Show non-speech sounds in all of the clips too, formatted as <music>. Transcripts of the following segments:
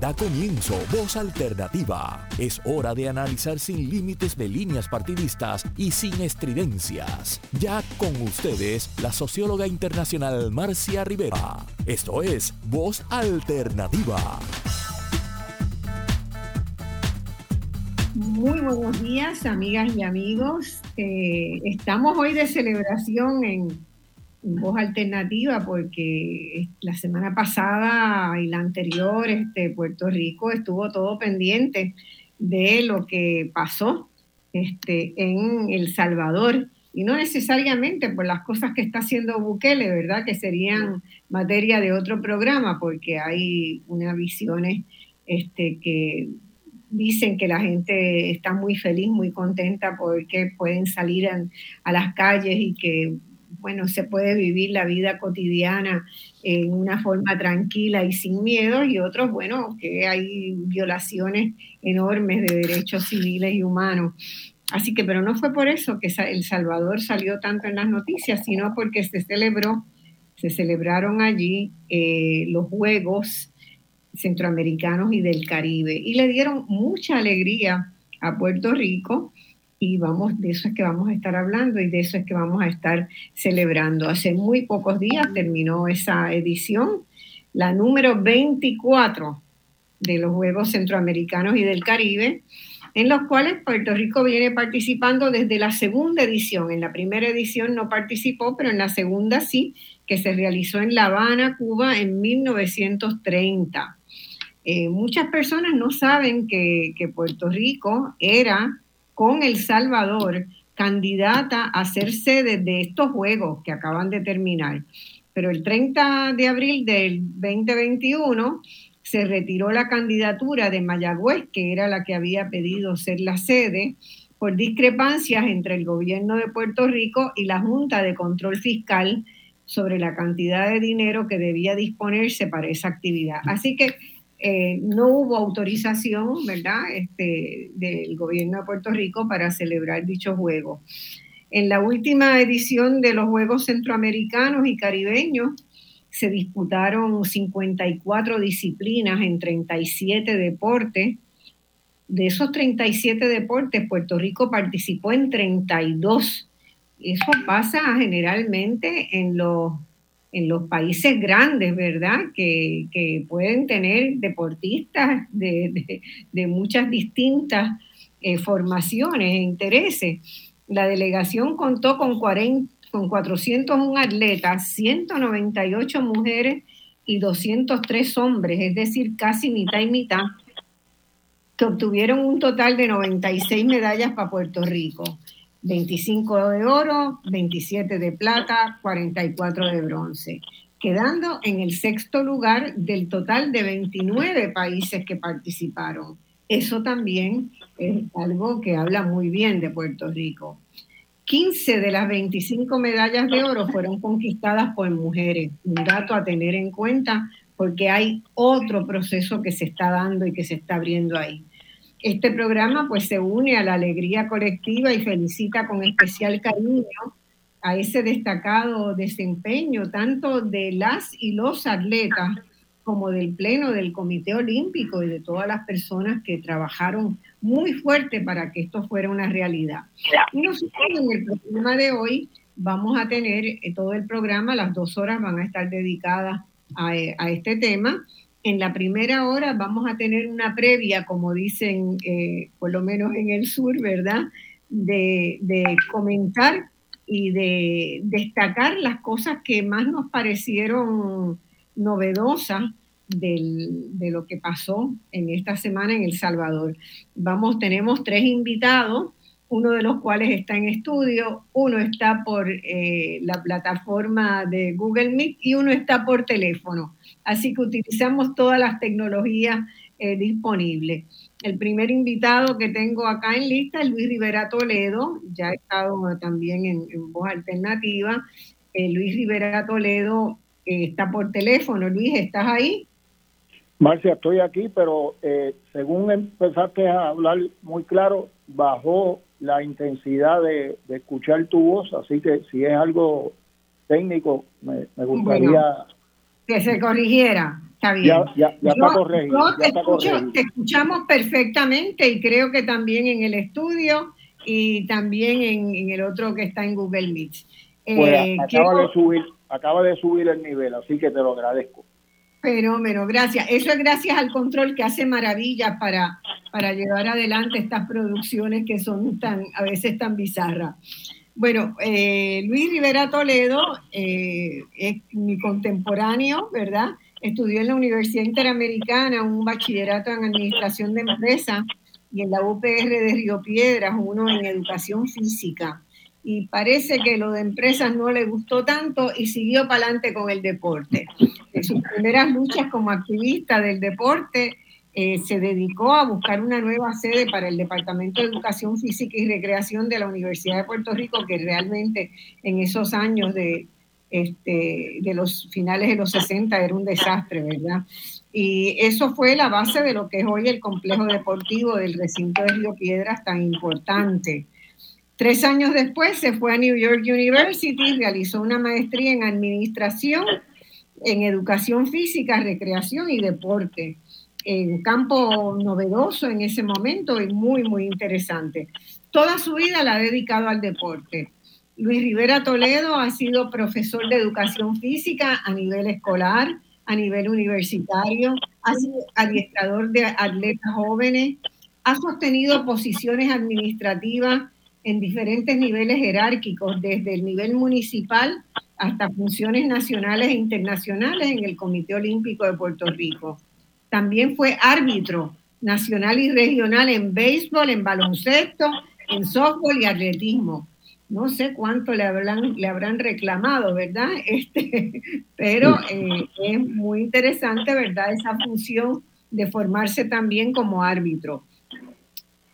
Da comienzo Voz Alternativa. Es hora de analizar sin límites de líneas partidistas y sin estridencias. Ya con ustedes, la socióloga internacional Marcia Rivera. Esto es Voz Alternativa. Muy buenos días, amigas y amigos. Eh, estamos hoy de celebración en voz alternativa porque la semana pasada y la anterior este, Puerto Rico estuvo todo pendiente de lo que pasó este, en El Salvador y no necesariamente por las cosas que está haciendo Bukele, ¿verdad? Que serían materia de otro programa porque hay unas visiones este, que dicen que la gente está muy feliz, muy contenta porque pueden salir a las calles y que bueno, se puede vivir la vida cotidiana en una forma tranquila y sin miedo, y otros, bueno, que hay violaciones enormes de derechos civiles y humanos. Así que, pero no fue por eso que El Salvador salió tanto en las noticias, sino porque se celebró, se celebraron allí eh, los Juegos Centroamericanos y del Caribe, y le dieron mucha alegría a Puerto Rico y vamos, de eso es que vamos a estar hablando y de eso es que vamos a estar celebrando. Hace muy pocos días terminó esa edición, la número 24 de los Juegos Centroamericanos y del Caribe, en los cuales Puerto Rico viene participando desde la segunda edición. En la primera edición no participó, pero en la segunda sí, que se realizó en La Habana, Cuba, en 1930. Eh, muchas personas no saben que, que Puerto Rico era con El Salvador, candidata a ser sede de estos Juegos que acaban de terminar. Pero el 30 de abril del 2021 se retiró la candidatura de Mayagüez, que era la que había pedido ser la sede, por discrepancias entre el gobierno de Puerto Rico y la Junta de Control Fiscal sobre la cantidad de dinero que debía disponerse para esa actividad. Así que eh, no hubo autorización, ¿verdad?, este, del gobierno de Puerto Rico para celebrar dicho juego. En la última edición de los Juegos Centroamericanos y Caribeños se disputaron 54 disciplinas en 37 deportes. De esos 37 deportes, Puerto Rico participó en 32. Eso pasa generalmente en los en los países grandes, ¿verdad? Que, pueden tener deportistas de, muchas distintas eh, formaciones e intereses. La delegación contó con, 40, con 401 atletas, 198 mujeres y 203 hombres, es decir, casi mitad y mitad, que obtuvieron un total de 96 medallas para Puerto Rico. 25 de oro, 27 de plata, 44 de bronce, quedando en el sexto lugar del total de 29 países que participaron. Eso también es algo que habla muy bien de Puerto Rico. 15 de las 25 medallas de oro fueron conquistadas por mujeres, un dato a tener en cuenta porque hay otro proceso que se está dando y que se está abriendo ahí. Este programa pues se une a la alegría colectiva y felicita con especial cariño a ese destacado desempeño tanto de las y los atletas como del Pleno del Comité Olímpico y de todas las personas que trabajaron muy fuerte para que esto fuera una realidad. Y nosotros en el programa de hoy vamos a tener eh, todo el programa, las dos horas van a estar dedicadas a, eh, a este tema en la primera hora vamos a tener una previa, como dicen eh, por lo menos en el sur, ¿verdad? De, comentar y de destacar las cosas que más nos parecieron novedosas de lo que pasó en esta semana en El Salvador. Vamos, tenemos tres invitados, uno de los cuales está en estudio, uno está por eh, la plataforma de Google Meet y uno está por teléfono. Así que utilizamos todas las tecnologías eh, disponibles. El primer invitado que tengo acá en lista es Luis Rivera Toledo, ya ha estado también en, Voz Alternativa. Eh, Luis Rivera Toledo eh, está por teléfono. Luis, ¿estás ahí? Marcia, estoy aquí, pero según empezaste a hablar muy claro, bajó la intensidad de, escuchar tu voz, así que si es algo técnico, me, gustaría que se corrigiera. Está bien. Ya, está corregido. te, escuchamos perfectamente y creo que también en el estudio y también en, el otro que está en Google Meet. Pues eh, acaba, de subir, acaba de subir el nivel, así que te lo agradezco. Fenómeno, gracias. Eso es gracias al control que hace maravillas para, para llevar adelante estas producciones que son tan, a veces tan bizarras. Bueno, eh, Luis Rivera Toledo eh, es mi contemporáneo, ¿verdad? Estudió en la Universidad Interamericana un bachillerato en Administración de Empresas y en la UPR de Río Piedras uno en Educación Física y parece que lo de empresas no le gustó tanto y siguió para adelante con el deporte. En sus primeras luchas como activista del deporte, eh, se dedicó a buscar una nueva sede para el Departamento de Educación Física y Recreación de la Universidad de Puerto Rico, que realmente en esos años de, este, de los finales de los 60 era un desastre, ¿verdad? Y eso fue la base de lo que es hoy el complejo deportivo del recinto de Río Piedras tan importante. Tres años después se fue a New York University, realizó una maestría en administración, en educación física, recreación y deporte. En campo novedoso en ese momento y muy, muy interesante. Toda su vida la ha dedicado al deporte. Luis Rivera Toledo ha sido profesor de educación física a nivel escolar, a nivel universitario, ha sido adiestrador de atletas jóvenes, ha sostenido posiciones administrativas en diferentes niveles jerárquicos, desde el nivel municipal hasta funciones nacionales e internacionales en el Comité Olímpico de Puerto Rico. También fue árbitro nacional y regional en béisbol, en baloncesto, en softball y atletismo. No sé cuánto le habrán, le habrán reclamado, ¿verdad? <laughs> Este, pero eh, es muy interesante, ¿verdad? Esa función de formarse también como árbitro.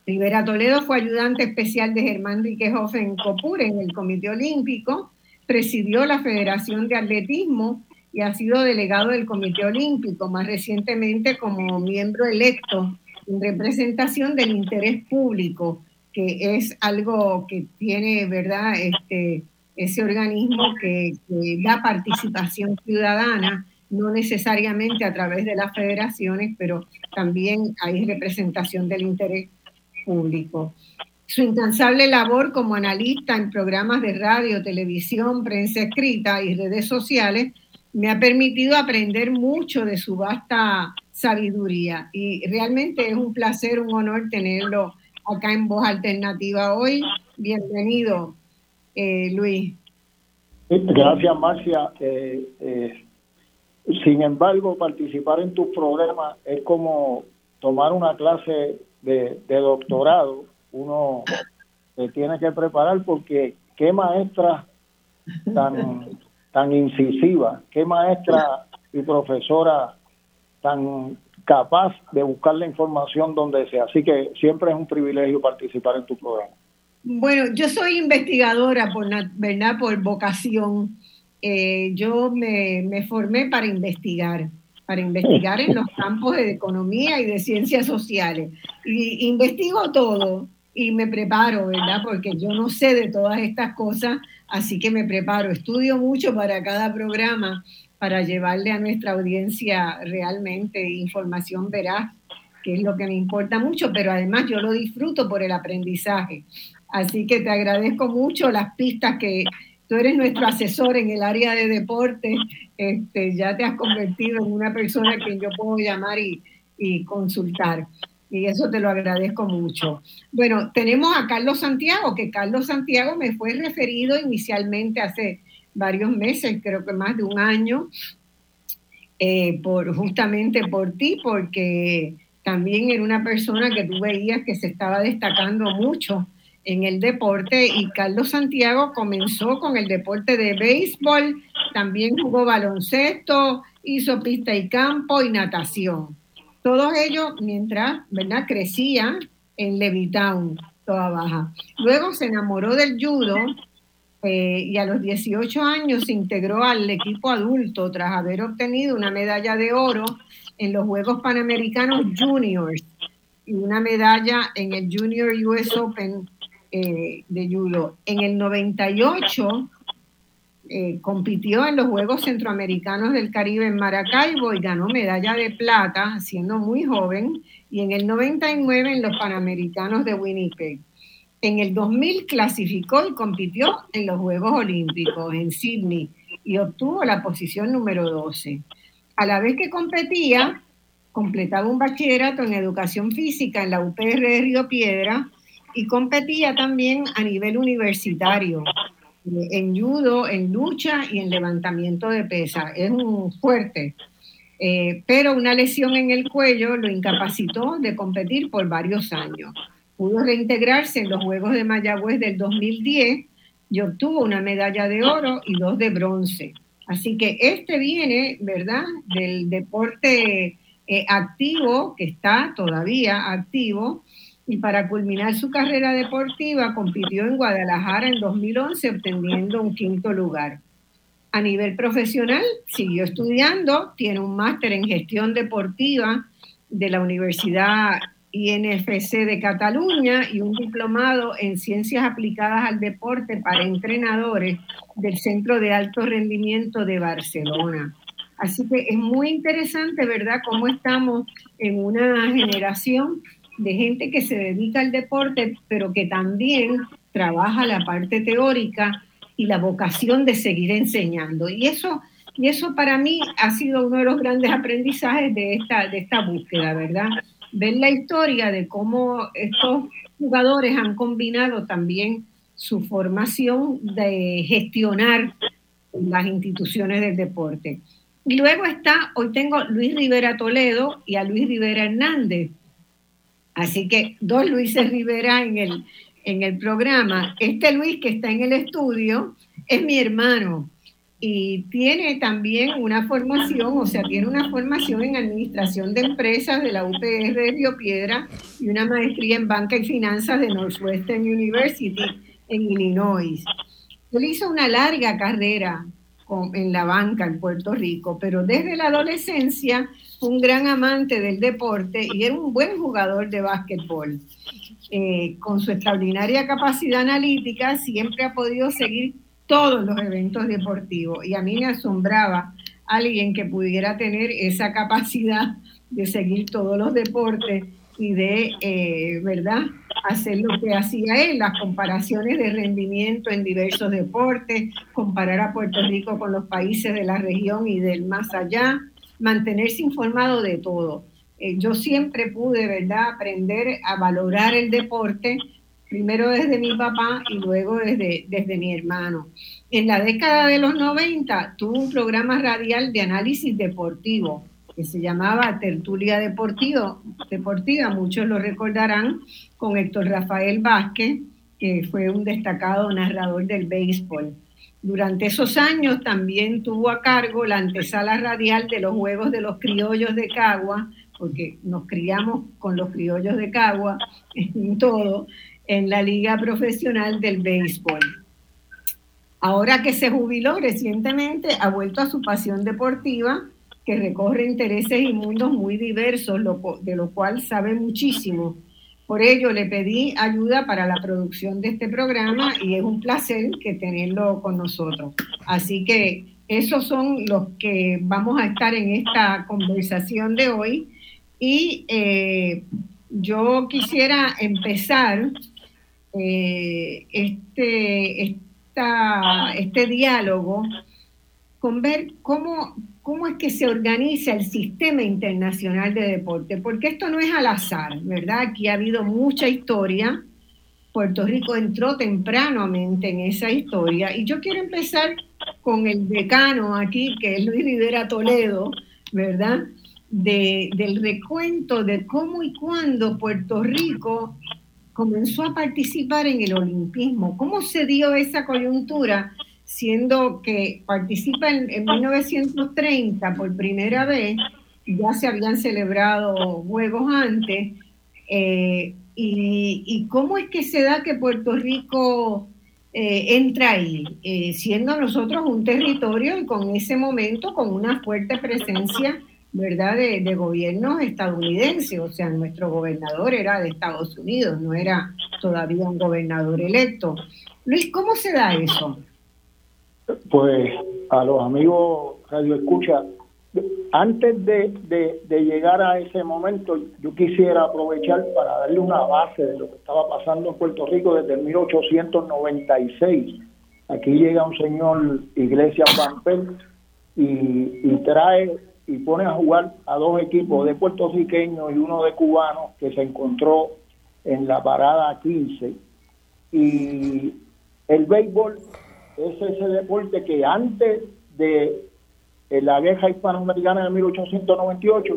Rivera Toledo fue ayudante especial de Germán Riquejoff en COPUR, en el Comité Olímpico, presidió la Federación de Atletismo y ha sido delegado del Comité Olímpico, más recientemente como miembro electo en representación del interés público, que es algo que tiene, ¿verdad?, este, ese organismo que, que da participación ciudadana, no necesariamente a través de las federaciones, pero también hay representación del interés público. Su incansable labor como analista en programas de radio, televisión, prensa escrita y redes sociales me ha permitido aprender mucho de su vasta sabiduría y realmente es un placer, un honor tenerlo acá en Voz Alternativa hoy. Bienvenido, eh, Luis. Gracias, Marcia. Eh, eh, sin embargo, participar en tu programa es como tomar una clase de, doctorado uno se tiene que preparar porque qué maestra tan, tan incisiva, qué maestra y profesora tan capaz de buscar la información donde sea. Así que siempre es un privilegio participar en tu programa. Bueno, yo soy investigadora por, ¿verdad? por vocación. Eh, yo me, me formé para investigar para investigar en los campos de economía y de ciencias sociales. Y investigo todo y me preparo, ¿verdad? Porque yo no sé de todas estas cosas, así que me preparo, estudio mucho para cada programa para llevarle a nuestra audiencia realmente información veraz, que es lo que me importa mucho, pero además yo lo disfruto por el aprendizaje. Así que te agradezco mucho las pistas que tú eres nuestro asesor en el área de deporte, este, ya te has convertido en una persona que yo puedo llamar y, consultar. Y eso te lo agradezco mucho. Bueno, tenemos a Carlos Santiago, que Carlos Santiago me fue referido inicialmente hace varios meses, creo que más de un año, eh, por, justamente por ti, porque también era una persona que tú veías que se estaba destacando mucho en el deporte y Carlos Santiago comenzó con el deporte de béisbol, también jugó baloncesto, hizo pista y campo y natación. Todos ellos mientras ¿verdad? crecía en Levittown, toda baja. Luego se enamoró del judo eh, y a los 18 años se integró al equipo adulto tras haber obtenido una medalla de oro en los Juegos Panamericanos Juniors y una medalla en el Junior US Open eh, de judo. En el 98 eh, compitió en los Juegos Centroamericanos del Caribe en Maracaibo y ganó medalla de plata siendo muy joven y en el 99 en los Panamericanos de Winnipeg. En el 2000 clasificó y compitió en los Juegos Olímpicos en Sydney y obtuvo la posición número 12. A la vez que competía, completaba un bachillerato en educación física en la UPR de Río Piedra y competía también a nivel universitario en judo, en lucha y en levantamiento de pesa. Es un fuerte. Eh, pero una lesión en el cuello lo incapacitó de competir por varios años. Pudo reintegrarse en los Juegos de Mayagüez del 2010 y obtuvo una medalla de oro y dos de bronce. Así que este viene, ¿verdad?, del deporte eh, activo, que está todavía activo, y para culminar su carrera deportiva compitió en Guadalajara en 2011 obteniendo un quinto lugar. A nivel profesional siguió estudiando, tiene un máster en gestión deportiva de la Universidad INFC de Cataluña y un diplomado en ciencias aplicadas al deporte para entrenadores del Centro de Alto Rendimiento de Barcelona. Así que es muy interesante, ¿verdad?, cómo estamos en una generación de gente que se dedica al deporte, pero que también trabaja la parte teórica y la vocación de seguir enseñando. Y eso, y eso para mí ha sido uno de los grandes aprendizajes de esta, de esta búsqueda, ¿verdad? ver la historia de cómo estos jugadores han combinado también su formación de gestionar las instituciones del deporte. Y luego está, hoy tengo Luis Rivera Toledo y a Luis Rivera Hernández. Así que dos Luises Rivera en el, en el programa. Este Luis que está en el estudio es mi hermano y tiene también una formación, o sea, tiene una formación en administración de empresas de la UPR de Río Piedra y una maestría en banca y finanzas de Northwestern University en Illinois. Él hizo una larga carrera en la banca en Puerto Rico, pero desde la adolescencia un gran amante del deporte y era un buen jugador de básquetbol. Eh, con su extraordinaria capacidad analítica, siempre ha podido seguir todos los eventos deportivos. Y a mí me asombraba alguien que pudiera tener esa capacidad de seguir todos los deportes y de, eh, ¿verdad?, hacer lo que hacía él, las comparaciones de rendimiento en diversos deportes, comparar a Puerto Rico con los países de la región y del más allá, mantenerse informado de todo. Eh, yo siempre pude, ¿verdad?, aprender a valorar el deporte primero desde mi papá y luego desde, desde mi hermano. En la década de los 90 tuvo un programa radial de análisis deportivo que se llamaba Tertulia Deportivo, Deportiva, muchos lo recordarán, con Héctor Rafael Vázquez, que fue un destacado narrador del béisbol. Durante esos años también tuvo a cargo la antesala radial de los Juegos de los Criollos de Cagua, porque nos criamos con los criollos de Cagua <laughs> en todo, en la Liga Profesional del Béisbol. Ahora que se jubiló recientemente, ha vuelto a su pasión deportiva, que recorre intereses y mundos muy diversos, de lo cual sabe muchísimo. Por ello le pedí ayuda para la producción de este programa y es un placer que tenerlo con nosotros. Así que esos son los que vamos a estar en esta conversación de hoy. Y eh, yo quisiera empezar eh, este, este diálogo con ver cómo, cómo es que se organiza el sistema internacional de deporte, porque esto no es al azar, ¿verdad? Aquí ha habido mucha historia. Puerto Rico entró tempranamente en esa historia y yo quiero empezar con el decano aquí, que es Luis Rivera Toledo, ¿verdad? De, del recuento de cómo y cuándo Puerto Rico comenzó a participar en el olimpismo. ¿Cómo se dio esa coyuntura, siendo que participa en, 1930 por primera vez, ya se habían celebrado juegos antes, eh, y, cómo es que se da que Puerto Rico eh, entra ahí, eh, siendo nosotros un territorio y con ese momento con una fuerte presencia ¿verdad?, de, de gobiernos estadounidenses, o sea, nuestro gobernador era de Estados Unidos, no era todavía un gobernador electo. Luis, ¿cómo se da eso? Pues a los amigos Radio Escucha, antes de, llegar a ese momento, yo quisiera aprovechar para darle una base de lo que estaba pasando en Puerto Rico desde 1896. Aquí llega un señor Iglesias Pampel y, y trae y pone a jugar a dos equipos de puertorriqueños y uno de cubanos que se encontró en la parada 15. Y el béisbol es ese deporte que antes de la vieja hispanoamericana de 1898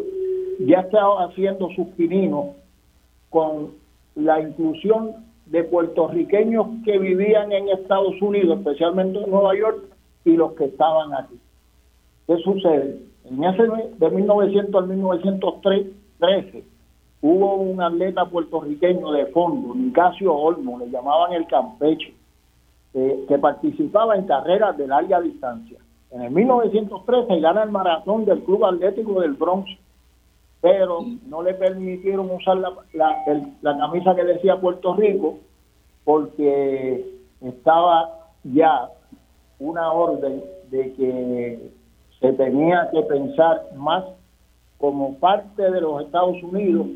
ya estaba haciendo sus pininos con la inclusión de puertorriqueños que vivían en Estados Unidos, especialmente en Nueva York, y los que estaban aquí. ¿Qué sucede? En ese de 1900 al 1913 hubo un atleta puertorriqueño de fondo, Nicasio Olmo, le llamaban el Campeche, eh, que participaba en carreras de larga distancia. En el 1913 gana el maratón del Club Atlético del Bronx, pero no le permitieron usar la, la camisa que decía Puerto Rico porque estaba ya una orden de que se tenía que pensar más como parte de los Estados Unidos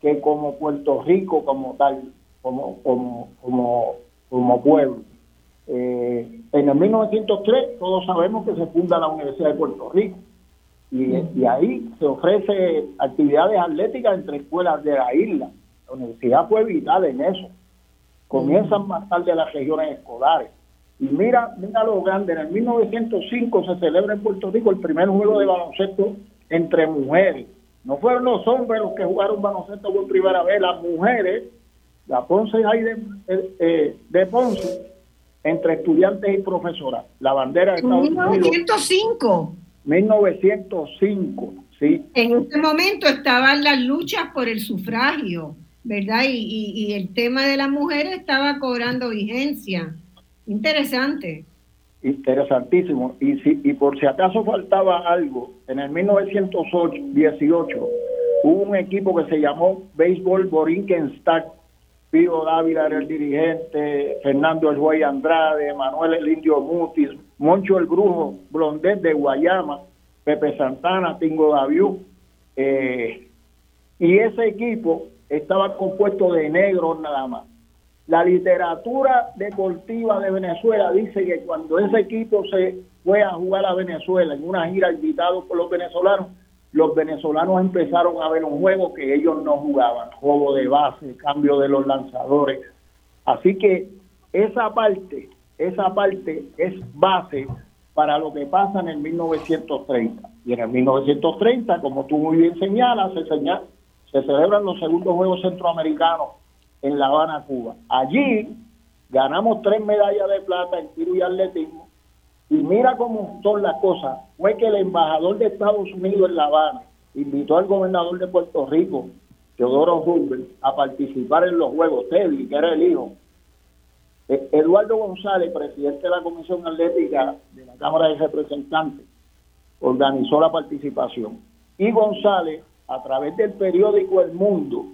que como Puerto Rico como tal, como, como, como, como pueblo. Eh, en el 1903 todos sabemos que se funda la Universidad de Puerto Rico y, y, ahí se ofrece actividades atléticas entre escuelas de la isla. La universidad fue vital en eso. Comienzan más tarde las regiones escolares. Y mira, mira lo grande, en el 1905 se celebra en Puerto Rico el primer juego de baloncesto entre mujeres. No fueron los hombres los que jugaron baloncesto por primera vez, las mujeres, la Ponce y de, eh, de Ponce, entre estudiantes y profesoras. La bandera de Estados 1905. 1905, sí. En ese momento estaban las luchas por el sufragio, ¿verdad? Y, y el tema de las mujeres estaba cobrando vigencia. Interesante. Interesantísimo. Y, si, y por si acaso faltaba algo, en el 1918 hubo un equipo que se llamó Béisbol Borinquenstadt. Pío Dávila era el dirigente, Fernando El Juey Andrade, Manuel El Indio Mutis, Moncho El Brujo, Blondet de Guayama, Pepe Santana, Tingo Daviú. Eh, y ese equipo estaba compuesto de negros nada más. La literatura deportiva de Venezuela dice que cuando ese equipo se fue a jugar a Venezuela en una gira invitado por los venezolanos, los venezolanos empezaron a ver un juego que ellos no jugaban, juego de base, cambio de los lanzadores. Así que esa parte, esa parte es base para lo que pasa en el 1930. Y en el 1930, como tú muy bien señalas, se, se celebran los segundos Juegos Centroamericanos en La Habana, Cuba. Allí ganamos tres medallas de plata en tiro y atletismo. Y mira cómo son las cosas. Fue que el embajador de Estados Unidos en La Habana invitó al gobernador de Puerto Rico, Teodoro Roosevelt, a participar en los Juegos. Teddy, que era el hijo. E, Eduardo González, presidente de la Comisión Atlética de la Cámara de Representantes, organizó la participación. Y González, a través del periódico El Mundo,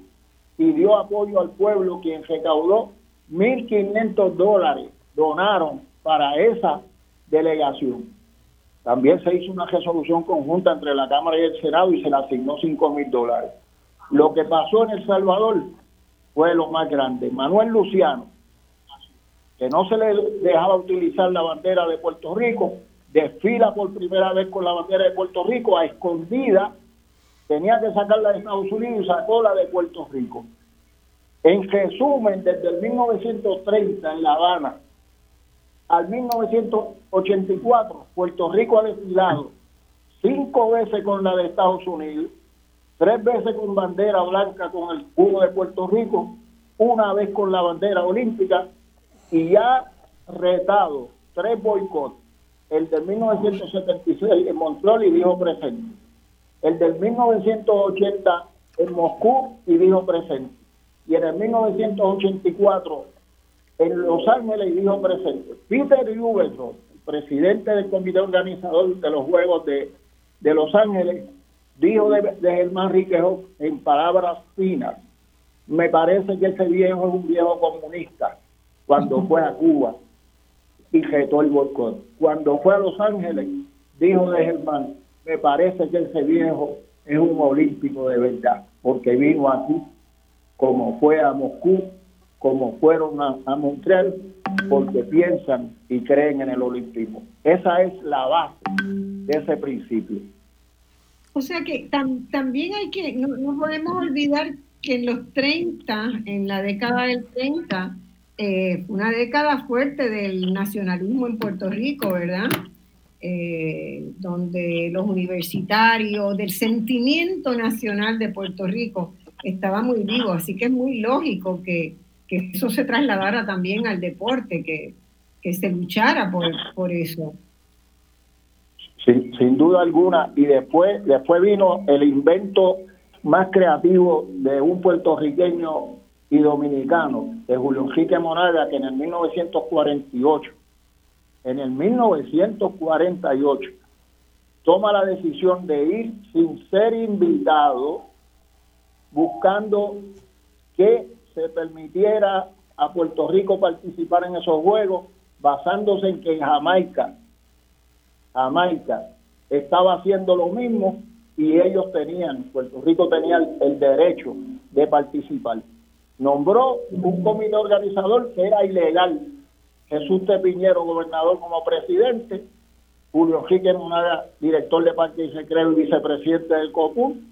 dio apoyo al pueblo, quien recaudó 1.500 dólares, donaron para esa delegación. También se hizo una resolución conjunta entre la Cámara y el Senado y se le asignó 5.000 dólares. Lo que pasó en El Salvador fue lo más grande. Manuel Luciano, que no se le dejaba utilizar la bandera de Puerto Rico, desfila por primera vez con la bandera de Puerto Rico a escondida tenía que sacarla de Estados Unidos y sacó la de Puerto Rico. En resumen, desde el 1930 en La Habana al 1984, Puerto Rico ha desfilado cinco veces con la de Estados Unidos, tres veces con bandera blanca con el cubo de Puerto Rico, una vez con la bandera olímpica y ya retado tres boicots. El de 1976 en Montreal y dijo presente el del 1980 en Moscú y dijo presente. Y en el 1984 en Los Ángeles y dijo presente. Peter Huberton, el presidente del comité organizador de los Juegos de, Los Ángeles, dijo de, de Germán Riquejo en palabras finas, me parece que ese viejo es un viejo comunista cuando <laughs> fue a Cuba. y retó el boicot. Cuando fue a Los Ángeles, dijo de Germán, me parece que ese viejo es un olímpico de verdad, porque vino aquí, como fue a Moscú, como fueron a, Montreal, porque piensan y creen en el olimpismo. Esa es la base de ese principio. O sea que también hay que, no, no, podemos olvidar que en los 30, en la década del 30, eh, una década fuerte del nacionalismo en Puerto Rico, ¿verdad? Eh, donde los universitarios, del sentimiento nacional de Puerto Rico, estaba muy vivo, así que es muy lógico que, eso se trasladara también al deporte, que, se luchara por, por eso. Sin, sin, duda alguna, y después, después vino el invento más creativo de un puertorriqueño y dominicano, de Julio Enrique Monaga, que en el 1948, en el 1948, toma la decisión de ir sin ser invitado, buscando que se permitiera a Puerto Rico participar en esos juegos, basándose en que Jamaica, Jamaica estaba haciendo lo mismo y ellos tenían, Puerto Rico tenía el derecho de participar. Nombró un comité organizador que era ilegal. Jesús Tepiñero, gobernador como presidente, Julio Enrique Monaga, director de Parque y Secreto y vicepresidente del COPUN,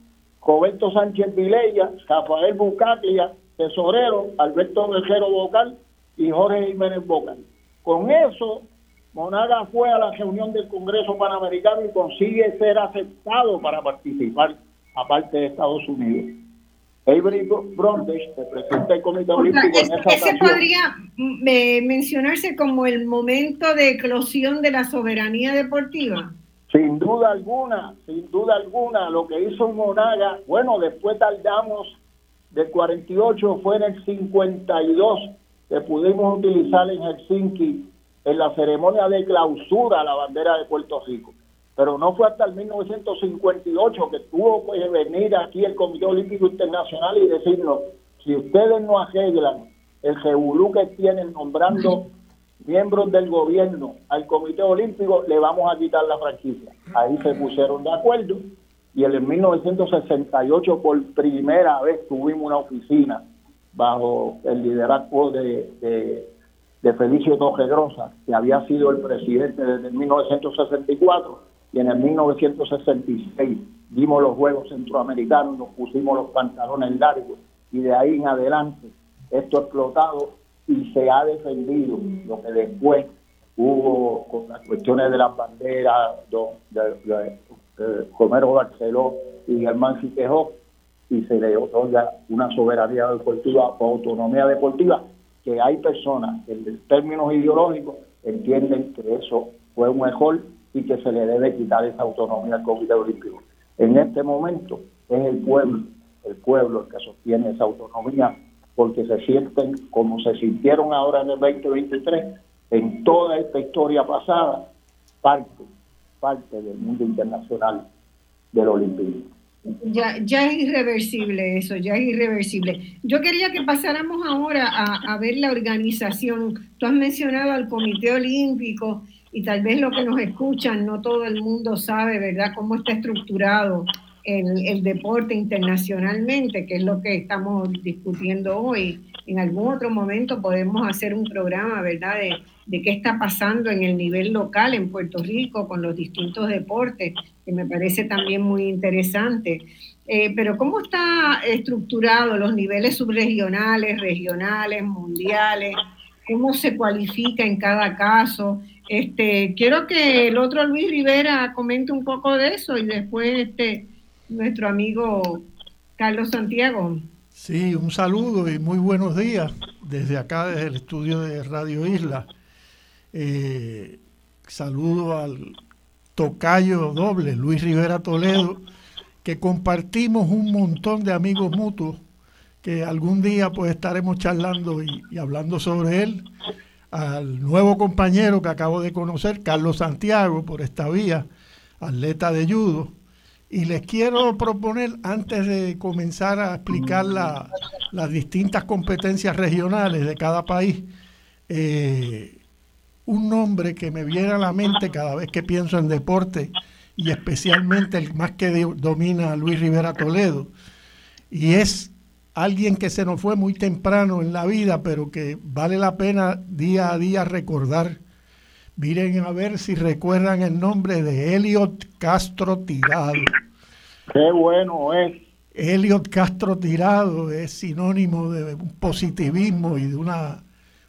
Roberto Sánchez Vilella, Rafael Bucaglia, tesorero, Alberto Guerrero Vocal y Jorge Jiménez Vocal. Con eso, Monaga fue a la reunión del Congreso Panamericano y consigue ser aceptado para participar, aparte de Estados Unidos. Avery Brundage, presidente del Comité Olímpico en esa Ese podría mm, eh, mencionarse como el momento de eclosión de la soberanía deportiva. Sin duda alguna, sin duda alguna, lo que hizo Monaga, bueno, después tardamos del 48, fue en el 52 que pudimos utilizar en Helsinki en la ceremonia de clausura a la bandera de Puerto Rico pero no fue hasta el 1958 que tuvo que venir aquí el Comité Olímpico Internacional y decirnos, si ustedes no arreglan el revolú que tienen nombrando <laughs> miembros del gobierno al Comité Olímpico, le vamos a quitar la franquicia. Ahí se pusieron de acuerdo y en el 1968 por primera vez tuvimos una oficina bajo el liderazgo de, de, de Felicio Torregrosa, que había sido el presidente desde 1964 y en el 1966 dimos los Juegos Centroamericanos, nos pusimos los pantalones largos y de ahí en adelante esto ha explotado y se ha defendido. Lo que después hubo con las cuestiones de las banderas de, de, Romero Barceló y Germán Siquejó y se le otorga una soberanía deportiva o autonomía deportiva que hay personas que en términos ideológicos entienden que eso fue un mejor y que se le debe quitar esa autonomía al Comité Olímpico. En este momento es el pueblo, el pueblo el que sostiene esa autonomía porque se sienten como se sintieron ahora en el 2023, en toda esta historia pasada, parte, parte del mundo internacional del olimpismo. Ya, ya es irreversible eso, ya es irreversible. Yo quería que pasáramos ahora a, a ver la organización. Tú has mencionado al Comité Olímpico y tal vez lo que nos escuchan, no todo el mundo sabe, ¿verdad?, cómo está estructurado el, el, deporte internacionalmente, que es lo que estamos discutiendo hoy. En algún otro momento podemos hacer un programa, ¿verdad?, de, de qué está pasando en el nivel local en Puerto Rico con los distintos deportes, que me parece también muy interesante. Eh, pero ¿cómo está estructurado los niveles subregionales, regionales, mundiales? ¿Cómo se cualifica en cada caso? Este, quiero que el otro Luis Rivera comente un poco de eso y después este, nuestro amigo Carlos Santiago. Sí, un saludo y muy buenos días desde acá, desde el estudio de Radio Isla. Eh, saludo al tocayo doble, Luis Rivera Toledo, que compartimos un montón de amigos mutuos que algún día pues estaremos charlando y hablando sobre él al nuevo compañero que acabo de conocer, Carlos Santiago, por esta vía, atleta de judo. Y les quiero proponer, antes de comenzar a explicar las distintas competencias regionales de cada país, eh, un nombre que me viene a la mente cada vez que pienso en deporte y especialmente el más que domina Luis Rivera Toledo. Y es alguien que se nos fue muy temprano en la vida, pero que vale la pena día a día recordar. Miren a ver si recuerdan el nombre de Elliot Castro Tirado. Qué bueno es. Elliot Castro Tirado es sinónimo de un positivismo y de una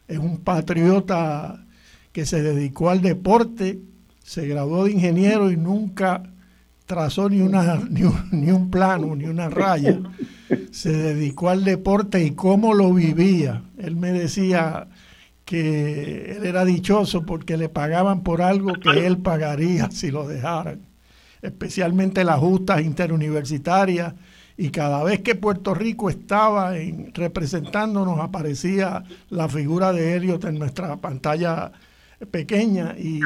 es un patriota que se dedicó al deporte se graduó de ingeniero y nunca trazó ni, una, <laughs> ni, un, plano, ni una raya. Se dedicó al deporte y cómo lo vivía. Él me decía que él era dichoso porque le pagaban por algo que él pagaría si lo dejaran, especialmente las justas interuniversitarias. Y cada vez que Puerto Rico estaba en, representándonos aparecía la figura de Helios en nuestra pantalla pequeña y,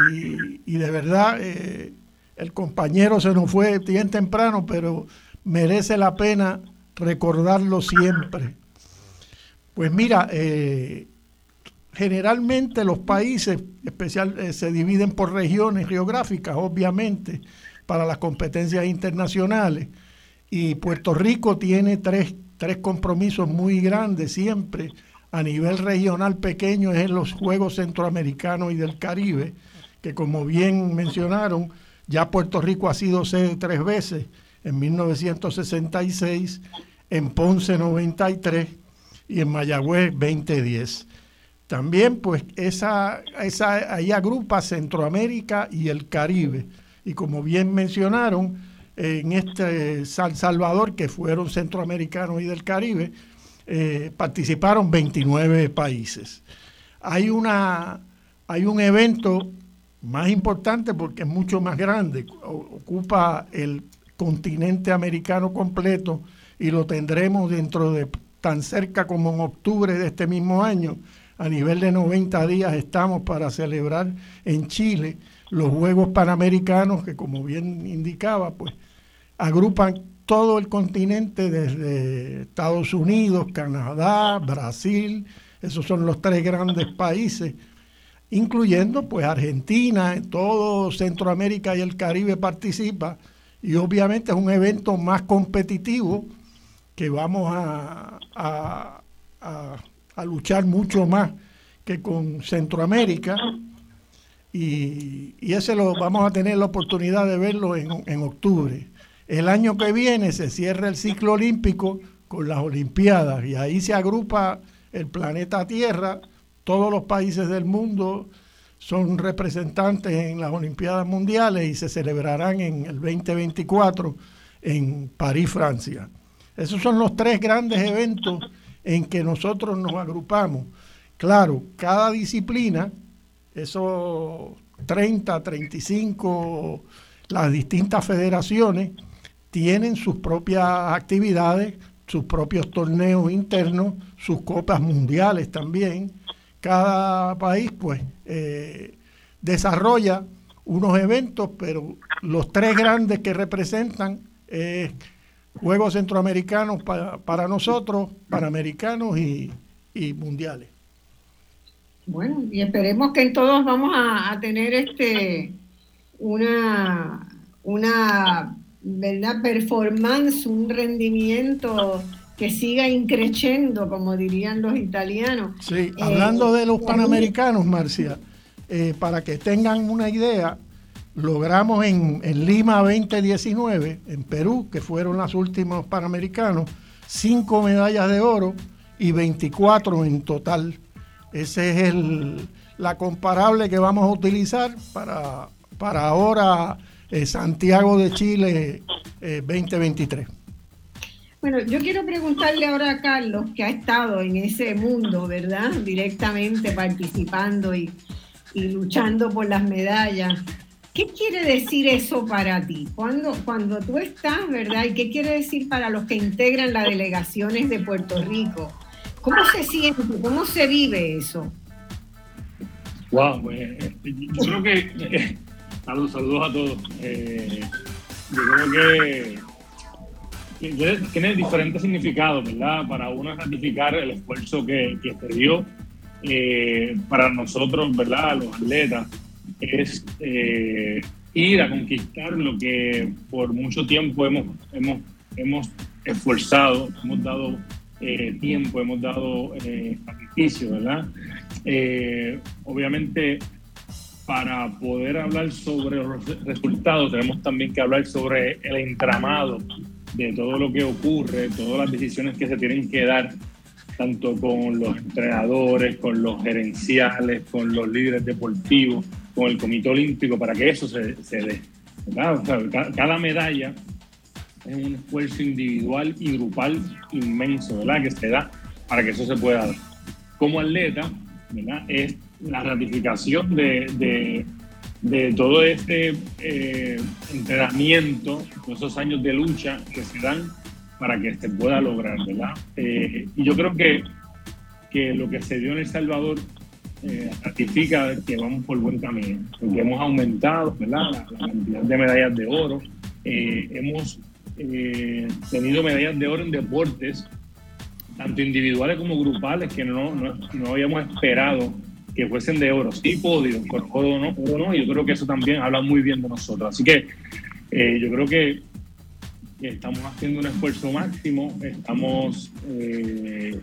de verdad eh, el compañero se nos fue bien temprano, pero merece la pena recordarlo siempre. Pues mira, eh, generalmente los países especial, eh, se dividen por regiones geográficas, obviamente, para las competencias internacionales. Y Puerto Rico tiene tres, tres compromisos muy grandes siempre a nivel regional pequeño es en los Juegos Centroamericanos y del Caribe, que como bien mencionaron, ya Puerto Rico ha sido sede tres veces, en 1966, en Ponce 93 y en Mayagüez 2010. También pues esa, esa, ahí agrupa Centroamérica y el Caribe. Y como bien mencionaron, en este San Salvador, que fueron centroamericanos y del Caribe, eh, participaron 29 países. Hay, una, hay un evento más importante porque es mucho más grande, ocupa el continente americano completo y lo tendremos dentro de tan cerca como en octubre de este mismo año. A nivel de 90 días estamos para celebrar en Chile los Juegos Panamericanos que como bien indicaba, pues agrupan todo el continente, desde Estados Unidos, Canadá, Brasil, esos son los tres grandes países, incluyendo pues Argentina, todo Centroamérica y el Caribe participa, y obviamente es un evento más competitivo que vamos a, a, luchar mucho más que con Centroamérica. Y, y, ese lo vamos a tener la oportunidad de verlo en, en octubre. El año que viene se cierra el ciclo olímpico con las Olimpiadas y ahí se agrupa el planeta Tierra, todos los países del mundo son representantes en las Olimpiadas Mundiales y se celebrarán en el 2024 en París, Francia. Esos son los tres grandes eventos en que nosotros nos agrupamos. Claro, cada disciplina, esos 30, 35, las distintas federaciones, tienen sus propias actividades, sus propios torneos internos, sus copas mundiales también. Cada país pues eh, desarrolla unos eventos, pero los tres grandes que representan es Juegos Centroamericanos para, para nosotros, Panamericanos y, y, mundiales. Bueno, y esperemos que en todos vamos a, a tener este una, una ¿verdad? performance, un rendimiento que siga increciendo, como dirían los italianos. Sí, eh, hablando de los panamericanos, Marcia, eh, para que tengan una idea, logramos en, Lima 2019, en Perú, que fueron los últimos panamericanos, cinco medallas de oro y 24 en total. Esa es el, la comparable que vamos a utilizar para, para ahora eh, Santiago de Chile 2023. Eh, bueno, yo quiero preguntarle ahora a Carlos, que ha estado en ese mundo, ¿verdad? Directamente participando y, luchando por las medallas. ¿Qué quiere decir eso para ti? Cuando, cuando tú estás, ¿verdad? ¿Y qué quiere decir para los que integran las delegaciones de Puerto Rico? ¿Cómo se siente? ¿Cómo se vive eso? Wow, pues, yo creo que Saludos, saludos a todos. Eh, yo creo que, tiene diferentes significados, ¿verdad? Para uno es ratificar el esfuerzo que, que se dio eh, para nosotros, ¿verdad? Los atletas, es eh, ir a conquistar lo que por mucho tiempo hemos, hemos, hemos esforzado, hemos dado eh, tiempo, hemos dado sacrificio, ¿verdad? obviamente, para poder hablar sobre los resultados, tenemos también que hablar sobre el entramado de todo lo que ocurre, todas las decisiones que se tienen que dar tanto con los entrenadores, con los gerenciales, con los líderes deportivos, con el Comité Olímpico, para que eso se, dé. cada medalla es un esfuerzo individual y grupal inmenso, ¿verdad? Que se da para que eso se pueda dar. Como atleta, ¿verdad? Es la ratificación de, todo este eh, entrenamiento, esos años de lucha que se dan para que se pueda lograr, ¿verdad? Eh, y yo creo que, que lo que se dio en El Salvador eh, ratifica que vamos por buen camino, porque hemos aumentado, ¿verdad? La, cantidad de medallas de oro, eh, hemos tenido medallas de oro en deportes, tanto individuales como grupales, que no, no, no habíamos esperado que fuesen de oro. Sí, podio, oro no, oro no, y yo creo que eso también habla muy bien de nosotros. Así que yo creo que estamos haciendo un esfuerzo máximo, estamos eh,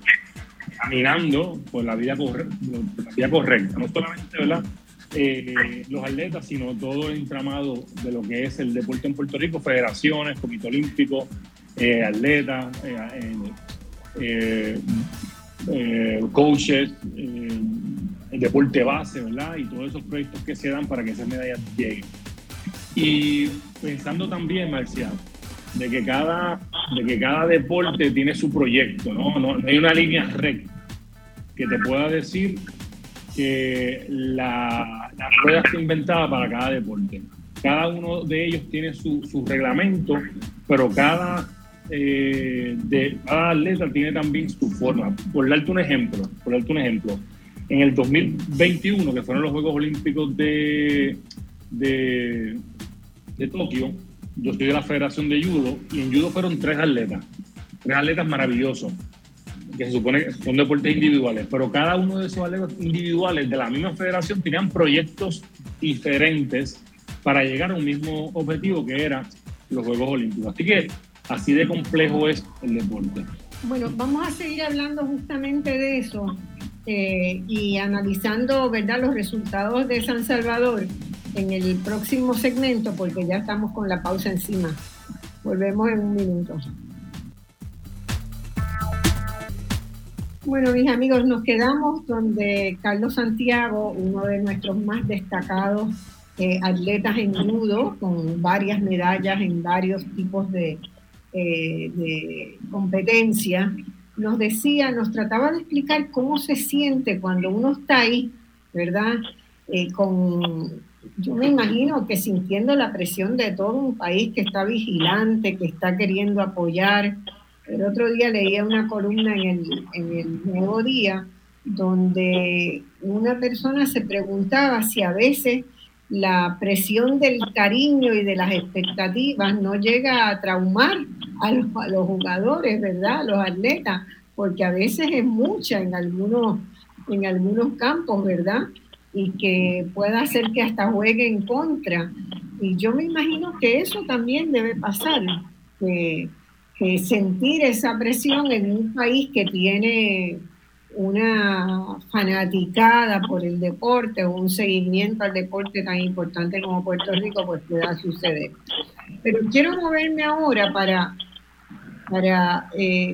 caminando por la, vida correcta, no solamente ¿verdad? Eh, los atletas, sino todo el entramado de lo que es el deporte en Puerto Rico, federaciones, comité olímpico, eh, atletas, coaches, el deporte base, ¿verdad? Y todos esos proyectos que se dan para que esas medallas lleguen. Y pensando también, Marcial, de que cada, de que cada deporte tiene su proyecto, ¿no? No, hay una línea recta que te pueda decir que la, rueda está inventada para cada deporte. Cada uno de ellos tiene su, su reglamento, pero cada, eh, de, cada atleta tiene también su forma. Por darte un ejemplo, por darte un ejemplo, en el 2021, que fueron los Juegos Olímpicos de, de, de Tokio, yo soy de la Federación de Judo y en Judo fueron tres atletas, tres atletas maravillosos, que se supone que son deportes individuales, pero cada uno de esos atletas individuales de la misma federación tenían proyectos diferentes para llegar a un mismo objetivo que era los Juegos Olímpicos. Así que así de complejo es el deporte. Bueno, vamos a seguir hablando justamente de eso eh, y analizando ¿verdad? los resultados de San Salvador en el próximo segmento porque ya estamos con la pausa encima. Volvemos en un minuto. Bueno, mis amigos, nos quedamos donde Carlos Santiago, uno de nuestros más destacados eh, atletas en nudo, con varias medallas en varios tipos de, eh, de competencia, nos decía, nos trataba de explicar cómo se siente cuando uno está ahí, ¿verdad? Eh, con yo me imagino que sintiendo la presión de todo un país que está vigilante, que está queriendo apoyar. El otro día leía una columna en el, Nuevo Día donde una persona se preguntaba si a veces la presión del cariño y de las expectativas no llega a traumar a los, jugadores, ¿verdad? A los atletas, porque a veces es mucha en algunos, en algunos campos, ¿verdad? y que pueda hacer que hasta juegue en contra. Y yo me imagino que eso también debe pasar, sentir esa presión en un país que tiene una fanaticada por el deporte o un seguimiento al deporte tan importante como Puerto Rico, pues pueda suceder. Pero quiero moverme ahora para, para eh,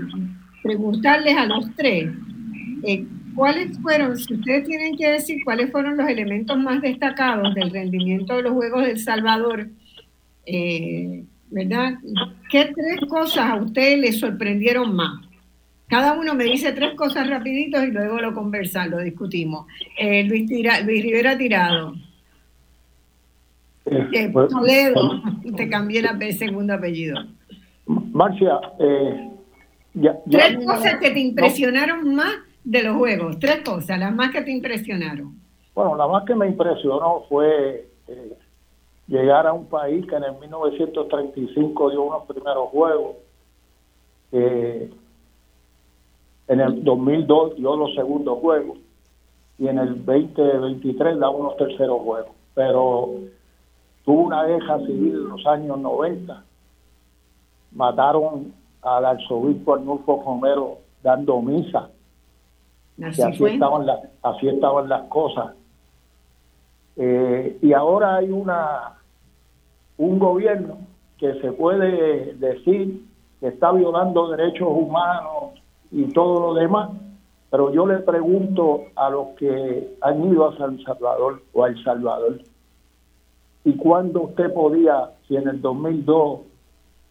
preguntarles a los tres, eh, ¿Cuáles fueron, si ustedes tienen que decir cuáles fueron los elementos más destacados del rendimiento de los Juegos del Salvador, eh, ¿verdad? ¿Qué tres cosas a ustedes les sorprendieron más? Cada uno me dice tres cosas rapiditos y luego lo conversamos, lo discutimos. Eh, Luis, Rivera Tirado. Eh, eh pues, Toledo, pues, <laughs> te cambié el segundo apellido. Marcia, tres cosas que te impresionaron más de los juegos? Tres cosas, las más que te impresionaron. Bueno, la más que me impresionó fue eh, llegar a un país que en el 1935 dio unos primeros juegos. en el 2002 dio los segundos juegos. y en el 2023 da unos terceros juegos. Pero tuvo una guerra civil en los años 90. Mataron al arzobispo Arnulfo Romero dando misa. Así, estaban las, así estaban las cosas. Eh, y ahora hay una un gobierno que se puede decir que está violando derechos humanos y todo lo demás, pero yo le pregunto a los que han ido a San Salvador o a El Salvador, ¿y cuándo usted podía, si en el 2002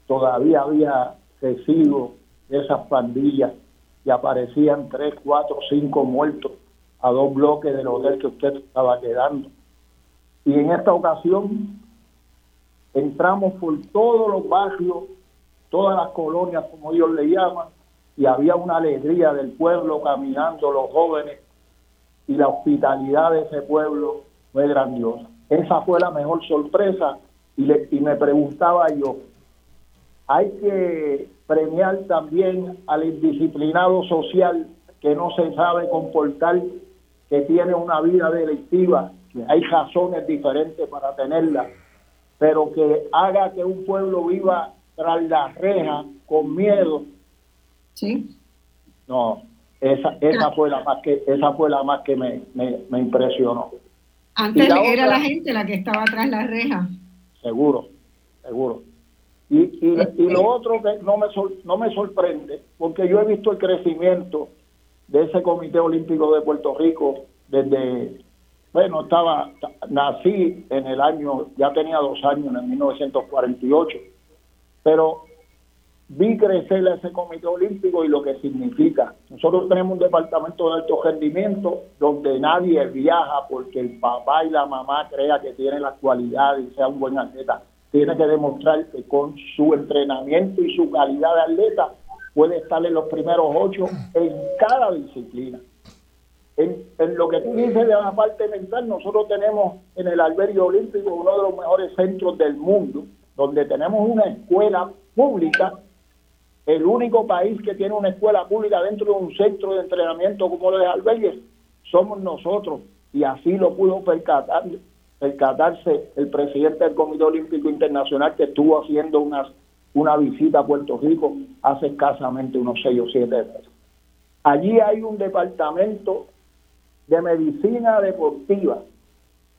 todavía había residuos esas pandillas y aparecían tres, cuatro, cinco muertos a dos bloques del hotel que usted estaba quedando? Y en esta ocasión entramos por todos los barrios, todas las colonias, como ellos le llaman, y había una alegría del pueblo caminando, los jóvenes, y la hospitalidad de ese pueblo fue grandiosa. Esa fue la mejor sorpresa y, le, y me preguntaba yo, hay que premiar también al indisciplinado social que no se sabe comportar, que tiene una vida delictiva, que hay razones diferentes para tenerla pero que haga que un pueblo viva tras la reja con miedo. Sí. No, esa, esa fue la más que esa fue la más que me, me, impresionó. Antes era la gente la que estaba tras la reja. Seguro, seguro. Y, y, y lo otro que no me, no me sorprende, porque yo he visto el crecimiento de ese Comité Olímpico de Puerto Rico desde bueno, estaba, nací en el año, ya tenía dos años, en el 1948, pero vi crecer ese comité olímpico y lo que significa. Nosotros tenemos un departamento de alto rendimiento donde nadie viaja porque el papá y la mamá crea que tiene las cualidades y sea un buen atleta. Tiene que demostrar que con su entrenamiento y su calidad de atleta puede estar en los primeros ocho en cada disciplina. En, lo que tú dices de la parte mental, nosotros tenemos en el albergue olímpico uno de los mejores centros del mundo, donde tenemos una escuela pública, el único país que tiene una escuela pública dentro de un centro de entrenamiento como el de albergues, somos nosotros, y así lo pudo percatar, percatarse el presidente del Comité Olímpico Internacional que estuvo haciendo una, una visita a Puerto Rico hace escasamente unos seis o siete meses. Allí hay un departamento de medicina deportiva,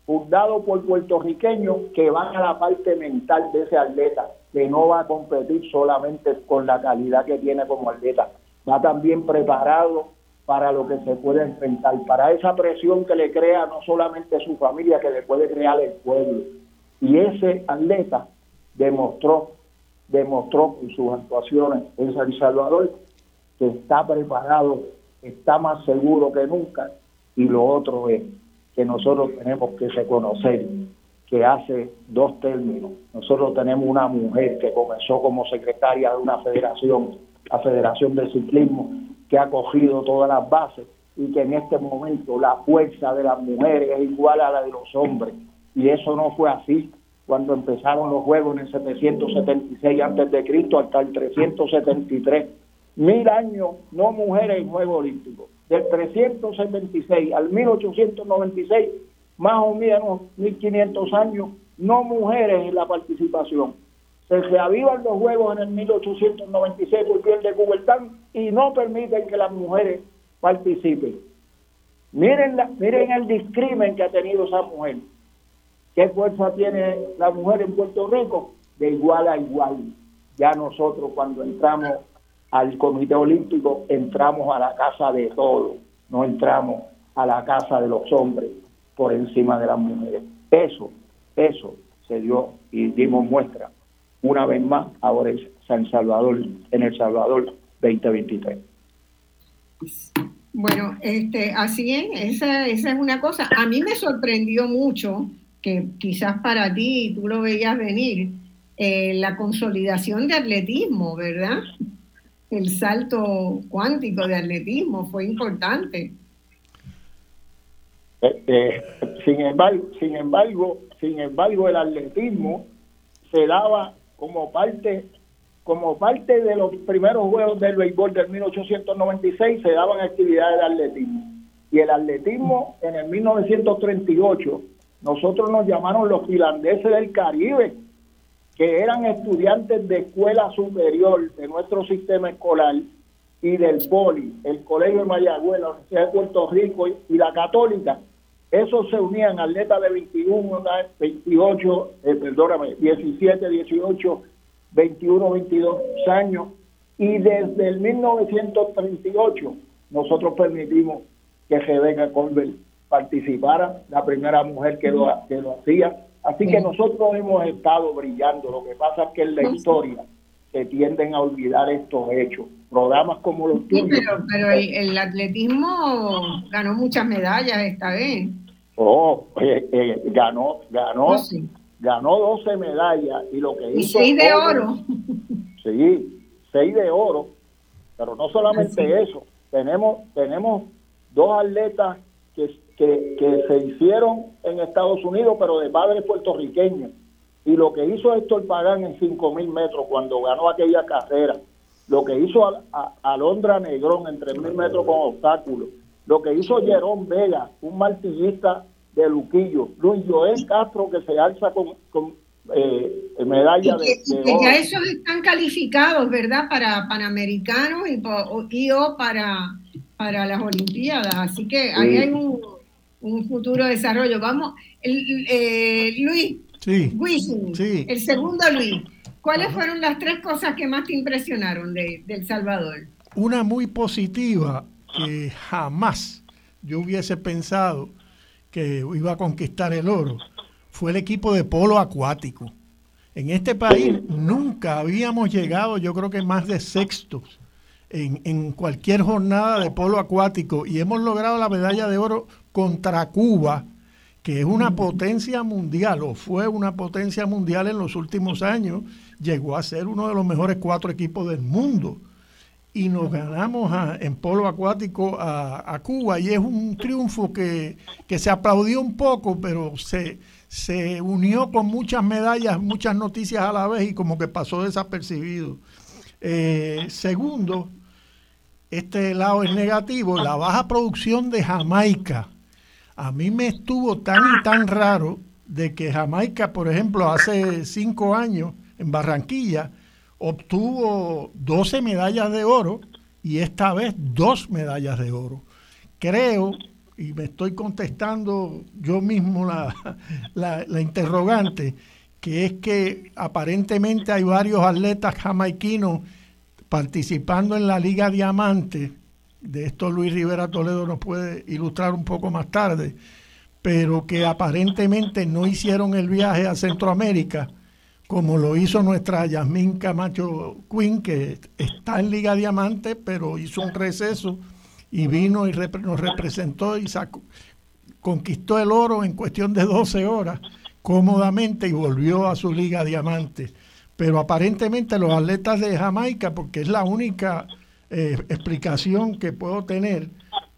fundado por puertorriqueños que van a la parte mental de ese atleta, que no va a competir solamente con la calidad que tiene como atleta, va también preparado para lo que se puede enfrentar, para esa presión que le crea no solamente su familia, que le puede crear el pueblo. Y ese atleta demostró, demostró con sus actuaciones en San Salvador que está preparado, está más seguro que nunca y lo otro es que nosotros tenemos que reconocer que hace dos términos nosotros tenemos una mujer que comenzó como secretaria de una federación, la Federación de Ciclismo, que ha cogido todas las bases y que en este momento la fuerza de las mujeres es igual a la de los hombres. Y eso no fue así cuando empezaron los Juegos en el 776 antes de Cristo hasta el 373. Mil años no mujeres en Juegos Olímpicos del 376 al 1896, más o menos 1500 años, no mujeres en la participación. Se reavivan los juegos en el 1896 por el de Coubertin y no permiten que las mujeres participen. Miren, la, miren el discrimen que ha tenido esa mujer. ¿Qué fuerza tiene la mujer en Puerto Rico? De igual a igual. Ya nosotros cuando entramos al Comité Olímpico entramos a la casa de todos, no entramos a la casa de los hombres por encima de las mujeres. Eso, eso se dio y dimos muestra una vez más ahora es San Salvador, en El Salvador 2023. Bueno, este, así es, esa, es una cosa. A mí me sorprendió mucho que quizás para ti tú lo veías venir, eh, la consolidación de atletismo, ¿verdad? El salto cuántico de atletismo fue importante. Eh, eh, sin embargo, sin embargo, sin embargo, el atletismo se daba como parte como parte de los primeros juegos del béisbol del 1896 se daban actividades de atletismo. Y el atletismo en el 1938, nosotros nos llamaron los finlandeses del Caribe, que eran estudiantes de escuela superior de nuestro sistema escolar y del POLI, el Colegio de Mayagüez, la Universidad de Puerto Rico y la Católica, esos se unían atletas de 21, 28, eh, perdóname, 17, 18, 21, 22 años. Y desde el 1938 nosotros permitimos que Rebecca Colbert participara, la primera mujer que lo, que lo hacía. Así que nosotros hemos estado brillando. Lo que pasa es que en la historia se tienden a olvidar estos hechos. Programas como los tuyos. pero, el, atletismo ganó muchas medallas esta vez. Oh, eh, eh, ganó, ganó, oh, ganó 12 medallas y lo que hizo. Y 6 de oro. <laughs> Sí, 6 de oro. Pero no solamente eso, tenemos, tenemos dos atletas que, que, que se hicieron en Estados Unidos, pero de padres puertorriqueños y lo que hizo Héctor Pagán en 5.000 metros cuando ganó aquella carrera, lo que hizo a, Alondra Negrón en 3.000 metros con obstáculos, lo que hizo Jerón Vega, un martillista de Luquillo, Luis Joel Castro que se alza con, con eh, medalla de, Ya esos están calificados, ¿verdad? Para Panamericanos y, o para, para las Olimpiadas. Así que ahí hay un, un futuro desarrollo. Vamos, eh, Luis, Sí. El segundo, Luis. ¿Cuáles fueron las tres cosas que más te impresionaron de, El Salvador? Una muy positiva que jamás yo hubiese pensado que iba a conquistar el oro fue el equipo de polo acuático. En este país nunca habíamos llegado, yo creo que más de sextos en, en, cualquier jornada de polo acuático y hemos logrado la medalla de oro contra Cuba que es una potencia mundial o fue una potencia mundial en los últimos años, llegó a ser uno de los mejores cuatro equipos del mundo. Y nos ganamos en polo acuático a, Cuba y es un triunfo que, se aplaudió un poco, pero se, se unió con muchas medallas, muchas noticias a la vez y como que pasó desapercibido. Eh, segundo, este lado es negativo, la baja producción de Jamaica a mí me estuvo tan y tan raro de que Jamaica, por ejemplo, hace cinco años en Barranquilla, obtuvo 12 medallas de oro y esta vez dos medallas de oro. Creo, y me estoy contestando yo mismo la, la, interrogante, que es que aparentemente hay varios atletas jamaiquinos participando en la Liga Diamante de esto Luis Rivera Toledo nos puede ilustrar un poco más tarde, pero que aparentemente no hicieron el viaje a Centroamérica, como lo hizo nuestra Yasmín Camacho Quinn, que está en Liga Diamante, pero hizo un receso y vino y nos representó y sacó, conquistó el oro en cuestión de 12 horas cómodamente y volvió a su Liga Diamante. Pero aparentemente los atletas de Jamaica, porque es la única eh, explicación que puedo tener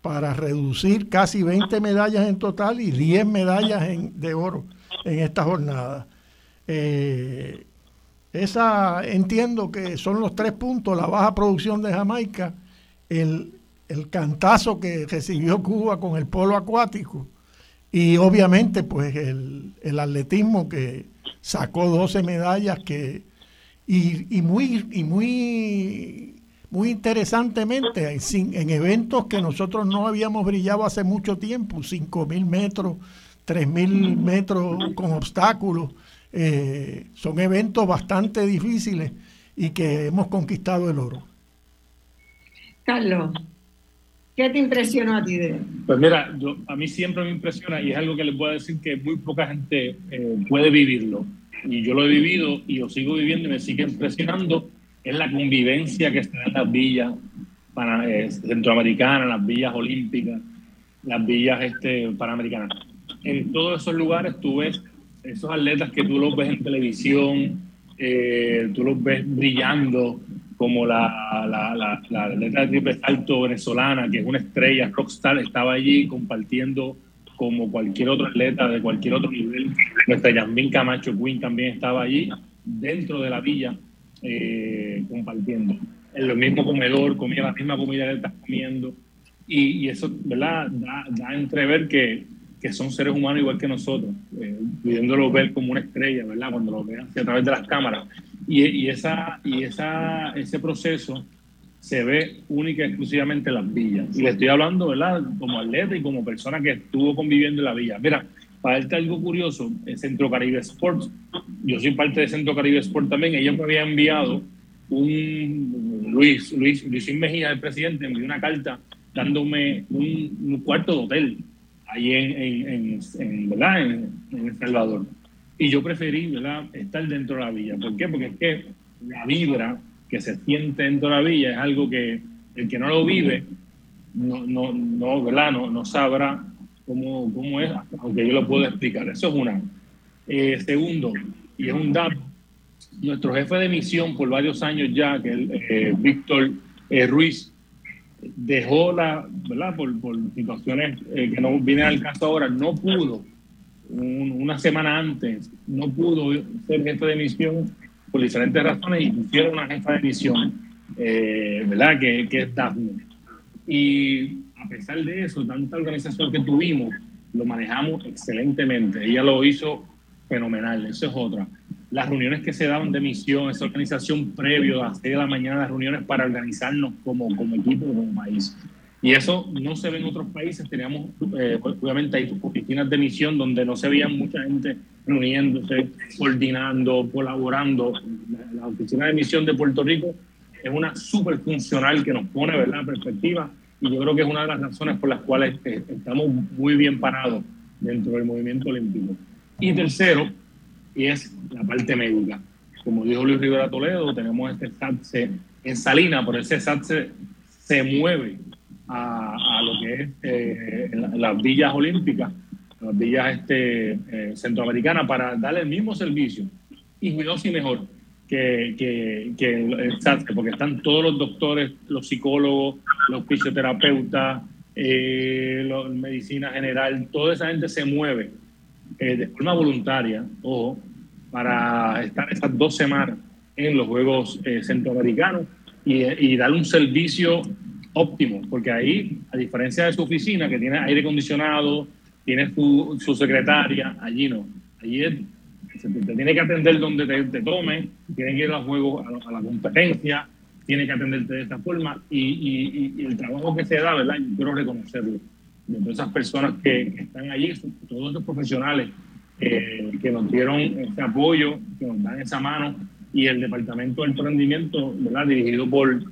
para reducir casi 20 medallas en total y 10 medallas de oro en esta jornada. Eh, esa entiendo que son los tres puntos, la baja producción de Jamaica, el, el cantazo que recibió Cuba con el polo acuático y obviamente pues el, el atletismo que sacó 12 medallas que y, y muy y muy muy interesantemente en eventos que nosotros no habíamos brillado hace mucho tiempo, 5.000 metros, 3.000 metros con obstáculos. Eh, son eventos bastante difíciles y que hemos conquistado el oro. Carlos, ¿qué te impresionó a ti de Pues mira, a mí siempre me impresiona y es algo que les puedo decir que muy poca gente eh, puede vivirlo. Y yo lo he vivido y lo sigo viviendo y me sigue impresionando es la convivencia que está en las villas para, eh, centroamericanas, las villas olímpicas, las villas este, panamericanas. En todos esos lugares tú ves esos atletas que tú los ves en televisión, eh, tú los ves brillando, como la, la, la, la, atleta de triple salto venezolana, que es una estrella, rockstar, estaba allí compartiendo como cualquier otro atleta de cualquier otro nivel. Nuestra Yasmin Camacho Quinn también estaba allí, dentro de la villa, eh, compartiendo. En el mismo comedor, comía la misma comida que estás comiendo. Y, eso, ¿verdad? Da, da a entrever que, que, son seres humanos igual que nosotros, eh, pudiéndolo ver como una estrella, ¿verdad? Cuando lo vean a través de las cámaras. Y, y, esa, y esa, ese proceso se ve única y exclusivamente en las villas. Y le estoy hablando, ¿verdad? Como atleta y como persona que estuvo conviviendo en la villa. Mira, para darte algo curioso, el Centro Caribe Sports, yo soy parte de Centro Caribe Sports también, ellos me habían enviado un, Luis, Luis, Luis Mejía, el presidente, me dio una carta dándome un, cuarto de hotel ahí en, en, ¿verdad? En, El Salvador. Y yo preferí ¿verdad? estar dentro de la villa. ¿Por qué? Porque es que la vibra que se siente dentro de la villa es algo que el que no lo vive no, no, no, ¿verdad? no, no sabrá cómo, cómo es, aunque yo lo puedo explicar. Eso es una. Eh, segundo, y es un dato, nuestro jefe de misión por varios años ya, que es eh, Víctor eh, Ruiz, dejó la, ¿verdad? Por, por situaciones que no vienen al caso ahora, no pudo, una semana antes, no pudo ser jefe de misión por diferentes razones y pusieron una jefa de misión, ¿verdad? Que, que es Daphne. Y a pesar de eso, tanta organización que tuvimos, lo manejamos excelentemente. Ella lo hizo fenomenal, eso es otra. Las reuniones que se daban de misión, esa organización previo a las 6 de la mañana, las reuniones para organizarnos como, como equipo, como país. Y eso no se ve en otros países. Teníamos, eh, obviamente, hay oficinas de misión donde no se veía mucha gente reuniéndose, coordinando, colaborando. La, oficina de misión de Puerto Rico es una súper funcional que nos pone, ¿verdad?, perspectiva y yo creo que es una de las razones por las cuales eh, estamos muy bien parados dentro del movimiento olímpico. Y tercero, y es la parte médica. Como dijo Luis Rivera Toledo, tenemos este SATSE en Salina, pero ese SATSE se mueve a, lo que es eh, las villas olímpicas, las villas este, eh, centroamericanas, para darle el mismo servicio y cuidados y mejor que, que, el SATSE, porque están todos los doctores, los psicólogos, los fisioterapeutas, eh, la medicina general, toda esa gente se mueve eh, de forma voluntaria o para estar esas dos semanas en los Juegos Centroamericanos y, y dar un servicio óptimo, porque ahí, a diferencia de su oficina, que tiene aire acondicionado, tiene su, su secretaria, allí no. Allí es, se te, tiene que atender donde te, te tome, tiene que ir a los juegos, a la competencia, tiene que atenderte de esta forma y, el trabajo que se da, ¿verdad? Yo quiero reconocerlo. De todas esas personas que, están allí, todos esos profesionales eh, que nos dieron ese apoyo, que nos dan esa mano y el Departamento de Emprendimiento, ¿verdad? Dirigido por,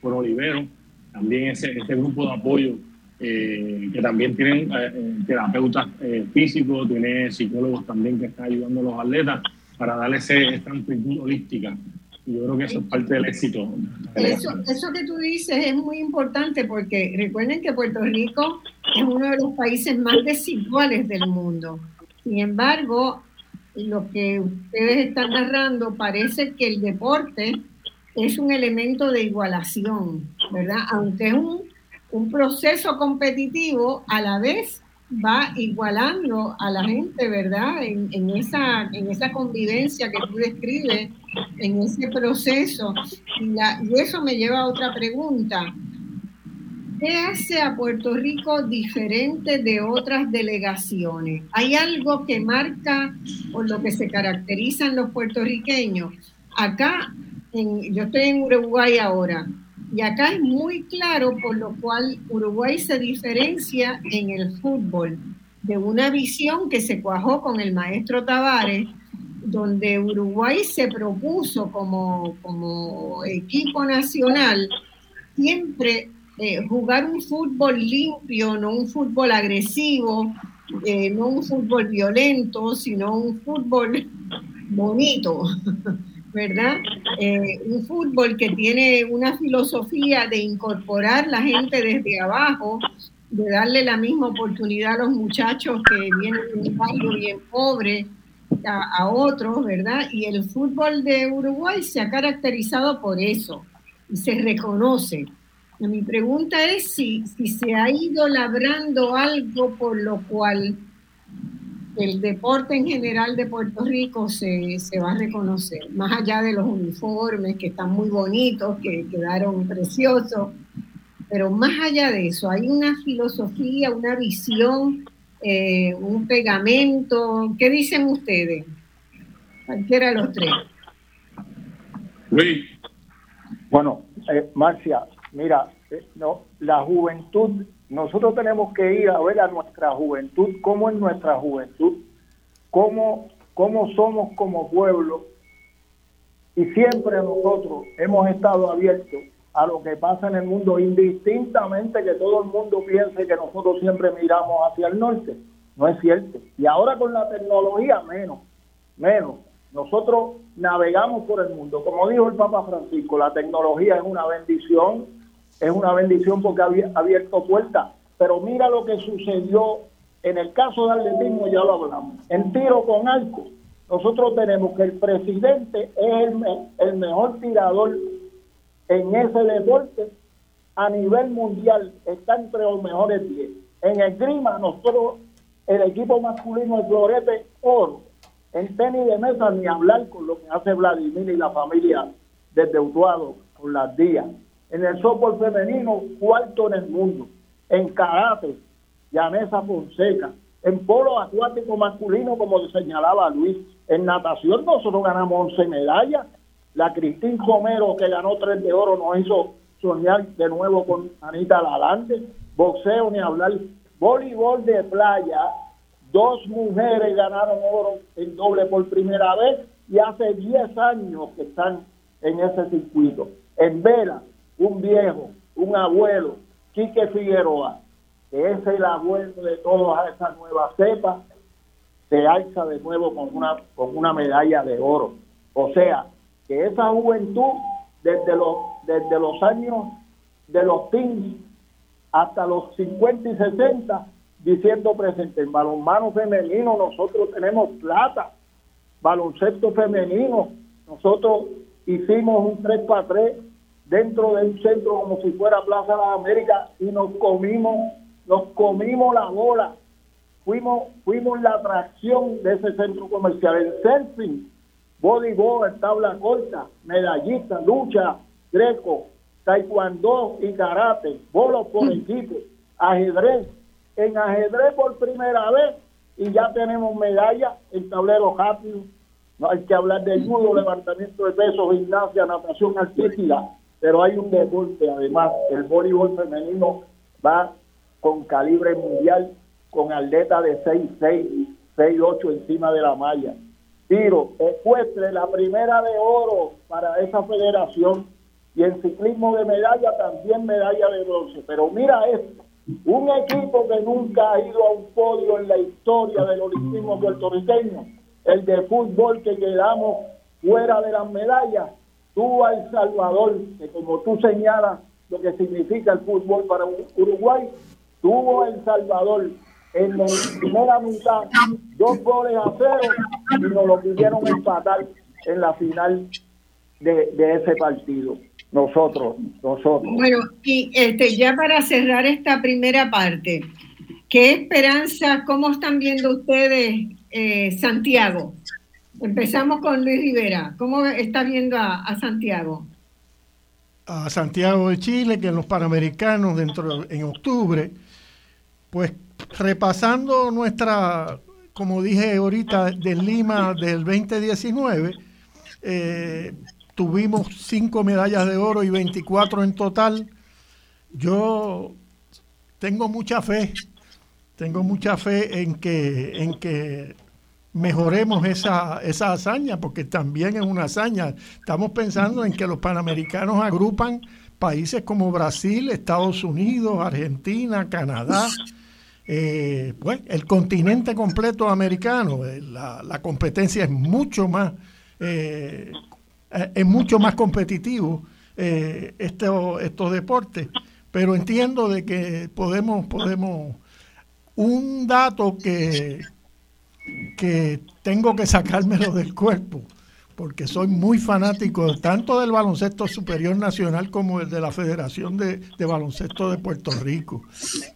por Olivero, también ese, ese grupo de apoyo eh, que también tienen eh, terapeutas físicos, tiene psicólogos también que están ayudando a los atletas para darle esa amplitud holística yo creo que eso es parte del éxito. Eso, eso que tú dices es muy importante porque recuerden que Puerto Rico es uno de los países más desiguales del mundo. Sin embargo, lo que ustedes están narrando parece que el deporte es un elemento de igualación, ¿verdad? Aunque es un, un proceso competitivo, a la vez va igualando a la gente, ¿verdad? En, esa, en esa convivencia que tú describes, en ese proceso. Y, eso me lleva a otra pregunta. ¿Qué hace a Puerto Rico diferente de otras delegaciones? ¿Hay algo que marca por lo que se caracterizan los puertorriqueños? Acá, yo estoy en Uruguay ahora, y acá es muy claro por lo cual Uruguay se diferencia en el fútbol de una visión que se cuajó con el maestro Tavares, donde Uruguay se propuso como, como equipo nacional siempre eh, jugar un fútbol limpio, no un fútbol agresivo, eh, no un fútbol violento, sino un fútbol bonito. <laughs> ¿verdad? Eh, un fútbol que tiene una filosofía de incorporar la gente desde abajo, de darle la misma oportunidad a los muchachos que vienen de un barrio bien pobre a, otros, ¿verdad? Y el fútbol de Uruguay se ha caracterizado por eso y se reconoce. mi pregunta es si, si se ha ido labrando algo por lo cual el deporte en general de Puerto Rico se, va a reconocer, más allá de los uniformes que están muy bonitos, que quedaron preciosos, pero más allá de eso, hay una filosofía, una visión, eh, un pegamento. ¿Qué dicen ustedes? Cualquiera de los tres. Luis. Bueno, eh, Marcia, mira, eh, no, la juventud, nosotros tenemos que ir a ver a nuestra juventud, cómo es nuestra juventud, cómo, cómo somos como pueblo, y siempre nosotros hemos estado abiertos a lo que pasa en el mundo, indistintamente que todo el mundo piense que nosotros siempre miramos hacia el norte. No es cierto. Y ahora con la tecnología, menos, menos. Nosotros navegamos por el mundo. Como dijo el Papa Francisco, la tecnología es una bendición, es una bendición porque ha abierto puertas. Pero mira lo que sucedió en el caso de atletismo, ya lo hablamos. En tiro con arco, nosotros tenemos que el presidente es el, mejor tirador en ese deporte a nivel mundial está entre los mejores 10. En el clima, nosotros, el equipo masculino de Florete, oro. En tenis de mesa, ni hablar con lo que hace Vladimir y la familia desde Utuado con las días. En el softball femenino, cuarto en el mundo. En karate, Yanesa Fonseca. En polo acuático masculino, como señalaba Luis. En natación, nosotros ganamos 11 medallas la Cristín Romero, que ganó tres de oro, nos hizo soñar de nuevo con Anita Lalande. Boxeo, ni hablar. Voleibol de playa, dos mujeres ganaron oro en doble por primera vez y hace 10 años que están en ese circuito. En vela, un viejo, un abuelo, Quique Figueroa, que es el abuelo de todas esas nuevas cepas, se alza de nuevo con una, con una medalla de oro. O sea, que esa juventud desde los, desde los años de los teens hasta los 50 y 60 diciendo presente. En balonmano femenino nosotros tenemos plata, baloncesto femenino, nosotros hicimos un 3 para 3 dentro de un centro como si fuera Plaza de las Américas y nos comimos, nos comimos la bola. Fuimos, fuimos la atracción de ese centro comercial. El surfing voleibol, tabla corta, medallista, lucha, greco, taekwondo y karate, bolos por mm. equipo, ajedrez. En ajedrez por primera vez y ya tenemos medalla en tablero rápido. No hay que hablar de judo, levantamiento de peso, gimnasia, natación artística, pero hay un deporte además, el voleibol femenino va con calibre mundial, con atleta de 6'6, 6'8 encima de la malla tiro ecuestre, la primera de oro para esa federación y en ciclismo de medalla también medalla de bronce. Pero mira esto, un equipo que nunca ha ido a un podio en la historia del olimpismo puertorriqueño, el de fútbol que quedamos fuera de las medallas, a El Salvador, que como tú señalas lo que significa el fútbol para Uruguay, tuvo El Salvador en la primera mitad dos goles a cero y nos lo pudieron empatar en la final de, ese partido. Nosotros, nosotros. Bueno, y este, ya para cerrar esta primera parte, ¿qué esperanza, cómo están viendo ustedes eh, Santiago? Empezamos con Luis Rivera. ¿Cómo está viendo a, Santiago? A Santiago de Chile, que en los Panamericanos dentro en octubre, pues repasando nuestra, como dije ahorita, de Lima del 2019, eh, tuvimos cinco medallas de oro y 24 en total. Yo tengo mucha fe, tengo mucha fe en que, en que mejoremos esa, esa hazaña, porque también es una hazaña. Estamos pensando en que los panamericanos agrupan países como Brasil, Estados Unidos, Argentina, Canadá, eh, pues, el continente completo americano, eh, la, competencia es mucho más, eh, es mucho más competitivo estos deportes, pero entiendo de que podemos, podemos, un dato que, que tengo que sacármelo del cuerpo, porque soy muy fanático tanto del baloncesto superior nacional como el de la Federación de, Baloncesto de Puerto Rico.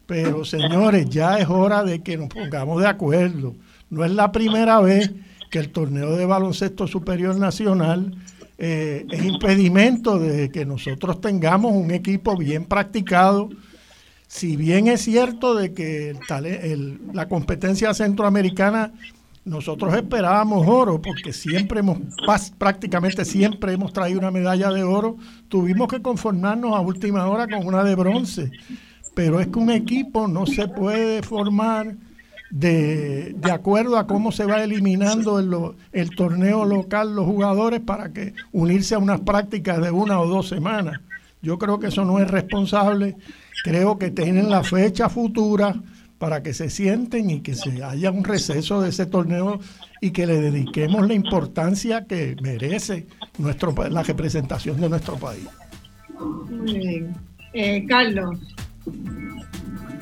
Pero señores, ya es hora de que nos pongamos de acuerdo. No es la primera vez que el torneo de baloncesto superior nacional eh, es impedimento de que nosotros tengamos un equipo bien practicado. Si bien es cierto de que la competencia centroamericana nosotros esperábamos oro porque siempre hemos, prácticamente siempre hemos traído una medalla de oro. Tuvimos que conformarnos a última hora con una de bronce. Pero es que un equipo no se puede formar de, acuerdo a cómo se va eliminando el, el torneo local los jugadores para que unirse a unas prácticas de una o dos semanas. Yo creo que eso no es responsable. Creo que tienen la fecha futura para que se sienten y que se haya un receso de ese torneo y que le dediquemos la importancia que merece nuestro la representación de nuestro país. Muy bien. Eh, Carlos.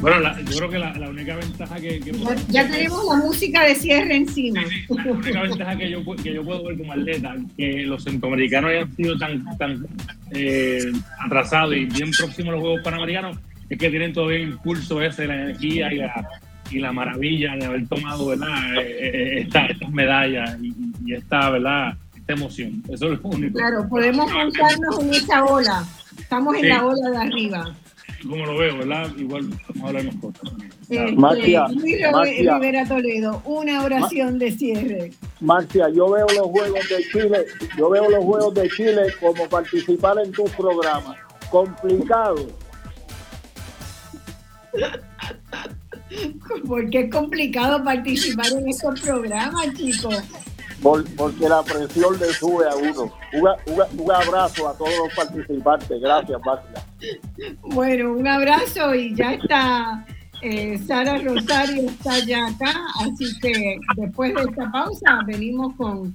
Bueno, yo creo que la, única ventaja que, ya, tenemos la música de cierre encima. la única ventaja que yo, que yo puedo ver como atleta, que los centroamericanos hayan sido tan, tan eh, atrasados y bien próximos a los Juegos Panamericanos, es que tienen todavía el impulso ese, la energía y la, y la maravilla de haber tomado ¿verdad? Eh, eh, estas medallas y, esta, ¿verdad? esta emoción. Eso es lo único. Claro, podemos montarnos en esa ola. Estamos en la ola de arriba. Como lo veo, ¿verdad? Igual vamos a hablar más cosas. Marcia, Rivera Toledo, una oración de cierre. Marcia, yo veo los juegos de Chile, yo veo los juegos de Chile como participar en tu programa. Complicado <laughs> porque es complicado participar en estos programas, chicos. porque la presión le sube a uno. Un, abrazo a todos los participantes. Gracias, Marcia. Bueno, un abrazo y ya está. Eh, Sara Rosario está ya acá, así que después de esta pausa venimos con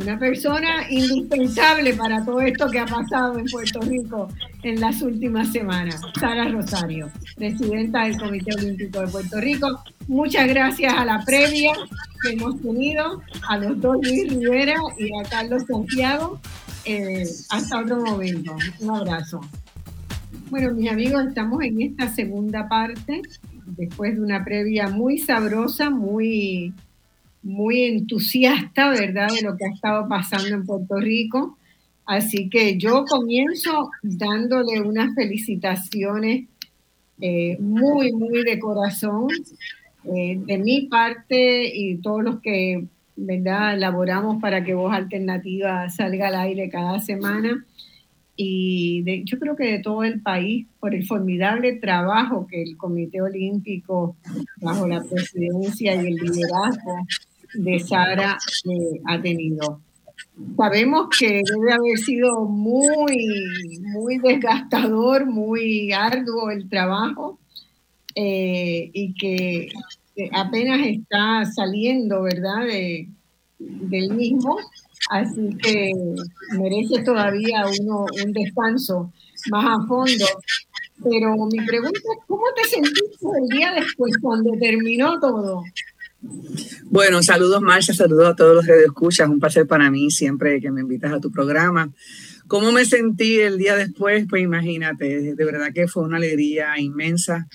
una persona indispensable para todo esto que ha pasado en Puerto Rico en las últimas semanas, Sara Rosario, presidenta del Comité Olímpico de Puerto Rico. Muchas gracias a la previa que hemos tenido, a los dos Luis Rivera y a Carlos Santiago. Eh, hasta otro momento. Un abrazo. Bueno, mis amigos, estamos en esta segunda parte, después de una previa muy sabrosa, muy muy entusiasta, ¿verdad?, de lo que ha estado pasando en Puerto Rico. Así que yo comienzo dándole unas felicitaciones eh, muy, muy de corazón eh, de mi parte y todos los que, ¿verdad?, elaboramos para que Voz Alternativa salga al aire cada semana. Y yo creo que de todo el país, por el formidable trabajo que el Comité Olímpico, bajo la presidencia y el liderazgo de Sara eh, ha tenido. Sabemos que debe haber sido muy, muy desgastador, muy arduo el trabajo eh, y que apenas está saliendo, ¿verdad?, de, del mismo. Así que merece todavía uno un descanso más a fondo. Pero mi pregunta es, ¿cómo te sentiste el día después cuando terminó todo? Bueno, saludos Marcia, saludos a todos los que escuchas. Un placer para mí siempre que me invitas a tu programa. ¿Cómo me sentí el día después? Pues imagínate, de verdad que fue una alegría inmensa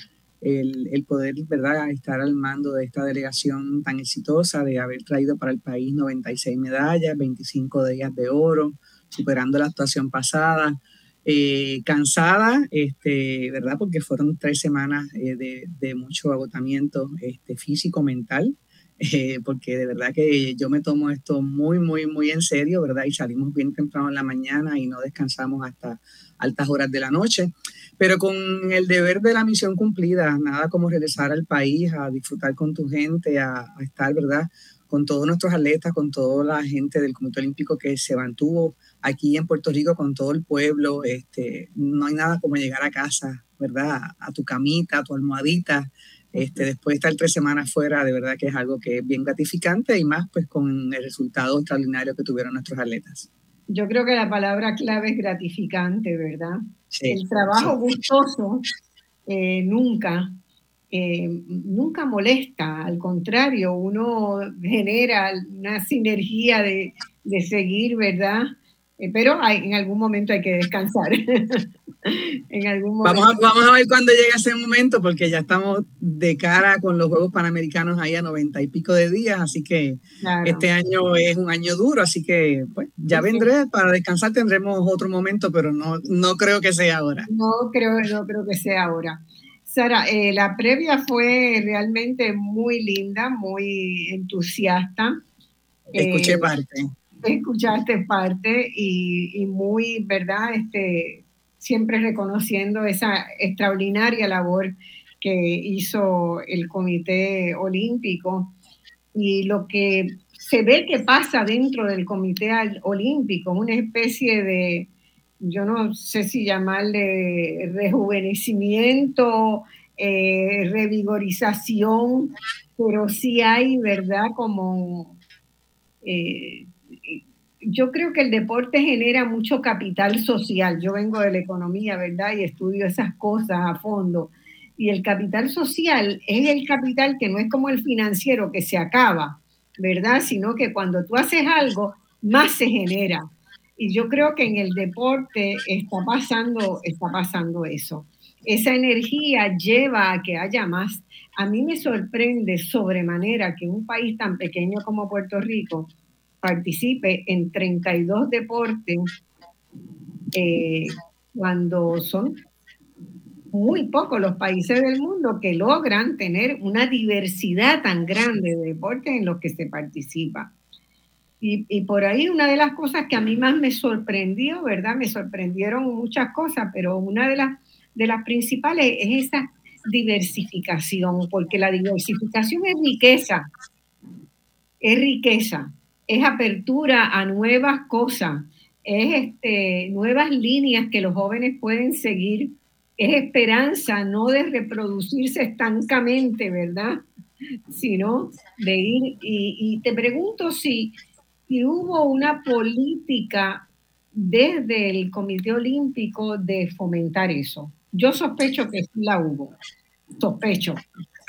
el, el, poder, ¿verdad?, estar al mando de esta delegación tan exitosa, de haber traído para el país 96 medallas, 25 de ellas de oro, superando la actuación pasada. Eh, cansada, este, ¿verdad? Porque fueron tres semanas eh, de, de, mucho agotamiento este, físico, mental, <laughs> eh, porque de verdad que yo me tomo esto muy, muy, muy en serio, ¿verdad? Y salimos bien temprano en la mañana y no descansamos hasta altas horas de la noche, pero con el deber de la misión cumplida, nada como regresar al país a disfrutar con tu gente, a, a estar, ¿verdad? Con todos nuestros atletas, con toda la gente del Comité Olímpico que se mantuvo aquí en Puerto Rico con todo el pueblo, este, no hay nada como llegar a casa, ¿verdad? A tu camita, a tu almohadita, este, después de estar tres semanas fuera, de verdad que es algo que es bien gratificante y más pues con el resultado extraordinario que tuvieron nuestros atletas. Yo creo que la palabra clave es gratificante, ¿verdad? el trabajo gustoso eh, nunca, eh, nunca molesta, al contrario, uno genera una sinergia de, de seguir, ¿verdad? Eh, pero hay, en algún momento hay que descansar. <laughs> en algún momento. Vamos, a, vamos a ver cuándo llega ese momento, porque ya estamos de cara con los Juegos Panamericanos ahí a noventa y pico de días, así que este año es un año duro, así que pues ya vendré para descansar, tendremos otro momento, pero no, no creo que sea ahora. No creo, no creo que sea ahora. Sara, eh, la previa fue realmente muy linda, muy entusiasta. Escuché eh, parte escuchaste parte y, muy, ¿verdad? Este, siempre reconociendo esa extraordinaria labor que hizo el Comité Olímpico y lo que se ve que pasa dentro del Comité Olímpico, una especie de, yo no sé si llamarle rejuvenecimiento, eh, revigorización, pero sí hay, ¿verdad? Como eh, yo creo que el deporte genera mucho capital social. Yo vengo de la economía, ¿verdad? Y estudio esas cosas a fondo. Y el capital social es el capital que no es como el financiero que se acaba, ¿verdad? Sino que cuando tú haces algo, más se genera. Y yo creo que en el deporte está pasando, está pasando eso. Esa energía lleva a que haya más. A mí me sorprende sobremanera que un país tan pequeño como Puerto Rico participe en 32 deportes eh, cuando son muy pocos los países del mundo que logran tener una diversidad tan grande de deportes en los que se participa. Y, y, por ahí una de las cosas que a mí más me sorprendió, ¿verdad? Me sorprendieron muchas cosas, pero una de las, de las principales es esa diversificación, porque la diversificación es riqueza, es riqueza es apertura a nuevas cosas, es este, nuevas líneas que los jóvenes pueden seguir, es esperanza, no de reproducirse estancamente, ¿verdad? Sino de ir. Y, te pregunto si, si hubo una política desde el Comité Olímpico de fomentar eso. Yo sospecho que sí la hubo, sospecho.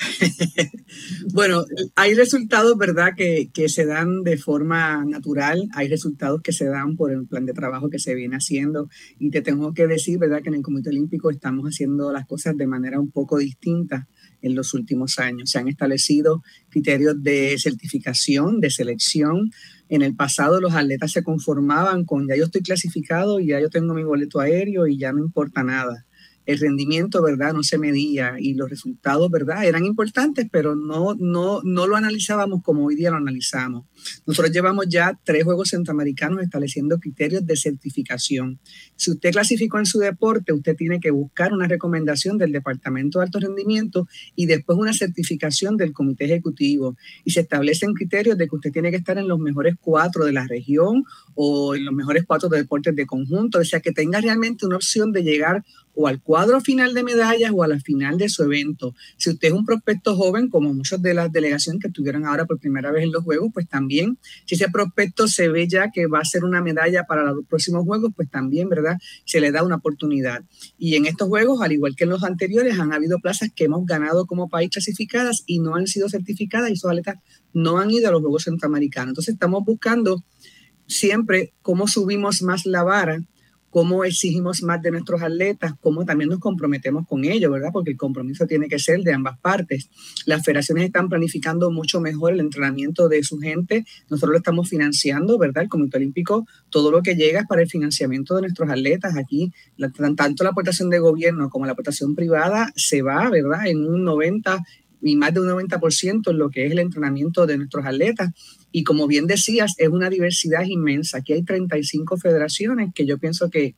<laughs> bueno, hay resultados, ¿verdad?, que, que, se dan de forma natural, hay resultados que se dan por el plan de trabajo que se viene haciendo y te tengo que decir, ¿verdad?, que en el Comité Olímpico estamos haciendo las cosas de manera un poco distinta en los últimos años. Se han establecido criterios de certificación, de selección. En el pasado los atletas se conformaban con ya yo estoy clasificado ya yo tengo mi boleto aéreo y ya no importa nada el rendimiento, ¿verdad? No se medía y los resultados, ¿verdad? Eran importantes, pero no, no, no lo analizábamos como hoy día lo analizamos. Nosotros llevamos ya tres Juegos Centroamericanos estableciendo criterios de certificación. Si usted clasificó en su deporte, usted tiene que buscar una recomendación del Departamento de Alto Rendimiento y después una certificación del Comité Ejecutivo. Y se establecen criterios de que usted tiene que estar en los mejores cuatro de la región o en los mejores cuatro de deportes de conjunto. O sea, que tenga realmente una opción de llegar o al cuadro final de medallas o a la final de su evento. Si usted es un prospecto joven, como muchos de las delegaciones que estuvieron ahora por primera vez en los Juegos, pues también, si ese prospecto se ve ya que va a ser una medalla para los próximos Juegos, pues también, ¿verdad? Se le da una oportunidad. Y en estos Juegos, al igual que en los anteriores, han habido plazas que hemos ganado como país clasificadas y no han sido certificadas y esos atletas no han ido a los Juegos Centroamericanos. Entonces estamos buscando siempre cómo subimos más la vara cómo exigimos más de nuestros atletas, cómo también nos comprometemos con ellos, ¿verdad? Porque el compromiso tiene que ser de ambas partes. Las federaciones están planificando mucho mejor el entrenamiento de su gente. Nosotros lo estamos financiando, ¿verdad? El Comité Olímpico, todo lo que llega es para el financiamiento de nuestros atletas. Aquí, tanto la aportación de gobierno como la aportación privada se va, ¿verdad? En un 90 y más de un 90% en lo que es el entrenamiento de nuestros atletas. Y como bien decías, es una diversidad inmensa. Aquí hay 35 federaciones que yo pienso que,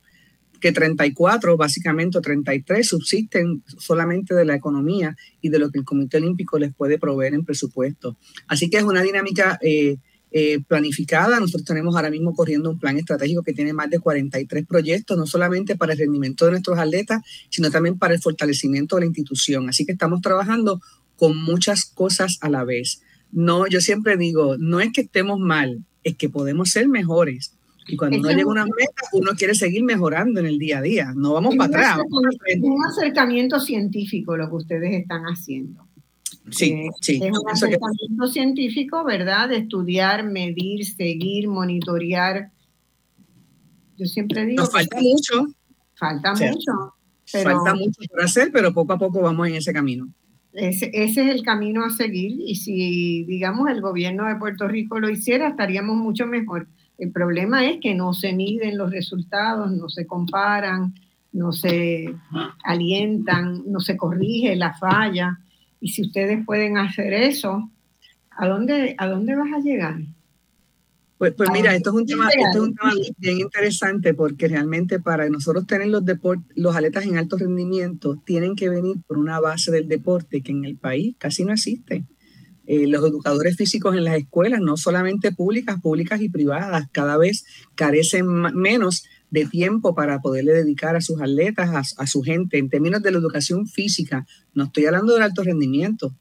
que 34, básicamente, o 33 subsisten solamente de la economía y de lo que el Comité Olímpico les puede proveer en presupuesto. Así que es una dinámica eh, eh, planificada. Nosotros tenemos ahora mismo corriendo un plan estratégico que tiene más de 43 proyectos, no solamente para el rendimiento de nuestros atletas, sino también para el fortalecimiento de la institución. Así que estamos trabajando con muchas cosas a la vez. No, yo siempre digo, no es que estemos mal, es que podemos ser mejores. Y cuando uno llega a una meta, uno quiere seguir mejorando en el día a día. No vamos para atrás. Es un acercamiento científico lo que ustedes están haciendo. Sí, eh, sí. Es un acercamiento científico, ¿verdad? De estudiar, medir, seguir, monitorear yo siempre digo... Nos falta mucho. Falta mucho. falta mucho por hacer, pero poco a poco vamos en ese camino. Ese, ese, es el camino a seguir y si, digamos, el gobierno de Puerto Rico lo hiciera, estaríamos mucho mejor. El problema es que no se miden los resultados, no se comparan, no se alientan, no se corrige la falla. Y si ustedes pueden hacer eso, ¿a dónde, a dónde vas a llegar? Pues, pues mira, esto es, un tema, esto es un tema bien interesante porque realmente para nosotros tener los, los atletas en alto rendimiento tienen que venir por una base del deporte que en el país casi no existe. Eh, los educadores físicos en las escuelas, no solamente públicas, públicas y privadas, cada vez carecen menos de tiempo para poderle dedicar a sus atletas, a, a, su gente, en términos de la educación física. No estoy hablando del alto rendimiento.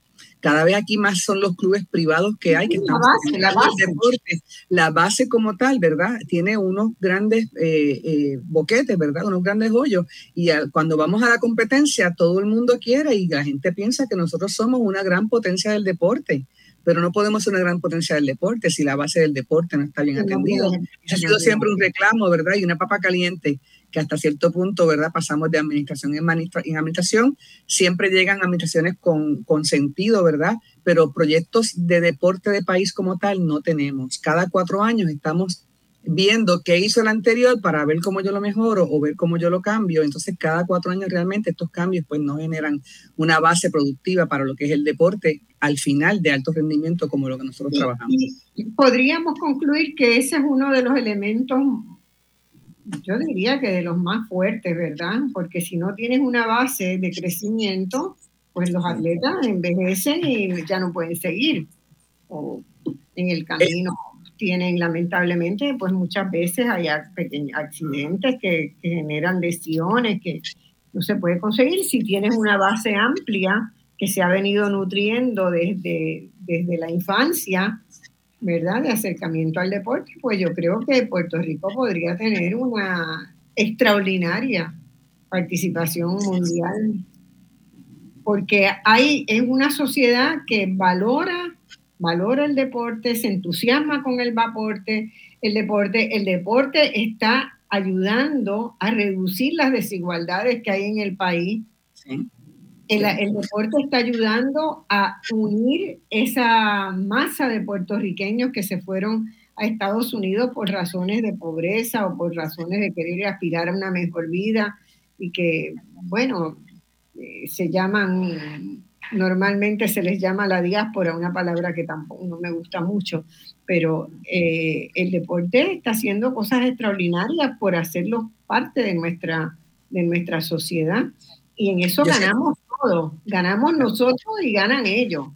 Cada vez aquí más son los clubes privados que hay, que la base, la base. La base como tal, ¿verdad? Tiene unos grandes eh, eh, boquetes, ¿verdad? Unos grandes hoyos. Y cuando vamos a la competencia, todo el mundo quiere y la gente piensa que nosotros somos una gran potencia del deporte pero no podemos ser una gran potencia del deporte si la base del deporte no está bien atendida. ha sido siempre un reclamo, ¿verdad? Y una papa caliente que hasta cierto punto, ¿verdad? Pasamos de administración en, administración, siempre llegan administraciones con, con sentido, ¿verdad? Pero proyectos de deporte de país como tal no tenemos. Cada cuatro años estamos viendo qué hizo el anterior para ver cómo yo lo mejoro o ver cómo yo lo cambio. Entonces, cada cuatro años realmente estos cambios pues no generan una base productiva para lo que es el deporte al final de alto rendimiento como lo que nosotros trabajamos. podríamos concluir que ese es uno de los elementos, yo diría que de los más fuertes, ¿verdad? Porque si no tienes una base de crecimiento, pues los atletas envejecen y ya no pueden seguir o en el camino tienen lamentablemente, pues muchas veces hay accidentes que, generan lesiones que no se puede conseguir. Si tienes una base amplia que se ha venido nutriendo desde, desde la infancia, ¿verdad? De acercamiento al deporte, pues yo creo que Puerto Rico podría tener una extraordinaria participación mundial, porque hay, es una sociedad que valora valora el deporte, se entusiasma con el deporte, el deporte, el deporte está ayudando a reducir las desigualdades que hay en el país. El, el, deporte está ayudando a unir esa masa de puertorriqueños que se fueron a Estados Unidos por razones de pobreza o por razones de querer aspirar a una mejor vida y que, bueno, eh, se llaman normalmente se les llama la diáspora, una palabra que tampoco no me gusta mucho, pero eh, el deporte está haciendo cosas extraordinarias por hacerlo parte de nuestra, de nuestra sociedad. Y en eso ganamos todos, ganamos nosotros y ganan ellos.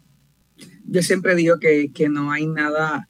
Yo siempre digo que, que no hay nada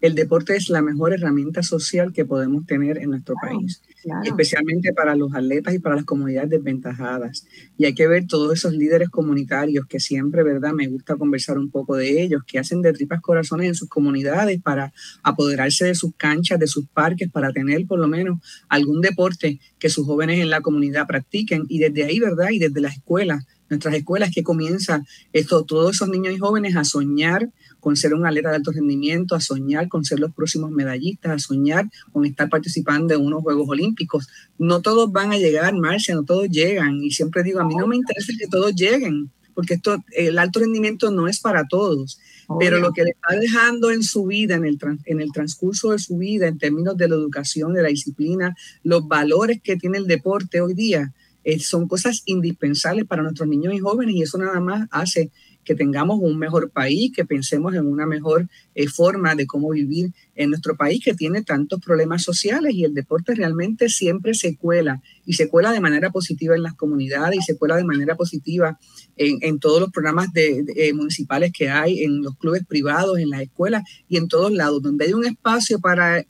el deporte es la mejor herramienta social que podemos tener en nuestro país, especialmente para los atletas y para las comunidades desventajadas. Y hay que ver todos esos líderes comunitarios que siempre, ¿verdad? Me gusta conversar un poco de ellos, que hacen de tripas corazones en sus comunidades para apoderarse de sus canchas, de sus parques, para tener por lo menos algún deporte que sus jóvenes en la comunidad practiquen. Y desde ahí, ¿verdad? Y desde las escuelas, nuestras escuelas que comienzan esto, todos esos niños y jóvenes a soñar con ser un atleta de alto rendimiento, a soñar con ser los próximos medallistas, a soñar con estar participando en unos Juegos Olímpicos. No todos van a llegar, Marcia, no todos llegan. Y siempre digo, a mí no me interesa que todos lleguen, porque esto, el alto rendimiento no es para todos. Pero lo que le está dejando en su vida, en el, en el transcurso de su vida, en términos de la educación, de la disciplina, los valores que tiene el deporte hoy día, eh, son cosas indispensables para nuestros niños y jóvenes y eso nada más hace que tengamos un mejor país, que pensemos en una mejor eh, forma de cómo vivir en nuestro país que tiene tantos problemas sociales y el deporte realmente siempre se cuela y se cuela de manera positiva en las comunidades y se cuela de manera positiva en, todos los programas de, eh, municipales que hay, en los clubes privados, en las escuelas y en todos lados, donde hay un espacio para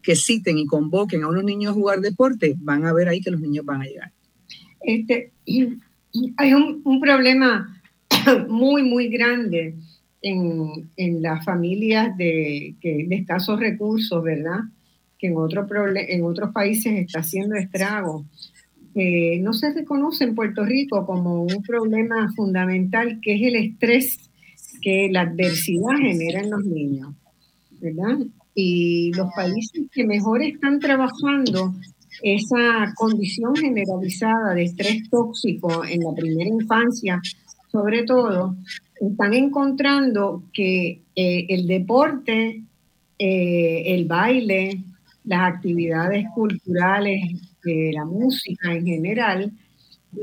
que citen y convoquen a unos niños a jugar deporte, van a ver ahí que los niños van a llegar. Este, hay un, un problema <coughs> muy, muy grande en, en las familias de, que, de escasos recursos, ¿verdad? Que en, otro en otros países está haciendo estragos. Eh, no se reconoce en Puerto Rico como un problema fundamental que es el estrés que la adversidad genera en los niños, ¿verdad? y los países que mejor están trabajando esa condición generalizada de estrés tóxico en la primera infancia, sobre todo, están encontrando que eh, el deporte, eh, el baile, las actividades culturales, eh, la música en general,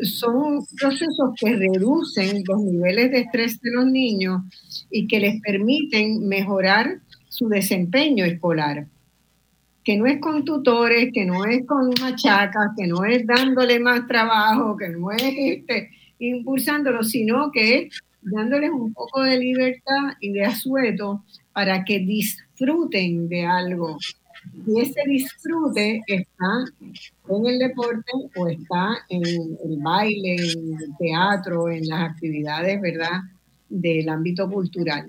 son procesos que reducen los niveles de estrés de los niños y que les permiten mejorar su desempeño escolar. Que no es con tutores, que no es con machacas, que no es dándole más trabajo, que no es este, impulsándolo, sino que es dándoles un poco de libertad y de asueto para que disfruten de algo. Y ese disfrute está en el deporte o está en el baile, en el teatro, en las actividades, ¿verdad? Del ámbito cultural.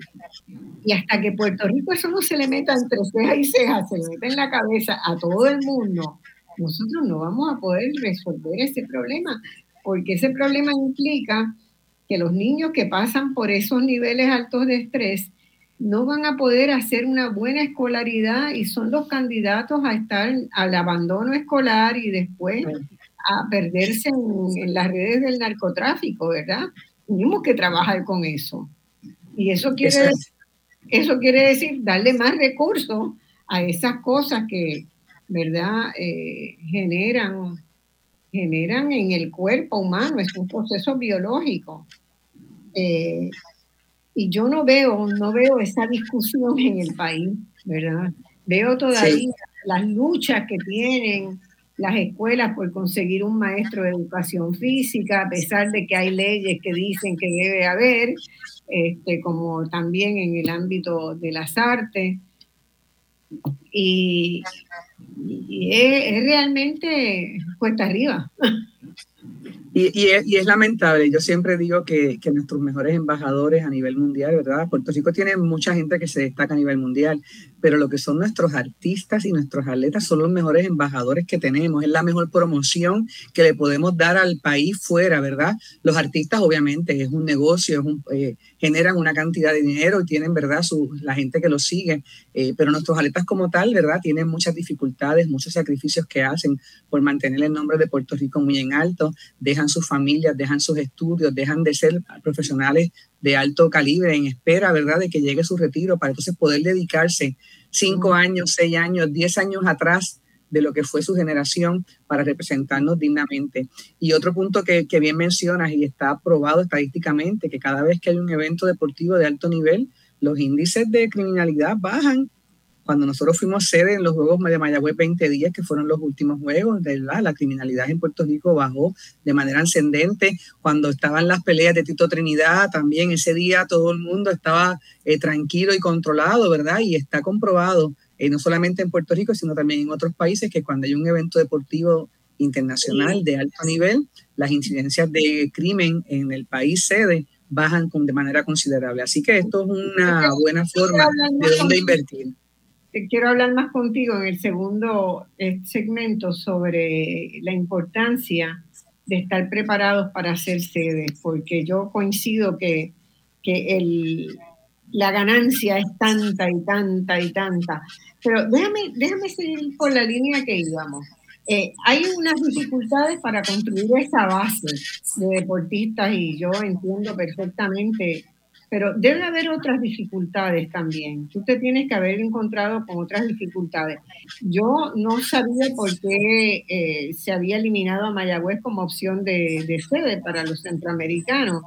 Y hasta que Puerto Rico eso no se le meta entre ceja y ceja, se le meta en la cabeza a todo el mundo, nosotros no vamos a poder resolver ese problema, porque ese problema implica que los niños que pasan por esos niveles altos de estrés no van a poder hacer una buena escolaridad y son los candidatos a estar al abandono escolar y después a perderse en, las redes del narcotráfico, ¿verdad? Tenemos que trabajar con eso. Y eso quiere, decir, eso quiere decir darle más recursos a esas cosas que, ¿verdad?, eh, generan, generan en el cuerpo humano, es un proceso biológico. Eh, y yo no veo, no veo esa discusión en el país, ¿verdad? Veo todavía las luchas que tienen las escuelas por conseguir un maestro de educación física, a pesar de que hay leyes que dicen que debe haber, este, como también en el ámbito de las artes. Y, es, realmente cuesta arriba. Y, es, lamentable, yo siempre digo que, nuestros mejores embajadores a nivel mundial, ¿verdad? Puerto Rico tiene mucha gente que se destaca a nivel mundial, pero lo que son nuestros artistas y nuestros atletas son los mejores embajadores que tenemos, es la mejor promoción que le podemos dar al país fuera, ¿verdad? Los artistas obviamente es un negocio, eh, generan una cantidad de dinero y tienen, ¿verdad? Su, la gente que los sigue, eh, pero nuestros atletas como tal, ¿verdad? Tienen muchas dificultades, muchos sacrificios que hacen por mantener el nombre de Puerto Rico muy en alto, dejan sus familias, dejan sus estudios, dejan de ser profesionales de alto calibre en espera, ¿verdad?, de que llegue su retiro para entonces poder dedicarse cinco años, seis años, diez años atrás de lo que fue su generación para representarnos dignamente. Y otro punto que, que bien mencionas y está probado estadísticamente, que cada vez que hay un evento deportivo de alto nivel, los índices de criminalidad bajan cuando nosotros fuimos sede en los Juegos de Mayagüez 20 días, que fueron los últimos Juegos, ¿verdad? la criminalidad en Puerto Rico bajó de manera ascendente. Cuando estaban las peleas de Tito Trinidad, también ese día todo el mundo estaba eh, tranquilo y controlado, ¿verdad? Y está comprobado, eh, no solamente en Puerto Rico, sino también en otros países, que cuando hay un evento deportivo internacional de alto nivel, las incidencias de crimen en el país sede bajan de manera considerable. Así que esto es una buena forma de dónde invertir quiero hablar más contigo en el segundo eh, segmento sobre la importancia de estar preparados para hacer sede, porque yo coincido que, la ganancia es tanta y tanta y tanta. Pero déjame, déjame seguir por la línea que íbamos. Eh, hay unas dificultades para construir esa base de deportistas y yo entiendo perfectamente pero debe haber otras dificultades también. Tú te tienes que haber encontrado con otras dificultades. Yo no sabía por qué eh, se había eliminado a Mayagüez como opción de, de, sede para los centroamericanos.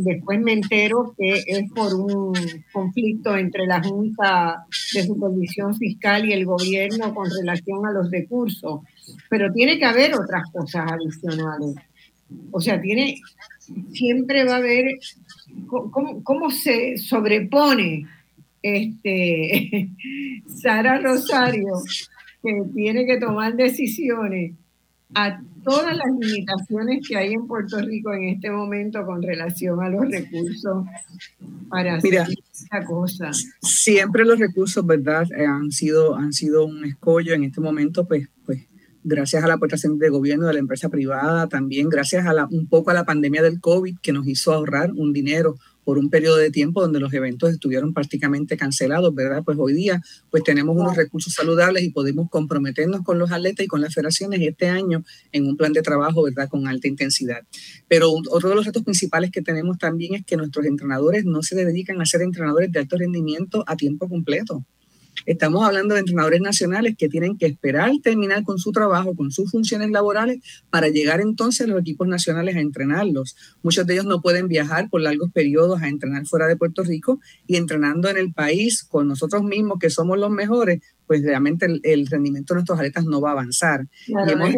Después me entero que es por un conflicto entre la Junta de Supervisión Fiscal y el gobierno con relación a los recursos. Pero tiene que haber otras cosas adicionales. O sea, tiene, siempre va a haber cómo, se sobrepone este, <laughs> Sara Rosario, que tiene que tomar decisiones a todas las limitaciones que hay en Puerto Rico en este momento con relación a los recursos para hacer esta cosa. Siempre los recursos, ¿verdad? Eh, han sido, han sido un escollo en este momento, pues, pues gracias a la aportación del gobierno, de la empresa privada, también gracias a la, un poco a la pandemia del COVID que nos hizo ahorrar un dinero por un periodo de tiempo donde los eventos estuvieron prácticamente cancelados, ¿verdad? Pues hoy día pues tenemos unos recursos saludables y podemos comprometernos con los atletas y con las federaciones este año en un plan de trabajo, ¿verdad? Con alta intensidad. Pero otro de los retos principales que tenemos también es que nuestros entrenadores no se dedican a ser entrenadores de alto rendimiento a tiempo completo. Estamos hablando de entrenadores nacionales que tienen que esperar terminar con su trabajo, con sus funciones laborales, para llegar entonces a los equipos nacionales a entrenarlos. Muchos de ellos no pueden viajar por largos periodos a entrenar fuera de Puerto Rico y entrenando en el país con nosotros mismos, que somos los mejores, pues realmente el, rendimiento de nuestros atletas no va a avanzar. y hemos,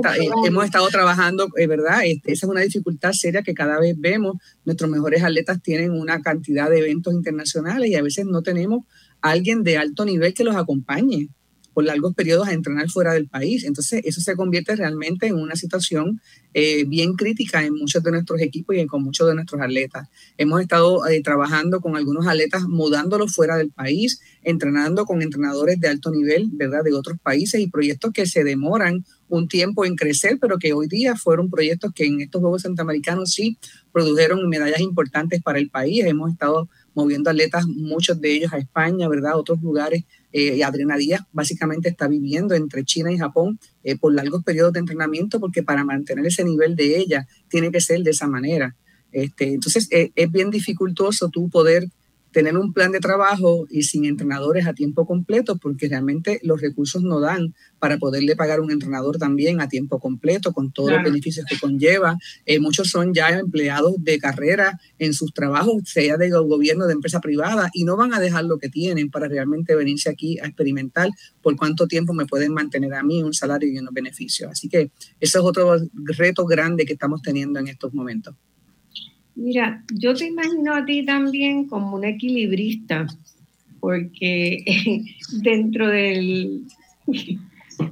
hemos, estado trabajando, es verdad, este, esa es una dificultad seria que cada vez vemos. Nuestros mejores atletas tienen una cantidad de eventos internacionales y a veces no tenemos alguien de alto nivel que los acompañe por largos periodos a entrenar fuera del país. Entonces, eso se convierte realmente en una situación eh, bien crítica en muchos de nuestros equipos y en, con muchos de nuestros atletas. Hemos estado eh, trabajando con algunos atletas, mudándolos fuera del país, entrenando con entrenadores de alto nivel, ¿verdad?, de otros países y proyectos que se demoran un tiempo en crecer, pero que hoy día fueron proyectos que en estos Juegos Centroamericanos sí produjeron medallas importantes para el país. Hemos estado moviendo atletas, muchos de ellos a España, ¿verdad? Otros lugares. Eh, Adriana Díaz básicamente está viviendo entre China y Japón eh, por largos periodos de entrenamiento porque para mantener ese nivel de ella tiene que ser de esa manera. Este, entonces eh, es bien dificultoso tú poder tener un plan de trabajo y sin entrenadores a tiempo completo, porque realmente los recursos no dan para poderle pagar a un entrenador también a tiempo completo, con todos los beneficios que conlleva. Eh, muchos son ya empleados de carrera en sus trabajos, sea de gobierno, de empresa privada, y no van a dejar lo que tienen para realmente venirse aquí a experimentar por cuánto tiempo me pueden mantener a mí un salario y unos beneficios. Así que eso es otro reto grande que estamos teniendo en estos momentos. Mira, yo te imagino a ti también como un equilibrista, porque <laughs> dentro del, <laughs>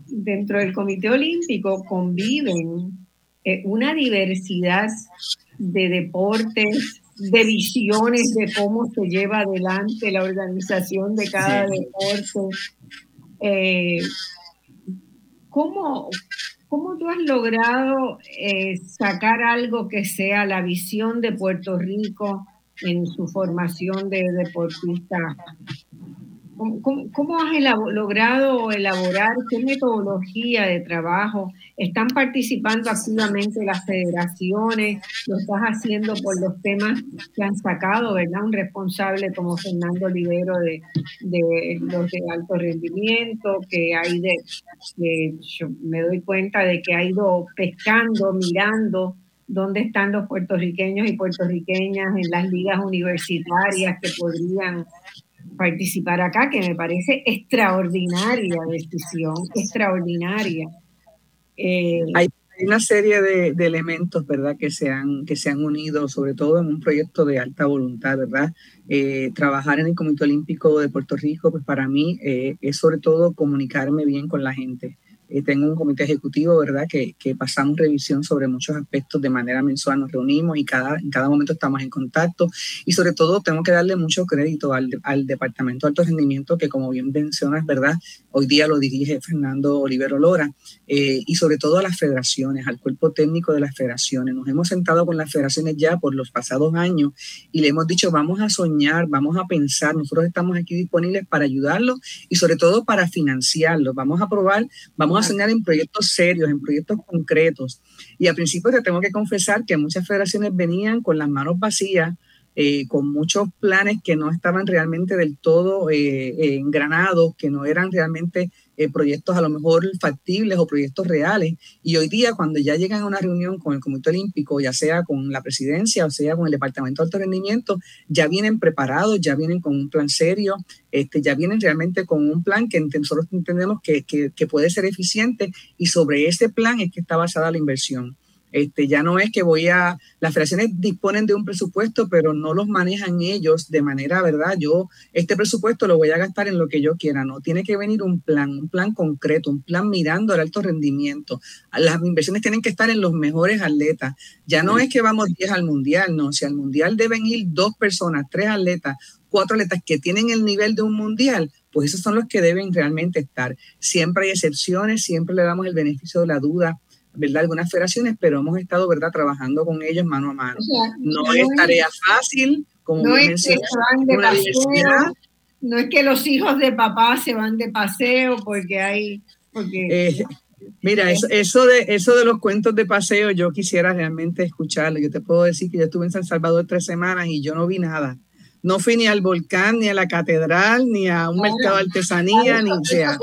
dentro del Comité Olímpico conviven eh, una diversidad de deportes, de visiones de cómo se lleva adelante la organización de cada deporte. Eh, ¿cómo, ¿Cómo tú has logrado eh, sacar algo que sea la visión de Puerto Rico en su formación de deportista? ¿Cómo, has logrado elaborar qué metodología de trabajo? ¿Están participando activamente las federaciones? ¿Lo estás haciendo por los temas que han sacado, verdad? Un responsable como Fernando Libero de, los de alto rendimiento, que hay de, yo me doy cuenta de que ha ido pescando, mirando dónde están los puertorriqueños y puertorriqueñas en las ligas universitarias que podrían participar acá, que me parece extraordinaria decisión, extraordinaria. Eh, hay, una serie de, elementos, ¿verdad?, que se, han, que se han unido, sobre todo en un proyecto de alta voluntad, ¿verdad? Eh, trabajar en el Comité Olímpico de Puerto Rico, pues para mí eh, es sobre todo comunicarme bien con la gente. Eh, tengo un comité ejecutivo, ¿verdad? Que, que, pasamos revisión sobre muchos aspectos de manera mensual, nos reunimos y cada, en cada momento estamos en contacto. Y sobre todo tengo que darle mucho crédito al, al Departamento de Alto Rendimiento, que como bien mencionas, ¿verdad? Hoy día lo dirige Fernando Olivero Lora, eh, y sobre todo a las federaciones, al cuerpo técnico de las federaciones. Nos hemos sentado con las federaciones ya por los pasados años y le hemos dicho, vamos a soñar, vamos a pensar, nosotros estamos aquí disponibles para ayudarlos y sobre todo para financiarlos. Vamos a probar, vamos a soñar en proyectos serios, en proyectos concretos. Y al principio te tengo que confesar que muchas federaciones venían con las manos vacías, eh, con muchos planes que no estaban realmente del todo eh, engranados, que no eran realmente eh, proyectos a lo mejor factibles o proyectos reales. Y hoy día, cuando ya llegan a una reunión con el Comité Olímpico, ya sea con la presidencia o sea con el Departamento de Alto Rendimiento, ya vienen preparados, ya vienen con un plan serio, este, ya vienen realmente con un plan que nosotros entendemos que, que, que puede ser eficiente y sobre ese plan es que está basada la inversión. Este, ya no es que voy a, las federaciones disponen de un presupuesto, pero no los manejan ellos de manera, ¿verdad? Yo este presupuesto lo voy a gastar en lo que yo quiera, no, tiene que venir un plan, un plan concreto, un plan mirando al alto rendimiento. Las inversiones tienen que estar en los mejores atletas. Ya no es que vamos 10 al mundial, no, si al mundial deben ir dos personas, tres atletas, cuatro atletas que tienen el nivel de un mundial, pues esos son los que deben realmente estar. Siempre hay excepciones, siempre le damos el beneficio de la duda ¿verdad? Algunas federaciones, pero hemos estado, ¿verdad? Trabajando con ellos mano a mano. no es tarea fácil como no es que van de paseo, no es que los hijos de papá se van de paseo porque hay... Porque, eh, Mira, eso, de, eso de los cuentos de paseo, yo quisiera realmente escucharlo. Yo te puedo decir que yo estuve en San Salvador tres semanas y yo no vi nada. No fui ni al volcán, ni a la catedral, ni a un mercado de artesanía, ni sea.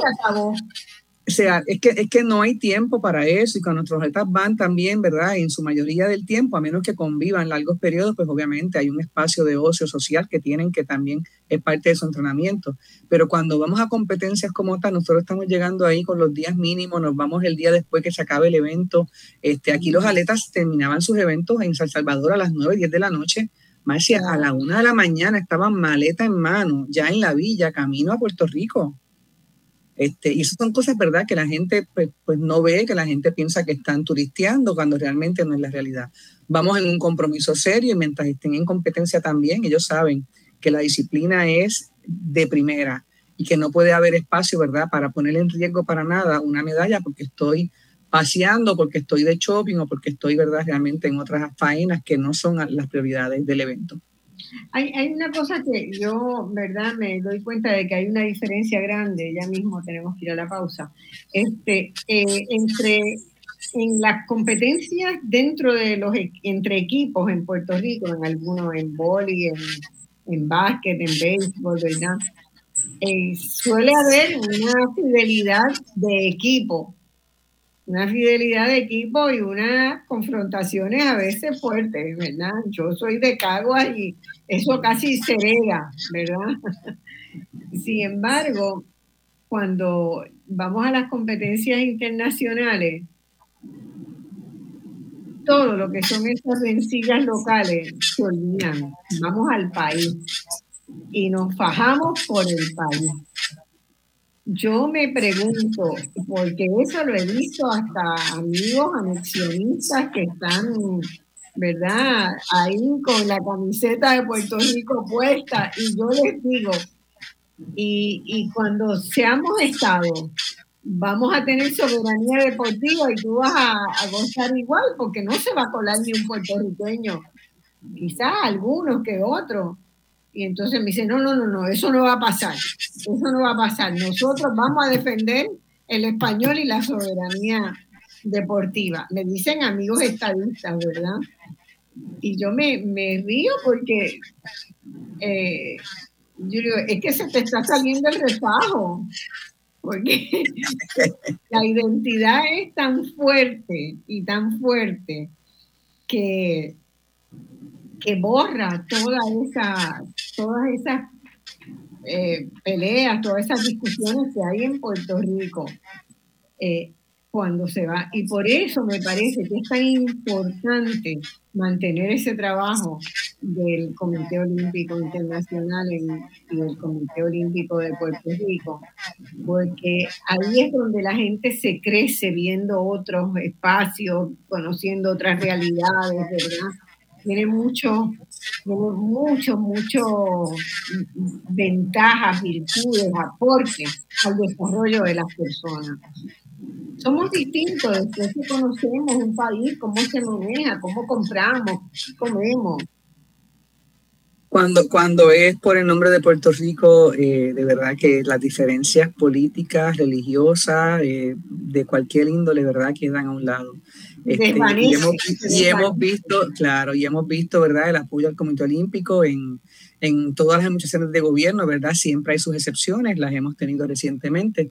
O sea, es que, es que no hay tiempo para eso y cuando nuestros atletas van también, ¿verdad? En su mayoría del tiempo, a menos que convivan largos periodos, pues obviamente hay un espacio de ocio social que tienen que también es parte de su entrenamiento. Pero cuando vamos a competencias como esta, nosotros estamos llegando ahí con los días mínimos, nos vamos el día después que se acabe el evento. Este, aquí los atletas terminaban sus eventos en San Salvador a las 9, 10 de la noche. Marcia, a la una de la mañana estaban maleta en mano, ya en la villa, camino a Puerto Rico. Este, y esas son cosas, ¿verdad?, que la gente pues, pues, no ve, que la gente piensa que están turisteando cuando realmente no es la realidad. Vamos en un compromiso serio y mientras estén en competencia también, ellos saben que la disciplina es de primera y que no puede haber espacio, ¿verdad?, para poner en riesgo para nada una medalla porque estoy paseando, porque estoy de shopping o porque estoy, ¿verdad?, realmente en otras faenas que no son las prioridades del evento. Hay, hay, una cosa que yo, ¿verdad? Me doy cuenta de que hay una diferencia grande, ya mismo tenemos que ir a la pausa, este, eh, entre en las competencias dentro de los e, entre equipos en Puerto Rico, en algunos en boli, en, en básquet, en béisbol, ¿verdad? Eh, suele haber una fidelidad de equipo una fidelidad de equipo y unas confrontaciones a veces fuertes, ¿verdad? Yo soy de Caguas y eso casi se hereda, ¿verdad? <laughs> Sin embargo, cuando vamos a las competencias internacionales, todo lo que son esas rencillas locales se olvidan. Vamos al país y nos fajamos por el país. Yo me pregunto, porque eso lo he visto hasta amigos anexionistas que están, ¿verdad? Ahí con la camiseta de Puerto Rico puesta y yo les digo, y, y cuando seamos Estado, vamos a tener soberanía deportiva y tú vas a, a, gozar igual, porque no se va a colar ni un puertorriqueño, quizás algunos que otros, y entonces me dice, no, no, no, no, eso no va a pasar, eso no va a pasar. Nosotros vamos a defender el español y la soberanía deportiva. Me dicen amigos estadistas, ¿verdad? Y yo me, río porque eh, yo digo, es que se te está saliendo el refajo, porque <laughs> la identidad es tan fuerte y tan fuerte que que borra toda esa, todas esas eh, peleas, todas esas discusiones que hay en Puerto Rico eh, cuando se va. Y por eso me parece que es tan importante mantener ese trabajo del Comité Olímpico Internacional y del Comité Olímpico de Puerto Rico, porque ahí es donde la gente se crece viendo otros espacios, conociendo otras realidades, ¿verdad? Tiene mucho, mucho, mucho ventajas, virtudes, aportes al desarrollo de las personas. Somos distintos, después conocemos un país, cómo se maneja, cómo compramos, comemos. Cuando, cuando es por el nombre de Puerto Rico, eh, de verdad que las diferencias políticas, religiosas, eh, de cualquier índole, ¿verdad?, quedan a un lado. Este, y, hemos, visto, claro, y hemos visto, ¿verdad?, el apoyo al Comité Olímpico en, en todas las administraciones de gobierno, ¿verdad? Siempre hay sus excepciones, las hemos tenido recientemente,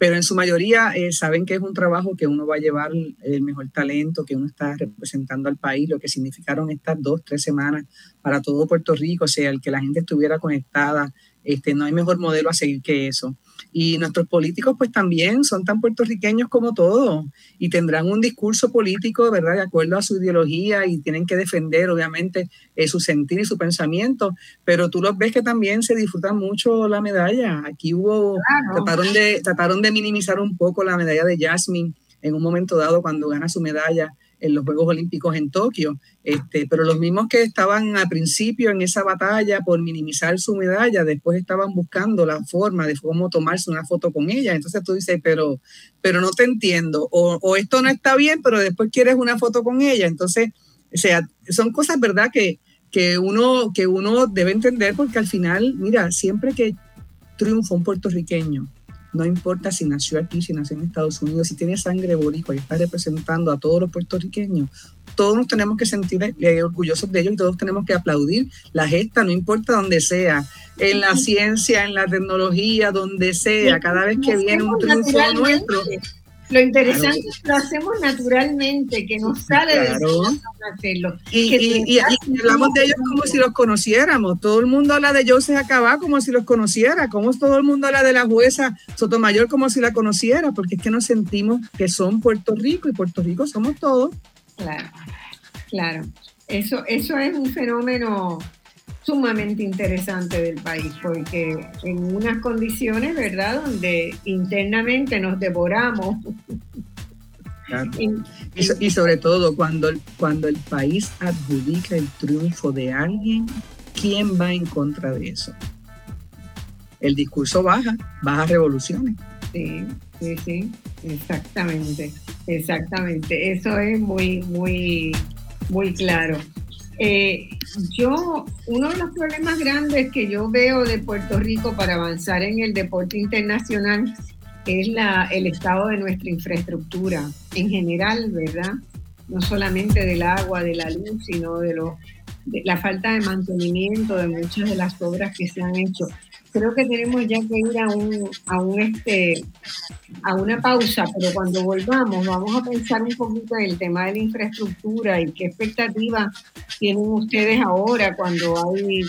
pero en su mayoría eh, saben que es un trabajo que uno va a llevar el mejor talento, que uno está representando al país, lo que significaron estas dos, tres semanas para todo Puerto Rico, o sea, el que la gente estuviera conectada, este, no hay mejor modelo a seguir que eso. Y nuestros políticos pues también son tan puertorriqueños como todos y tendrán un discurso político, ¿verdad?, de acuerdo a su ideología y tienen que defender obviamente eh, su sentir y su pensamiento, pero tú los ves que también se disfrutan mucho la medalla. Aquí hubo, trataron, de, trataron de minimizar un poco la medalla de Jasmine en un momento dado cuando gana su medalla en los Juegos Olímpicos en Tokio, este, pero los mismos que estaban al principio en esa batalla por minimizar su medalla, después estaban buscando la forma de cómo tomarse una foto con ella. Entonces tú dices, pero, pero no te entiendo, o, o esto no está bien, pero después quieres una foto con ella. Entonces, o sea, son cosas, ¿verdad?, que, que uno, que uno debe entender porque al final, mira, siempre que triunfa un puertorriqueño, no importa si nació aquí, si nació en Estados Unidos, si tiene sangre boricua y está representando a todos los puertorriqueños, todos nos tenemos que sentir eh, orgullosos de ellos y todos tenemos que aplaudir la gesta, no importa dónde sea, en la ciencia, en la tecnología, donde sea, cada vez que viene un triunfo nuestro lo interesante es que lo hacemos naturalmente, que nos sale de hacerlo. Y, hablamos de ellos como si los conociéramos. Todo el mundo habla de Joseph Acabá como si los conociera. Como todo el mundo habla de la jueza Sotomayor como si la conociera, porque es que nos sentimos que son Puerto Rico y Puerto Rico somos todos. Claro, claro. Eso, eso es un fenómeno sumamente interesante del país, porque en unas condiciones, ¿verdad?, donde internamente nos devoramos. <laughs> Y, sobre todo cuando, cuando el país adjudica el triunfo de alguien, ¿quién va en contra de eso? El discurso baja, baja revoluciones. Sí, sí, sí, exactamente, exactamente. Eso es muy, muy, muy claro. Eh, yo, uno de los problemas grandes que yo veo de Puerto Rico para avanzar en el deporte internacional es la, el estado de nuestra infraestructura en general, ¿verdad? No solamente del agua, de la luz, sino de, lo, de la falta de mantenimiento de muchas de las obras que se han hecho creo que tenemos ya que ir a un, a un este a una pausa, pero cuando volvamos vamos a pensar un poquito en el tema de la infraestructura y qué expectativas tienen ustedes ahora cuando hay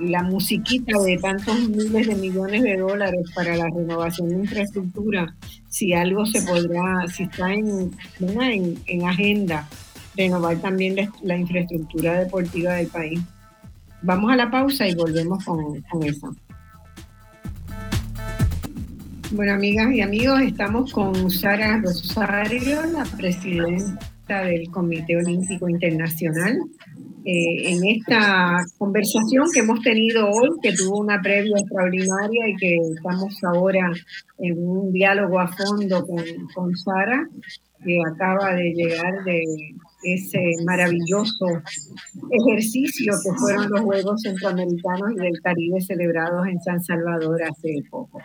la musiquita de tantos miles de millones de dólares para la renovación de infraestructura, si algo se podrá, si está en, en, en agenda, renovar también la infraestructura deportiva del país. Vamos a la pausa y volvemos con, eso. Bueno, amigas y amigos, estamos con Sara Rosario, la presidenta del Comité Olímpico Internacional. Eh, en esta conversación que hemos tenido hoy, que tuvo una previa extraordinaria y que estamos ahora en un diálogo a fondo con, con Sara, que acaba de llegar de, ese maravilloso ejercicio que fueron los Juegos Centroamericanos y del Caribe celebrados en San Salvador hace poco.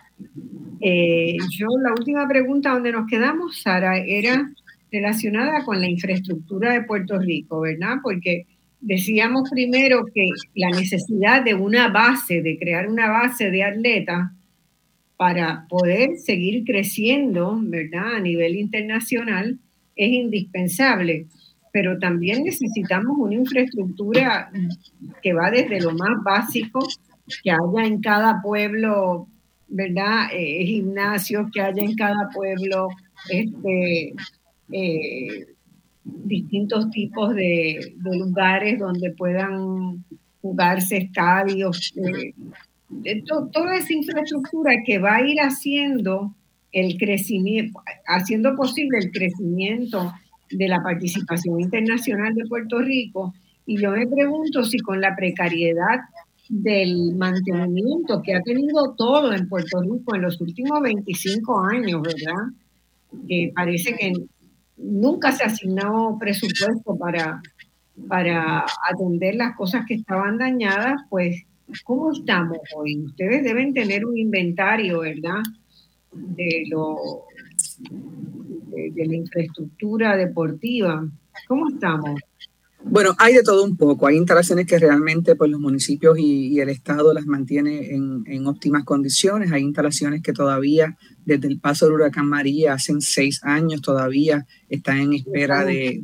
Eh, yo la última pregunta donde nos quedamos, Sara, era relacionada con la infraestructura de Puerto Rico, ¿verdad? Porque decíamos primero que la necesidad de una base, de crear una base de atletas para poder seguir creciendo, ¿verdad? A nivel internacional es indispensable pero también necesitamos una infraestructura que va desde lo más básico, que haya en cada pueblo, ¿verdad? Eh, gimnasios, que haya en cada pueblo este, eh, distintos tipos de, lugares donde puedan jugarse estadios, eh, toda esa infraestructura que va a ir haciendo el crecimiento, haciendo posible el crecimiento de la participación internacional de Puerto Rico y yo me pregunto si con la precariedad del mantenimiento que ha tenido todo en Puerto Rico en los últimos 25 años, ¿verdad? Que parece que nunca se asignó presupuesto para, para atender las cosas que estaban dañadas, pues, ¿cómo estamos hoy? Ustedes deben tener un inventario, ¿verdad? De lo de, la infraestructura deportiva. ¿Cómo estamos? Bueno, hay de todo un poco. Hay instalaciones que realmente pues, los municipios y, el Estado las mantiene en, óptimas condiciones. Hay instalaciones que todavía, desde el paso del huracán María, hace seis años todavía están en espera de,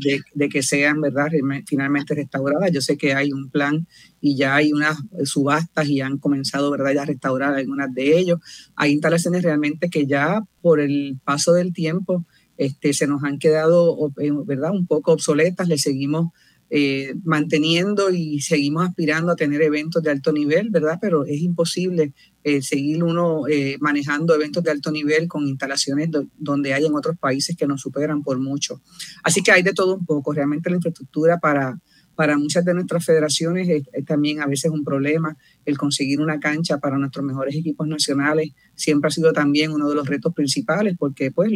que sean ¿verdad? finalmente restauradas. Yo sé que hay un plan y ya hay unas subastas y han comenzado ¿verdad? ya a restaurar algunas de ellos. Hay instalaciones realmente que ya por el paso del tiempo este, se nos han quedado eh, ¿verdad? un poco obsoletas, le seguimos eh, manteniendo y seguimos aspirando a tener eventos de alto nivel, ¿verdad? Pero es imposible eh, seguir uno manejando eventos de alto nivel con instalaciones donde hay en otros países que nos superan por mucho. Así que hay de todo un poco. Realmente la infraestructura para, para muchas de nuestras federaciones es, también a veces un problema el conseguir una cancha para nuestros mejores equipos nacionales siempre ha sido también uno de los retos principales porque pues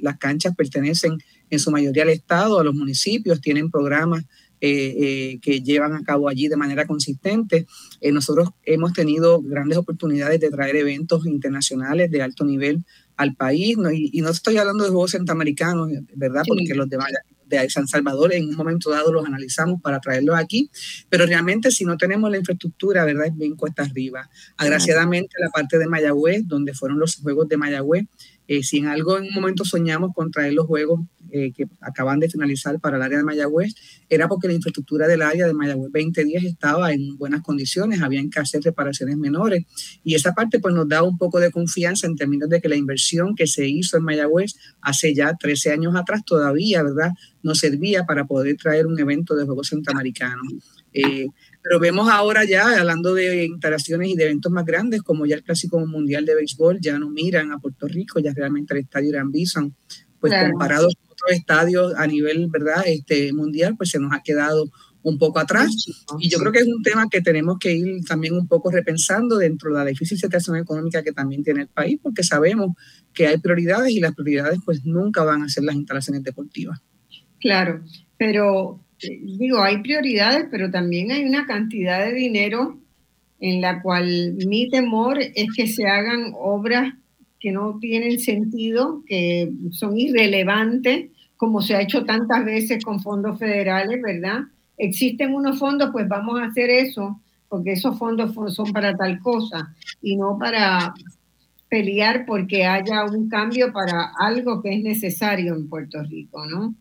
las canchas pertenecen en su mayoría al Estado, a los municipios, tienen programas eh, que llevan a cabo allí de manera consistente. nosotros hemos tenido grandes oportunidades de traer eventos internacionales de alto nivel al país, y, no estoy hablando de juegos centroamericanos, ¿verdad? Porque los de, de San Salvador en un momento dado los analizamos para traerlos aquí, pero realmente si no tenemos la infraestructura, ¿verdad? Es bien cuesta arriba. Agraciadamente la parte de Mayagüez, donde fueron los Juegos de Mayagüez, eh, si en algo en un momento soñamos con traer los juegos eh, que acaban de finalizar para el área de Mayagüez, era porque la infraestructura del área de Mayagüez 2010 estaba en buenas condiciones, habían que hacer reparaciones menores y esa parte pues nos da un poco de confianza en términos de que la inversión que se hizo en Mayagüez hace ya 13 años atrás todavía, ¿verdad? Nos servía para poder traer un evento de Juegos Centroamericanos. Eh, pero vemos ahora ya, hablando de instalaciones y de eventos más grandes, como ya el Clásico Mundial de Béisbol, ya no miran a Puerto Rico, ya realmente el estadio Irán Bison, pues comparado con otros estadios a nivel verdad este mundial, pues se nos ha quedado un poco atrás. Y yo creo que es un tema que tenemos que ir también un poco repensando dentro de la difícil situación económica que también tiene el país, porque sabemos que hay prioridades y las prioridades pues nunca van a ser las instalaciones deportivas. Claro, pero digo, hay prioridades, pero también hay una cantidad de dinero en la cual mi temor es que se hagan obras que no tienen sentido, que son irrelevantes, como se ha hecho tantas veces con fondos federales, ¿verdad? Existen unos fondos, pues vamos a hacer eso, porque esos fondos son para tal cosa y no para pelear porque haya un cambio para algo que es necesario en Puerto Rico, ¿no?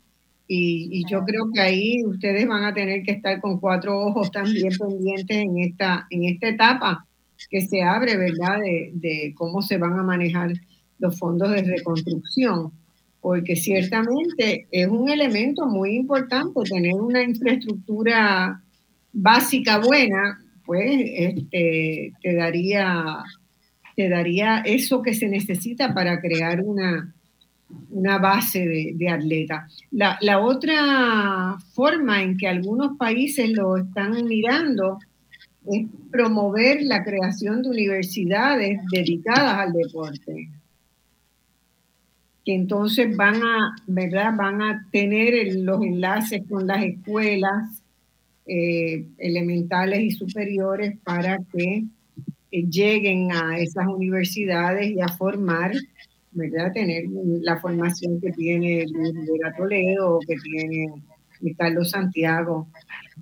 Y, yo creo que ahí ustedes van a tener que estar con cuatro ojos también pendientes en esta, en esta etapa que se abre, ¿verdad?, de, cómo se van a manejar los fondos de reconstrucción, porque ciertamente es un elemento muy importante tener una infraestructura básica buena, pues este, te, daría, te daría eso que se necesita para crear una, una base de, de atleta. La, la, otra forma en que algunos países lo están mirando es promover la creación de universidades dedicadas al deporte, que entonces van a, ¿verdad? Van a tener los enlaces con las escuelas eh, elementales y superiores para que eh, lleguen a esas universidades y a formar ¿verdad? Tener la formación que tiene Luis Rivera Toledo, que tiene Carlos Santiago,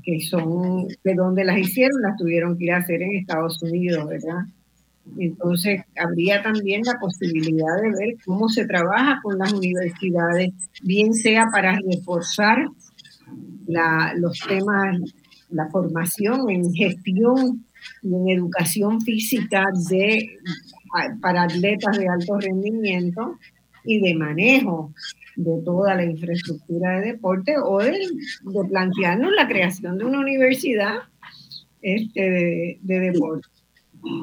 que son de donde las hicieron, las tuvieron que ir a hacer en Estados Unidos, ¿verdad? Entonces, habría también la posibilidad de ver cómo se trabaja con las universidades, bien sea para reforzar la, los temas, la formación en gestión y en educación física de para atletas de alto rendimiento y de manejo de toda la infraestructura de deporte o de, plantearnos la creación de una universidad este, de, deporte.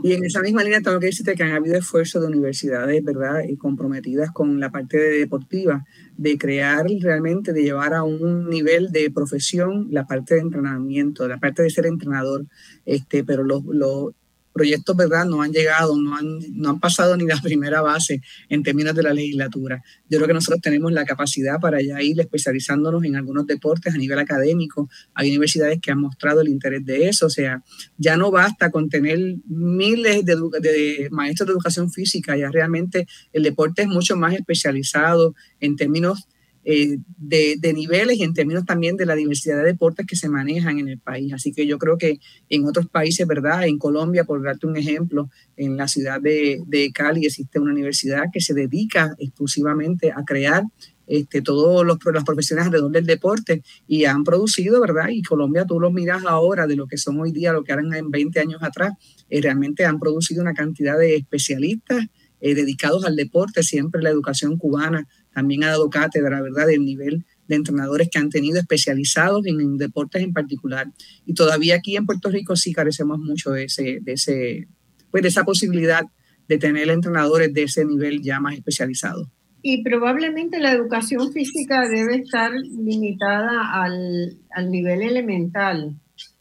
Y en esa misma línea tengo que decirte que han habido esfuerzos de universidades, ¿verdad?, y comprometidas con la parte deportiva, de crear realmente, de llevar a un nivel de profesión la parte de entrenamiento, la parte de ser entrenador, este, pero los, los proyectos, ¿verdad?, no han llegado, no han, no han pasado ni la <laughs> primera base en términos de la legislatura. Yo creo que nosotros tenemos la capacidad para ya ir especializándonos en algunos deportes a nivel académico. Hay universidades que han mostrado el interés de eso, o sea, ya no basta con tener miles de, de maestros de educación física, ya realmente el deporte es mucho más especializado en términos eh, de, niveles y en términos también de la diversidad de deportes que se manejan en el país. Así que yo creo que en otros países, ¿verdad? En Colombia, por darte un ejemplo, en la ciudad de, Cali existe una universidad que se dedica exclusivamente a crear este, todos los, las profesiones alrededor del deporte y han producido, ¿verdad? Y Colombia, tú lo miras ahora de lo que son hoy día, lo que eran en 20 años atrás, eh, realmente han producido una cantidad de especialistas eh, dedicados al deporte, siempre la educación cubana también ha dado cátedra, ¿verdad?, del nivel de entrenadores que han tenido especializados en, deportes en particular. Y todavía aquí en Puerto Rico sí carecemos mucho de, ese, de, ese, pues de esa posibilidad de tener entrenadores de ese nivel ya más especializado. Y probablemente la educación física debe estar limitada al, al nivel elemental.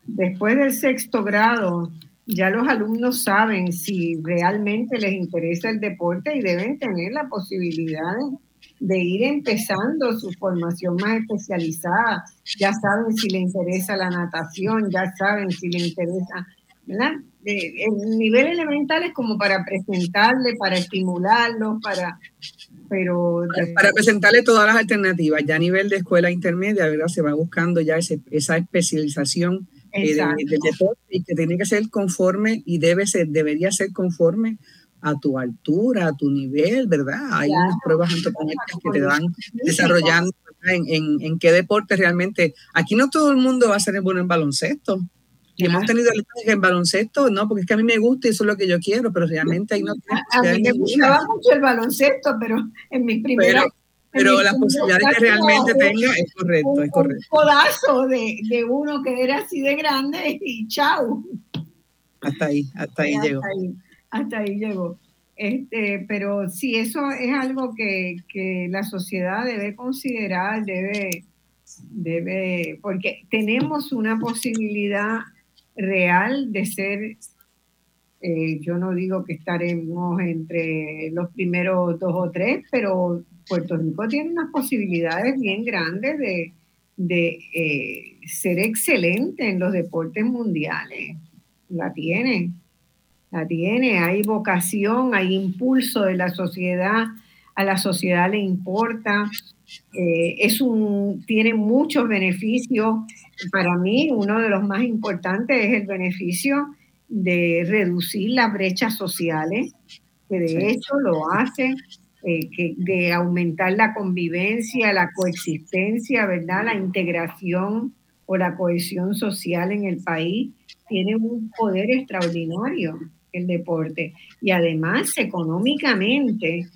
Después del sexto grado, ya los alumnos saben si realmente les interesa el deporte y deben tener la posibilidad ir empezando su formación más especializada. Ya saben si le interesa la natación, ya saben si le interesa, ¿verdad? el nivel elemental es como para presentarle, para estimularlo, para... Pero para, presentarle todas las alternativas, ya a nivel de escuela intermedia, ¿verdad? Se va buscando ya esa especialización eh, de, deporte y que tiene que ser conforme y debe ser, debería ser conforme a tu altura, a tu nivel, ¿verdad? Hay unas pruebas antropológicas que te van desarrollando en, en, en, qué deporte realmente. Aquí no todo el mundo va a ser bueno en baloncesto. Y hemos tenido en baloncesto, no, porque es que a mí me gusta y eso es lo que yo quiero, pero realmente ahí no A, mí me gustaba mucho el baloncesto, pero en mis primeras. Pero, pero las posibilidades que realmente tenga es correcto, es correcto. Un codazo de, de, uno que era así de grande y chau. Hasta ahí, hasta ahí llegó. Hasta ahí llegó. Este, pero sí, eso es algo que, que la sociedad debe considerar, debe, debe, porque tenemos una posibilidad real de ser, eh, yo no digo que estaremos entre los primeros dos o tres, pero Puerto Rico tiene unas posibilidades bien grandes de, de eh, ser excelente en los deportes mundiales. La tiene, la tiene. Hay vocación, hay impulso de la sociedad, a la sociedad le importa. Eh, es un, tiene muchos beneficios. Para mí, uno de los más importantes es el beneficio de reducir las brechas sociales, que de hecho lo hace, eh, que, de aumentar la convivencia, la coexistencia, ¿verdad? La integración o la cohesión social en el país. Tiene un poder extraordinario el deporte. Y además, económicamente,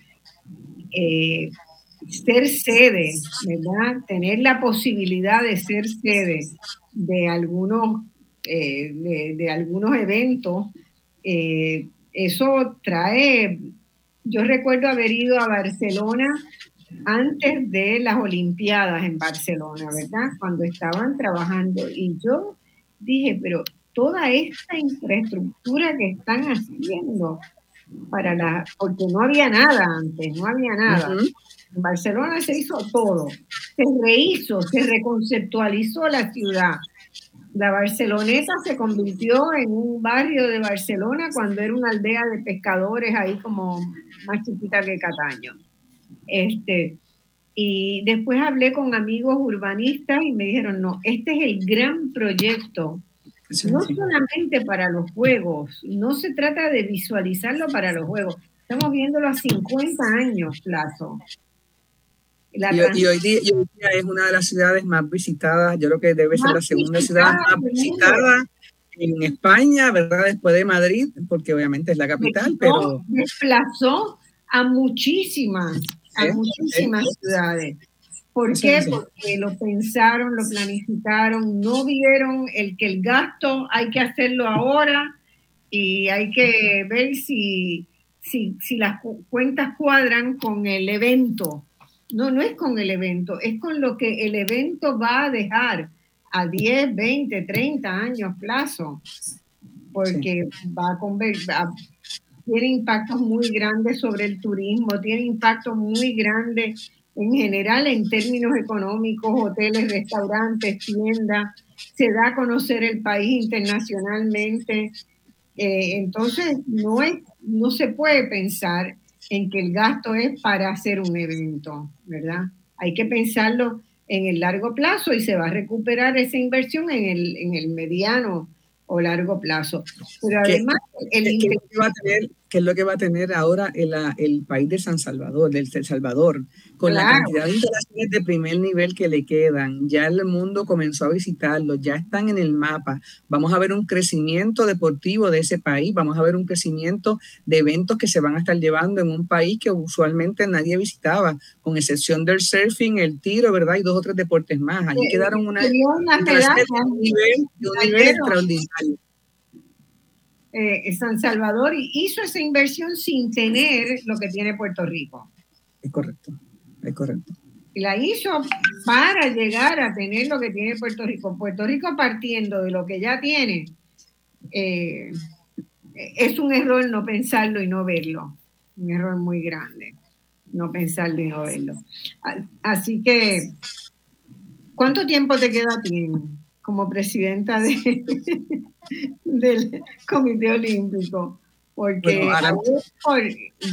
eh, ser sede, ¿verdad? Tener la posibilidad de ser sede de algunos, eh, de, algunos eventos, eh, eso trae, yo recuerdo haber ido a Barcelona antes de las Olimpiadas en Barcelona, ¿verdad? Cuando estaban trabajando y yo dije, pero toda esta infraestructura que están haciendo para la, porque no había nada antes, no había nada. En Barcelona se hizo todo, se rehizo, se reconceptualizó la ciudad. La Barceloneta se convirtió en un barrio de Barcelona cuando era una aldea de pescadores ahí como más chiquita que Cataño. Este, y después hablé con amigos urbanistas y me dijeron, no, este es el gran proyecto, no solamente para los juegos, no se trata de visualizarlo para los juegos, estamos viéndolo a 50 años plazo. Y, hoy día, es una de las ciudades más visitadas, yo creo que debe ser la segunda ciudad más visitada en España, ¿verdad? Después de Madrid, porque obviamente es la capital, pero... Desplazó a muchísimas, a muchísimas ciudades. ¿Por qué? Porque lo pensaron, lo planificaron, no vieron el que el gasto hay que hacerlo ahora y hay que ver si, si, si las cuentas cuadran con el evento. No, no es con el evento, es con lo que el evento va a dejar a 10, 20, 30 años plazo, porque va a, tiene impactos muy grandes sobre el turismo, tiene impactos muy grandes en general en términos económicos, hoteles, restaurantes, tiendas, se da a conocer el país internacionalmente. Eh, entonces, no, es, no se puede pensar en que el gasto es para hacer un evento, ¿verdad? Hay que pensarlo en el largo plazo y se va a recuperar esa inversión en el, en el mediano o largo plazo. Pero además, el ¿qué, va ¿qué, es lo que va a tener ahora el, el país de San Salvador, del El Salvador? con la cantidad de instalaciones de primer nivel que le quedan, ya el mundo comenzó a visitarlo, ya están en el mapa. Vamos a ver un crecimiento deportivo de ese país, vamos a ver un crecimiento de eventos que se van a estar llevando en un país que usualmente nadie visitaba, con excepción del surfing, el tiro, ¿verdad? Y dos o tres deportes más. Allí quedaron una, una un nivel, un nivel extraordinario. Eh, San Salvador hizo esa inversión sin tener lo que tiene Puerto Rico. Es correcto es correcto. La hizo para llegar a tener lo que tiene Puerto Rico. Puerto Rico partiendo de lo que ya tiene, eh, es un error no pensarlo y no verlo. Un error muy grande. no pensar de no verlo. Así que, ¿cuánto tiempo te queda a ti como presidenta de, <laughs> del Comité Olímpico? Porque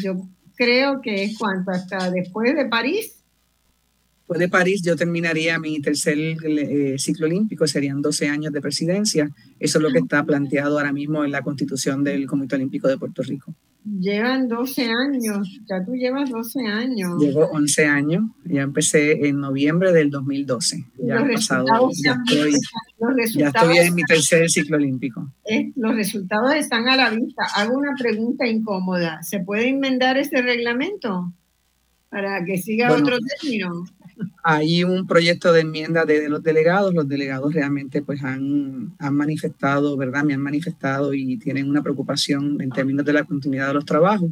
yo creo que es cuánto, hasta después de París de París yo terminaría mi tercer eh, ciclo olímpico, serían 12 años de presidencia. Eso es lo que está planteado ahora mismo en la constitución del Comité Olímpico de Puerto Rico. Llevan 12 años, ya tú llevas 12 años. Llevo 11 años, ya empecé en noviembre del 2012. Ya han pasado, ya estoy, ya estoy en mi tercer ciclo olímpico. los resultados están a la vista. Hago una pregunta incómoda. ¿Se puede enmendar este reglamento para que siga otro término? Hay un proyecto de enmienda de, los delegados. Los delegados realmente pues han, han, manifestado, ¿verdad? Me han manifestado y tienen una preocupación en términos de la continuidad de los trabajos.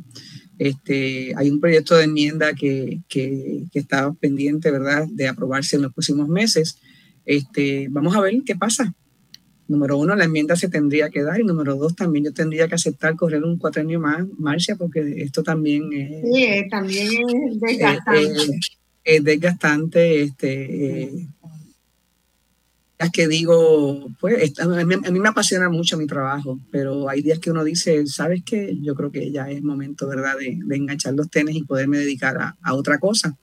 Este, hay un proyecto de enmienda que, que, que, está pendiente, ¿verdad?, de aprobarse en los próximos meses. Este, vamos a ver qué pasa. Número uno, la enmienda se tendría que dar y número dos, también yo tendría que aceptar correr un cuatrenio más, Marcia, porque esto también es... Sí, también es desgastante es desgastante, este, eh, las que digo, pues a mí, me apasiona mucho mi trabajo, pero hay días que uno dice, ¿sabes qué? Yo creo que ya es momento, ¿verdad?, de, enganchar los tenis y poderme dedicar a, a otra cosa.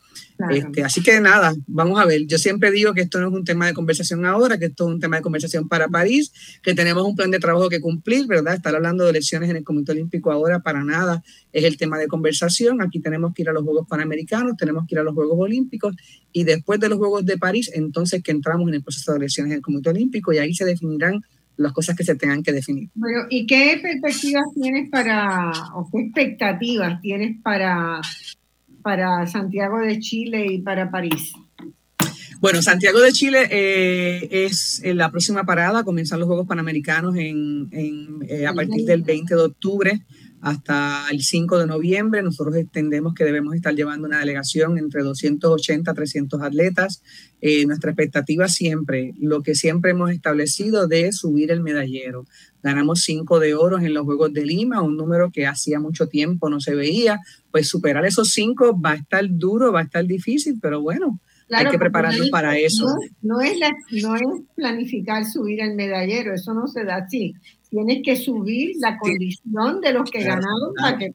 Este, así que nada, vamos a ver. Yo siempre digo que esto no es un tema de conversación ahora, que esto es un tema de conversación para París, que tenemos un plan de trabajo que cumplir, ¿verdad? Estar hablando de elecciones en el Comité Olímpico ahora para nada es el tema de conversación. Aquí tenemos que ir a los Juegos Panamericanos, tenemos que ir a los Juegos Olímpicos y después de los Juegos de París, entonces que entramos en el proceso de elecciones en el Comité Olímpico y ahí se definirán las cosas que se tengan que definir. Bueno, ¿y qué perspectivas tienes para, o qué expectativas tienes para para Santiago de Chile y para París? Bueno, Santiago de Chile eh, es la próxima parada. Comienzan los Juegos Panamericanos en, eh, a partir del 20 de octubre hasta el 5 de noviembre. Nosotros entendemos que debemos estar llevando una delegación entre 280 a 300 atletas. Eh, nuestra expectativa siempre, lo que siempre hemos establecido de subir el medallero. Ganamos cinco de oro en los Juegos de Lima, un número que hacía mucho tiempo no se veía. Pues superar esos cinco va a estar duro, va a estar difícil, pero bueno, hay que prepararnos para eso. No, es no es planificar subir el medallero, eso no se da así tienes que subir la condición de los que ganaron para que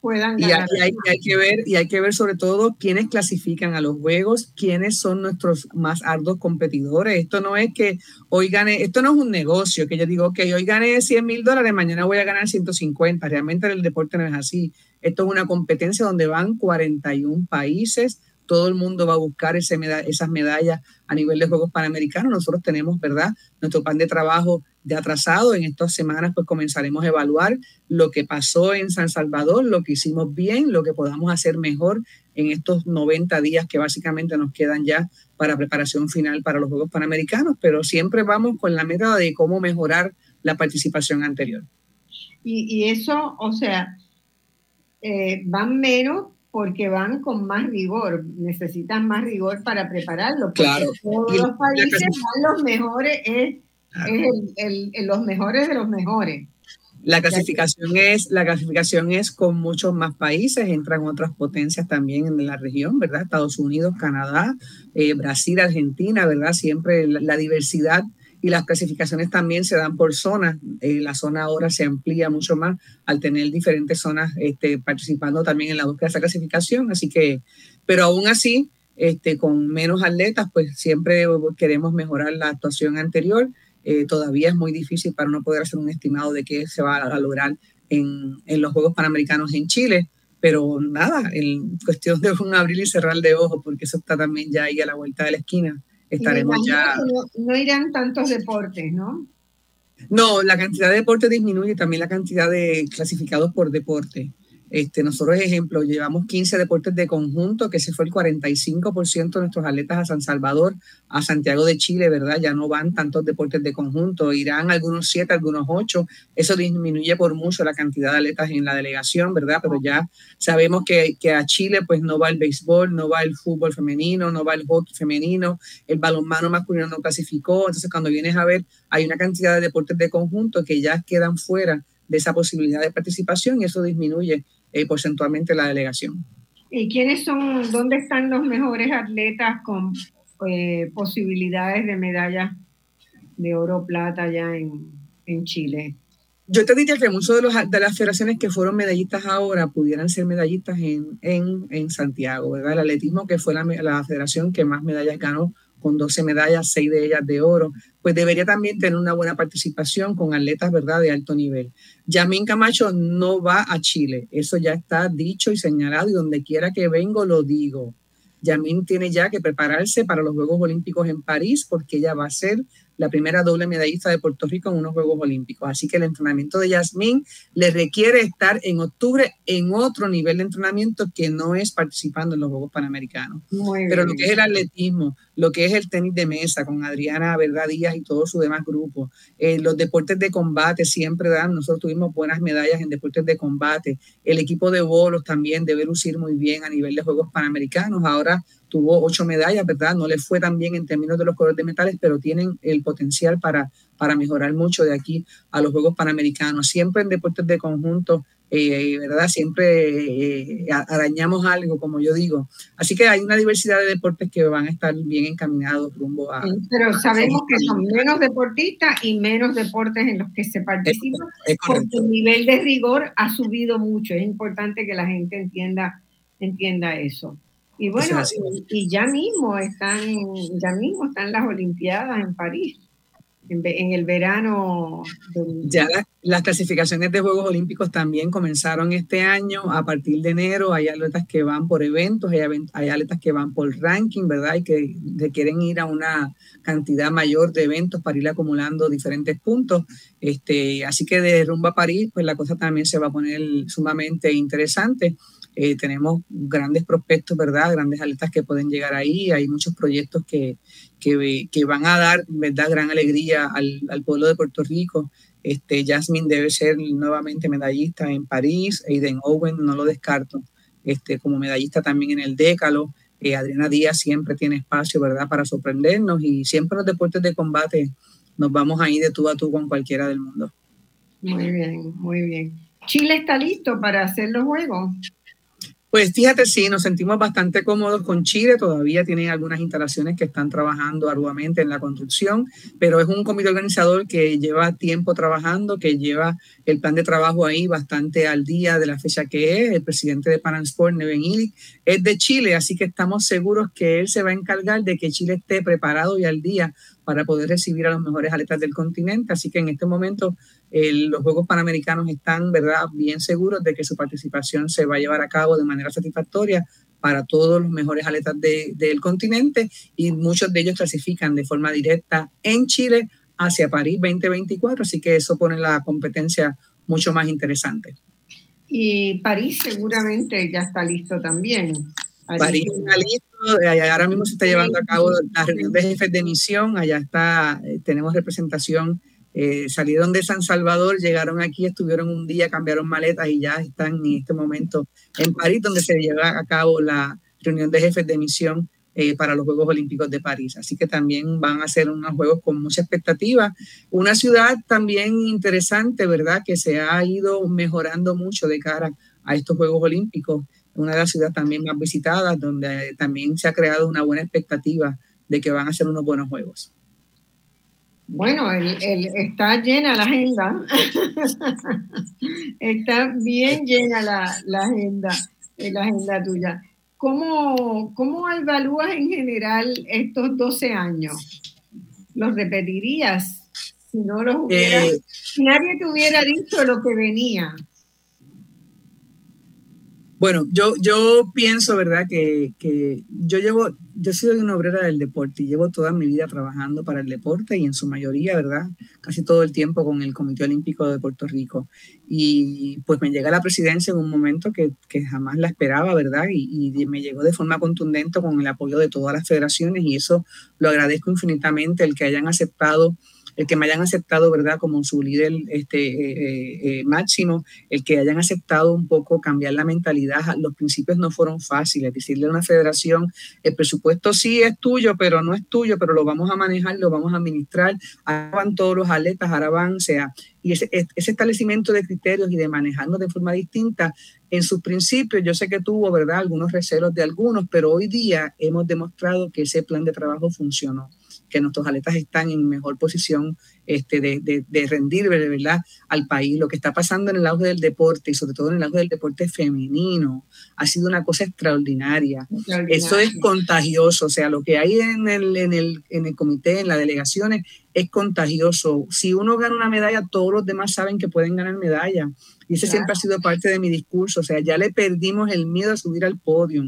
puedan ganar. Y hay, que ver, y hay que ver sobre todo quiénes clasifican a los juegos, quiénes son nuestros más arduos competidores. Esto no es que hoy gane, esto no es un negocio, que yo digo, que hoy gane 100 mil dólares, mañana voy a ganar 150. Realmente el deporte no es así. Esto es una competencia donde van 41 países todo el mundo va a buscar ese esas medallas a nivel de Juegos Panamericanos. Nosotros tenemos, ¿verdad? Nuestro plan de trabajo de atrasado. En estas semanas, pues comenzaremos a evaluar lo que pasó en San Salvador, lo que hicimos bien, lo que podamos hacer mejor en estos 90 días que básicamente nos quedan ya para preparación final para los Juegos Panamericanos, pero siempre vamos con la meta de cómo mejorar la participación anterior. Y, eso, o sea, eh, van menos porque van con más rigor, necesitan más rigor para prepararlo. Claro. Todos los países van los mejores, es, los mejores de los mejores. La clasificación es, la clasificación es con muchos más países, entran otras potencias también en la región, ¿verdad? Estados Unidos, Canadá, eh, Brasil, Argentina, ¿verdad? Siempre la diversidad y las clasificaciones también se dan por zonas. Eh, la zona ahora se amplía mucho más al tener diferentes zonas este, participando también en la búsqueda de esa clasificación. Así que, pero aún así, este, con menos atletas, pues siempre queremos mejorar la actuación anterior. Eh, todavía es muy difícil para no poder hacer un estimado de qué se va a lograr en, en los Juegos Panamericanos en Chile pero nada, en cuestión de un abrir y cerrar de ojos, porque eso está también ya ahí a la vuelta de la esquina estaremos ya... No, irán tantos deportes, ¿no? No, la cantidad de deportes disminuye, también la cantidad de clasificados por deporte. Este, nosotros, ejemplo, llevamos 15 deportes de conjunto, que se fue el 45% de nuestros atletas a San Salvador, a Santiago de Chile, ¿verdad? Ya no van tantos deportes de conjunto, irán algunos 7, algunos 8. Eso disminuye por mucho la cantidad de atletas en la delegación, ¿verdad? Pero ya sabemos que, que a Chile pues no va el béisbol, no va el fútbol femenino, no va el hockey femenino, el balonmano masculino no clasificó. Entonces, cuando vienes a ver, hay una cantidad de deportes de conjunto que ya quedan fuera de esa posibilidad de participación y eso disminuye eh, porcentualmente la delegación. ¿Y quiénes son, dónde están los mejores atletas con eh, posibilidades de medallas de oro o plata allá en, en Chile? Yo te diría que muchos de, los, de las federaciones que fueron medallistas ahora pudieran ser medallistas en, en, en Santiago, ¿verdad? El atletismo, que fue la, la, federación que más medallas ganó, con 12 medallas, 6 de ellas de oro, pues debería también tener una buena participación con atletas, ¿verdad?, de alto nivel. Yamín Camacho no va a Chile, eso ya está dicho y señalado, y donde quiera que vengo lo digo. Yamín tiene ya que prepararse para los Juegos Olímpicos en París porque ella va a ser la primera doble medallista de Puerto Rico en unos Juegos Olímpicos. Así que el entrenamiento de Yasmín le requiere estar en octubre en otro nivel de entrenamiento que no es participando en los Juegos Panamericanos. Pero lo que es el atletismo, lo que es el tenis de mesa con Adriana Verdad Díaz y todos sus demás grupos, eh, los deportes de combate siempre dan, nosotros tuvimos buenas medallas en deportes de combate, el equipo de bolos también debe lucir muy bien a nivel de Juegos Panamericanos, ahora tuvo ocho medallas, ¿verdad? No le fue tan bien en términos de los colores de metales, pero tienen el potencial para, para mejorar mucho de aquí a los Juegos Panamericanos. Siempre en deportes de conjunto, eh, ¿verdad? Siempre eh, arañamos algo, como yo digo. Así que hay una diversidad de deportes que van a estar bien encaminados rumbo a... pero sabemos que son menos deportistas y menos deportes en los que se participa, porque el nivel de rigor ha subido mucho. Es importante que la gente entienda, entienda eso. Y bueno, y, ya mismo están, ya mismo están las Olimpiadas en París, en, el verano. Ya las clasificaciones de Juegos Olímpicos también comenzaron este año. A partir de enero hay atletas que van por eventos, hay, hay atletas que van por ranking, ¿verdad? Y que quieren ir a una cantidad mayor de eventos para ir acumulando diferentes puntos. Este, así que de rumbo a París, pues la cosa también se va a poner sumamente interesante. Eh, tenemos grandes prospectos, ¿verdad? Grandes atletas que pueden llegar ahí. Hay muchos proyectos que, que, van a dar, ¿verdad? Gran alegría al, al, pueblo de Puerto Rico. Este, Jasmine debe ser nuevamente medallista en París. Aiden Owen, no lo descarto, este, como medallista también en el Décalo. Eh, Adriana Díaz siempre tiene espacio, ¿verdad? Para sorprendernos y siempre los deportes de combate nos vamos a ir de tú a tú con cualquiera del mundo. Muy bien, muy bien. Chile está listo para hacer los juegos. Pues fíjate, sí, nos sentimos bastante cómodos con Chile, todavía tienen algunas instalaciones que están trabajando arduamente en la construcción, pero es un comité organizador que lleva tiempo trabajando, que lleva el plan de trabajo ahí bastante al día de la fecha que es. El presidente de Panamsport, Neven Illich, es de Chile, así que estamos seguros que él se va a encargar de que Chile esté preparado y al día para poder recibir a los mejores atletas del continente. Así que en este momento los Juegos Panamericanos están, ¿verdad?, bien seguros de que su participación se va a llevar a cabo de manera satisfactoria para todos los mejores atletas del continente y muchos de ellos clasifican de forma directa en Chile hacia París 2024, así que eso pone la competencia mucho más interesante. Y París seguramente ya está listo también. París está listo, ahora mismo se está llevando a cabo la reunión de jefes de misión, allá está, eh, tenemos representación eh, salieron de San Salvador, llegaron aquí, estuvieron un día, cambiaron maletas y ya están en este momento en París, donde se lleva a cabo la reunión de jefes de misión eh, para los Juegos Olímpicos de París. Así que también van a ser unos Juegos con mucha expectativa. Una ciudad también interesante, ¿verdad? Que se ha ido mejorando mucho de cara a estos Juegos Olímpicos. Una de las ciudades también más visitadas, donde también se ha creado una buena expectativa de que van a ser unos buenos Juegos. Bueno, el, está llena la agenda. <laughs> está bien llena la, la, agenda, eh, la agenda tuya. ¿Cómo, ¿Cómo evalúas en general estos 12 años? ¿Los repetirías si no los hubiera, eh, si nadie te hubiera dicho lo que venía? Bueno, yo, yo pienso, ¿verdad? Que, que, yo llevo, yo soy una obrera del deporte y llevo toda mi vida trabajando para el deporte y en su mayoría, ¿verdad? Casi todo el tiempo con el Comité Olímpico de Puerto Rico. Y pues me llega la presidencia en un momento que, que jamás la esperaba, ¿verdad? Y, y, me llegó de forma contundente con el apoyo de todas las federaciones y eso lo agradezco infinitamente, el que hayan aceptado el que me hayan aceptado, ¿verdad?, como su líder este, eh, eh, máximo, el que hayan aceptado un poco cambiar la mentalidad. Los principios no fueron fáciles. Decirle a una federación, el presupuesto sí es tuyo, pero no es tuyo, pero lo vamos a manejar, lo vamos a administrar. Ahora van todos los atletas, ahora van, o sea, y ese, ese establecimiento de criterios y de manejarnos de forma distinta, en sus principios yo sé que tuvo, ¿verdad?, algunos recelos de algunos, pero hoy día hemos demostrado que ese plan de trabajo funcionó que nuestros atletas están en mejor posición este, de, de, rendir ¿verdad? al país. Lo que está pasando en el auge del deporte y sobre todo en el auge del deporte femenino ha sido una cosa extraordinaria. Eso es contagioso, o sea, lo que hay en el, en, el, en el comité, en las delegaciones, es contagioso. Si uno gana una medalla, todos los demás saben que pueden ganar medalla. Y ese siempre ha sido parte de mi discurso. O sea, ya le perdimos el miedo a subir al podio.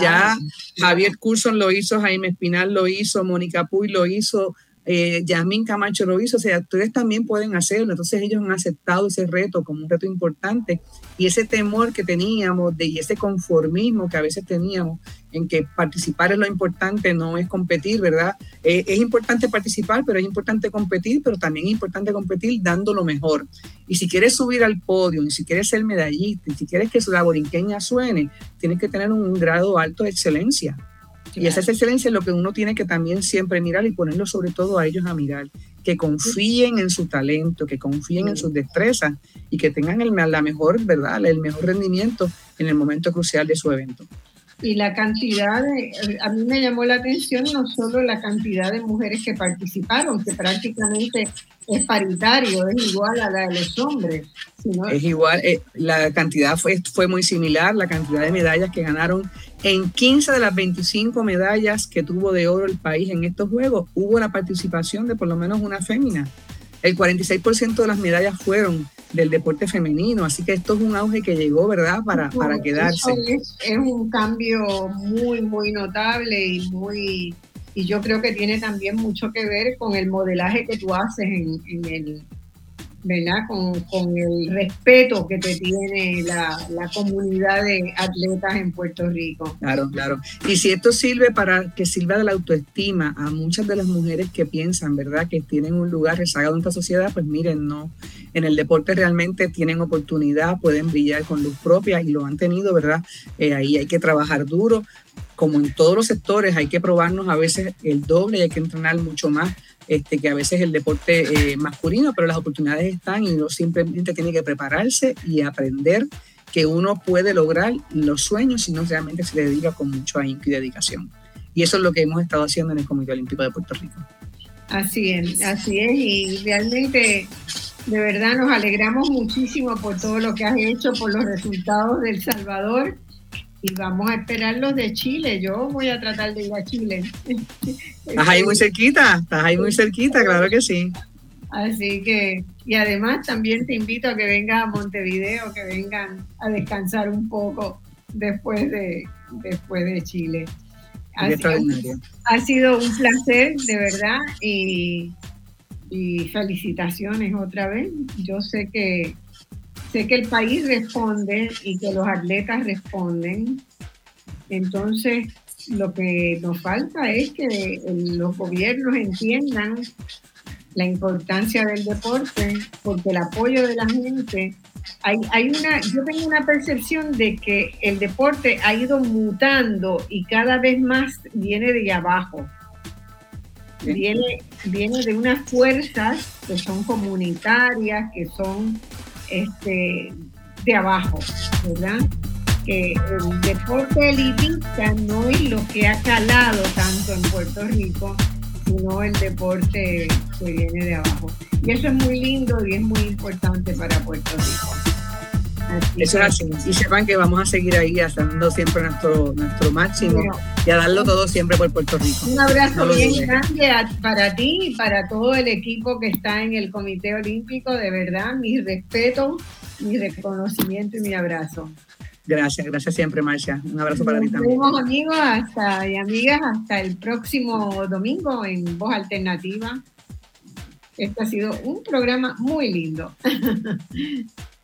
Ya Javier Curson lo hizo, Jaime Espinal lo hizo, Mónica Puy lo hizo, eh, Camacho lo hizo, o sea, ustedes también pueden hacerlo. Entonces ellos han aceptado ese reto como un reto importante y ese temor que teníamos de, y ese conformismo que a veces teníamos en que participar es lo importante, no es competir, ¿verdad? Eh, es importante participar, pero es importante competir, pero también es importante competir dando lo mejor. Y si quieres subir al podio, y si quieres ser medallista, y si quieres que su laborinqueña suene, tienes que tener un grado alto de excelencia. Y esa excelencia es lo que uno tiene que también siempre mirar y ponerlo sobre todo a ellos a mirar, que confíen en su talento, que confíen en sus destrezas y que tengan el, la mejor, ¿verdad? el mejor rendimiento en el momento crucial de su evento. Y la cantidad de, a mí me llamó la atención no solo la cantidad de mujeres que participaron, que prácticamente es paritario, es igual a la de los hombres. Es igual, eh, la cantidad fue, fue muy similar, la cantidad de medallas que ganaron en 15 de las 25 medallas que tuvo de oro el país en estos Juegos, hubo la participación de por lo menos una fémina. El 46% de las medallas fueron del deporte femenino, así que esto es un auge que llegó, ¿verdad?, para, para quedarse. Es, es, un cambio muy, muy notable y muy y yo creo que tiene también mucho que ver con el modelaje que tú haces en, en el, ¿verdad? Con, con, el respeto que te tiene la, la, comunidad de atletas en Puerto Rico. Claro, claro. Y si esto sirve para que sirva de la autoestima a muchas de las mujeres que piensan, ¿verdad? Que tienen un lugar rezagado en esta sociedad, pues miren, no. En el deporte realmente tienen oportunidad, pueden brillar con luz propia y lo han tenido, ¿verdad? Eh, ahí hay que trabajar duro. Como en todos los sectores, hay que probarnos a veces el doble hay que entrenar mucho más este, que a veces el deporte eh, masculino, pero las oportunidades están y uno simplemente tiene que prepararse y aprender que uno puede lograr los sueños si no realmente se dedica con mucho ahínco y dedicación. Y eso es lo que hemos estado haciendo en el Comité Olímpico de Puerto Rico. Así es, así es, y realmente de verdad nos alegramos muchísimo por todo lo que has hecho, por los resultados del Salvador y vamos a esperar los de Chile. Yo voy a tratar de ir a Chile. Estás ahí muy cerquita, estás ahí muy cerquita, claro que sí. Así que, y además también te invito a que vengas a Montevideo, que vengan a descansar un poco después de, después de Chile. Ha, ha sido un placer, de verdad, y, y felicitaciones otra vez. Yo sé que sé que el país responde y que los atletas responden. Entonces, lo que nos falta es que los gobiernos entiendan la importancia del deporte, porque el apoyo de la gente, hay, hay, una, yo tengo una percepción de que el deporte ha ido mutando y cada vez más viene de abajo. Viene, viene de unas fuerzas que son comunitarias, que son este, de abajo, ¿verdad? Que el deporte elitista no es lo que ha calado tanto en Puerto Rico, sino el deporte que viene de abajo. Y eso es muy lindo y es muy importante para Puerto Rico. Eso es así. Y sepan que vamos a seguir ahí haciendo siempre nuestro, nuestro máximo y a darlo todo siempre por Puerto Rico. Un abrazo bien grande para ti y para todo el equipo que está en el Comité Olímpico. De verdad, mi respeto, mi reconocimiento y mi abrazo. Gracias, gracias siempre, Marcia. Un abrazo para ti también. Nos amigos hasta, y amigas hasta el próximo domingo en Voz Alternativa. Este ha sido un programa muy lindo. <laughs>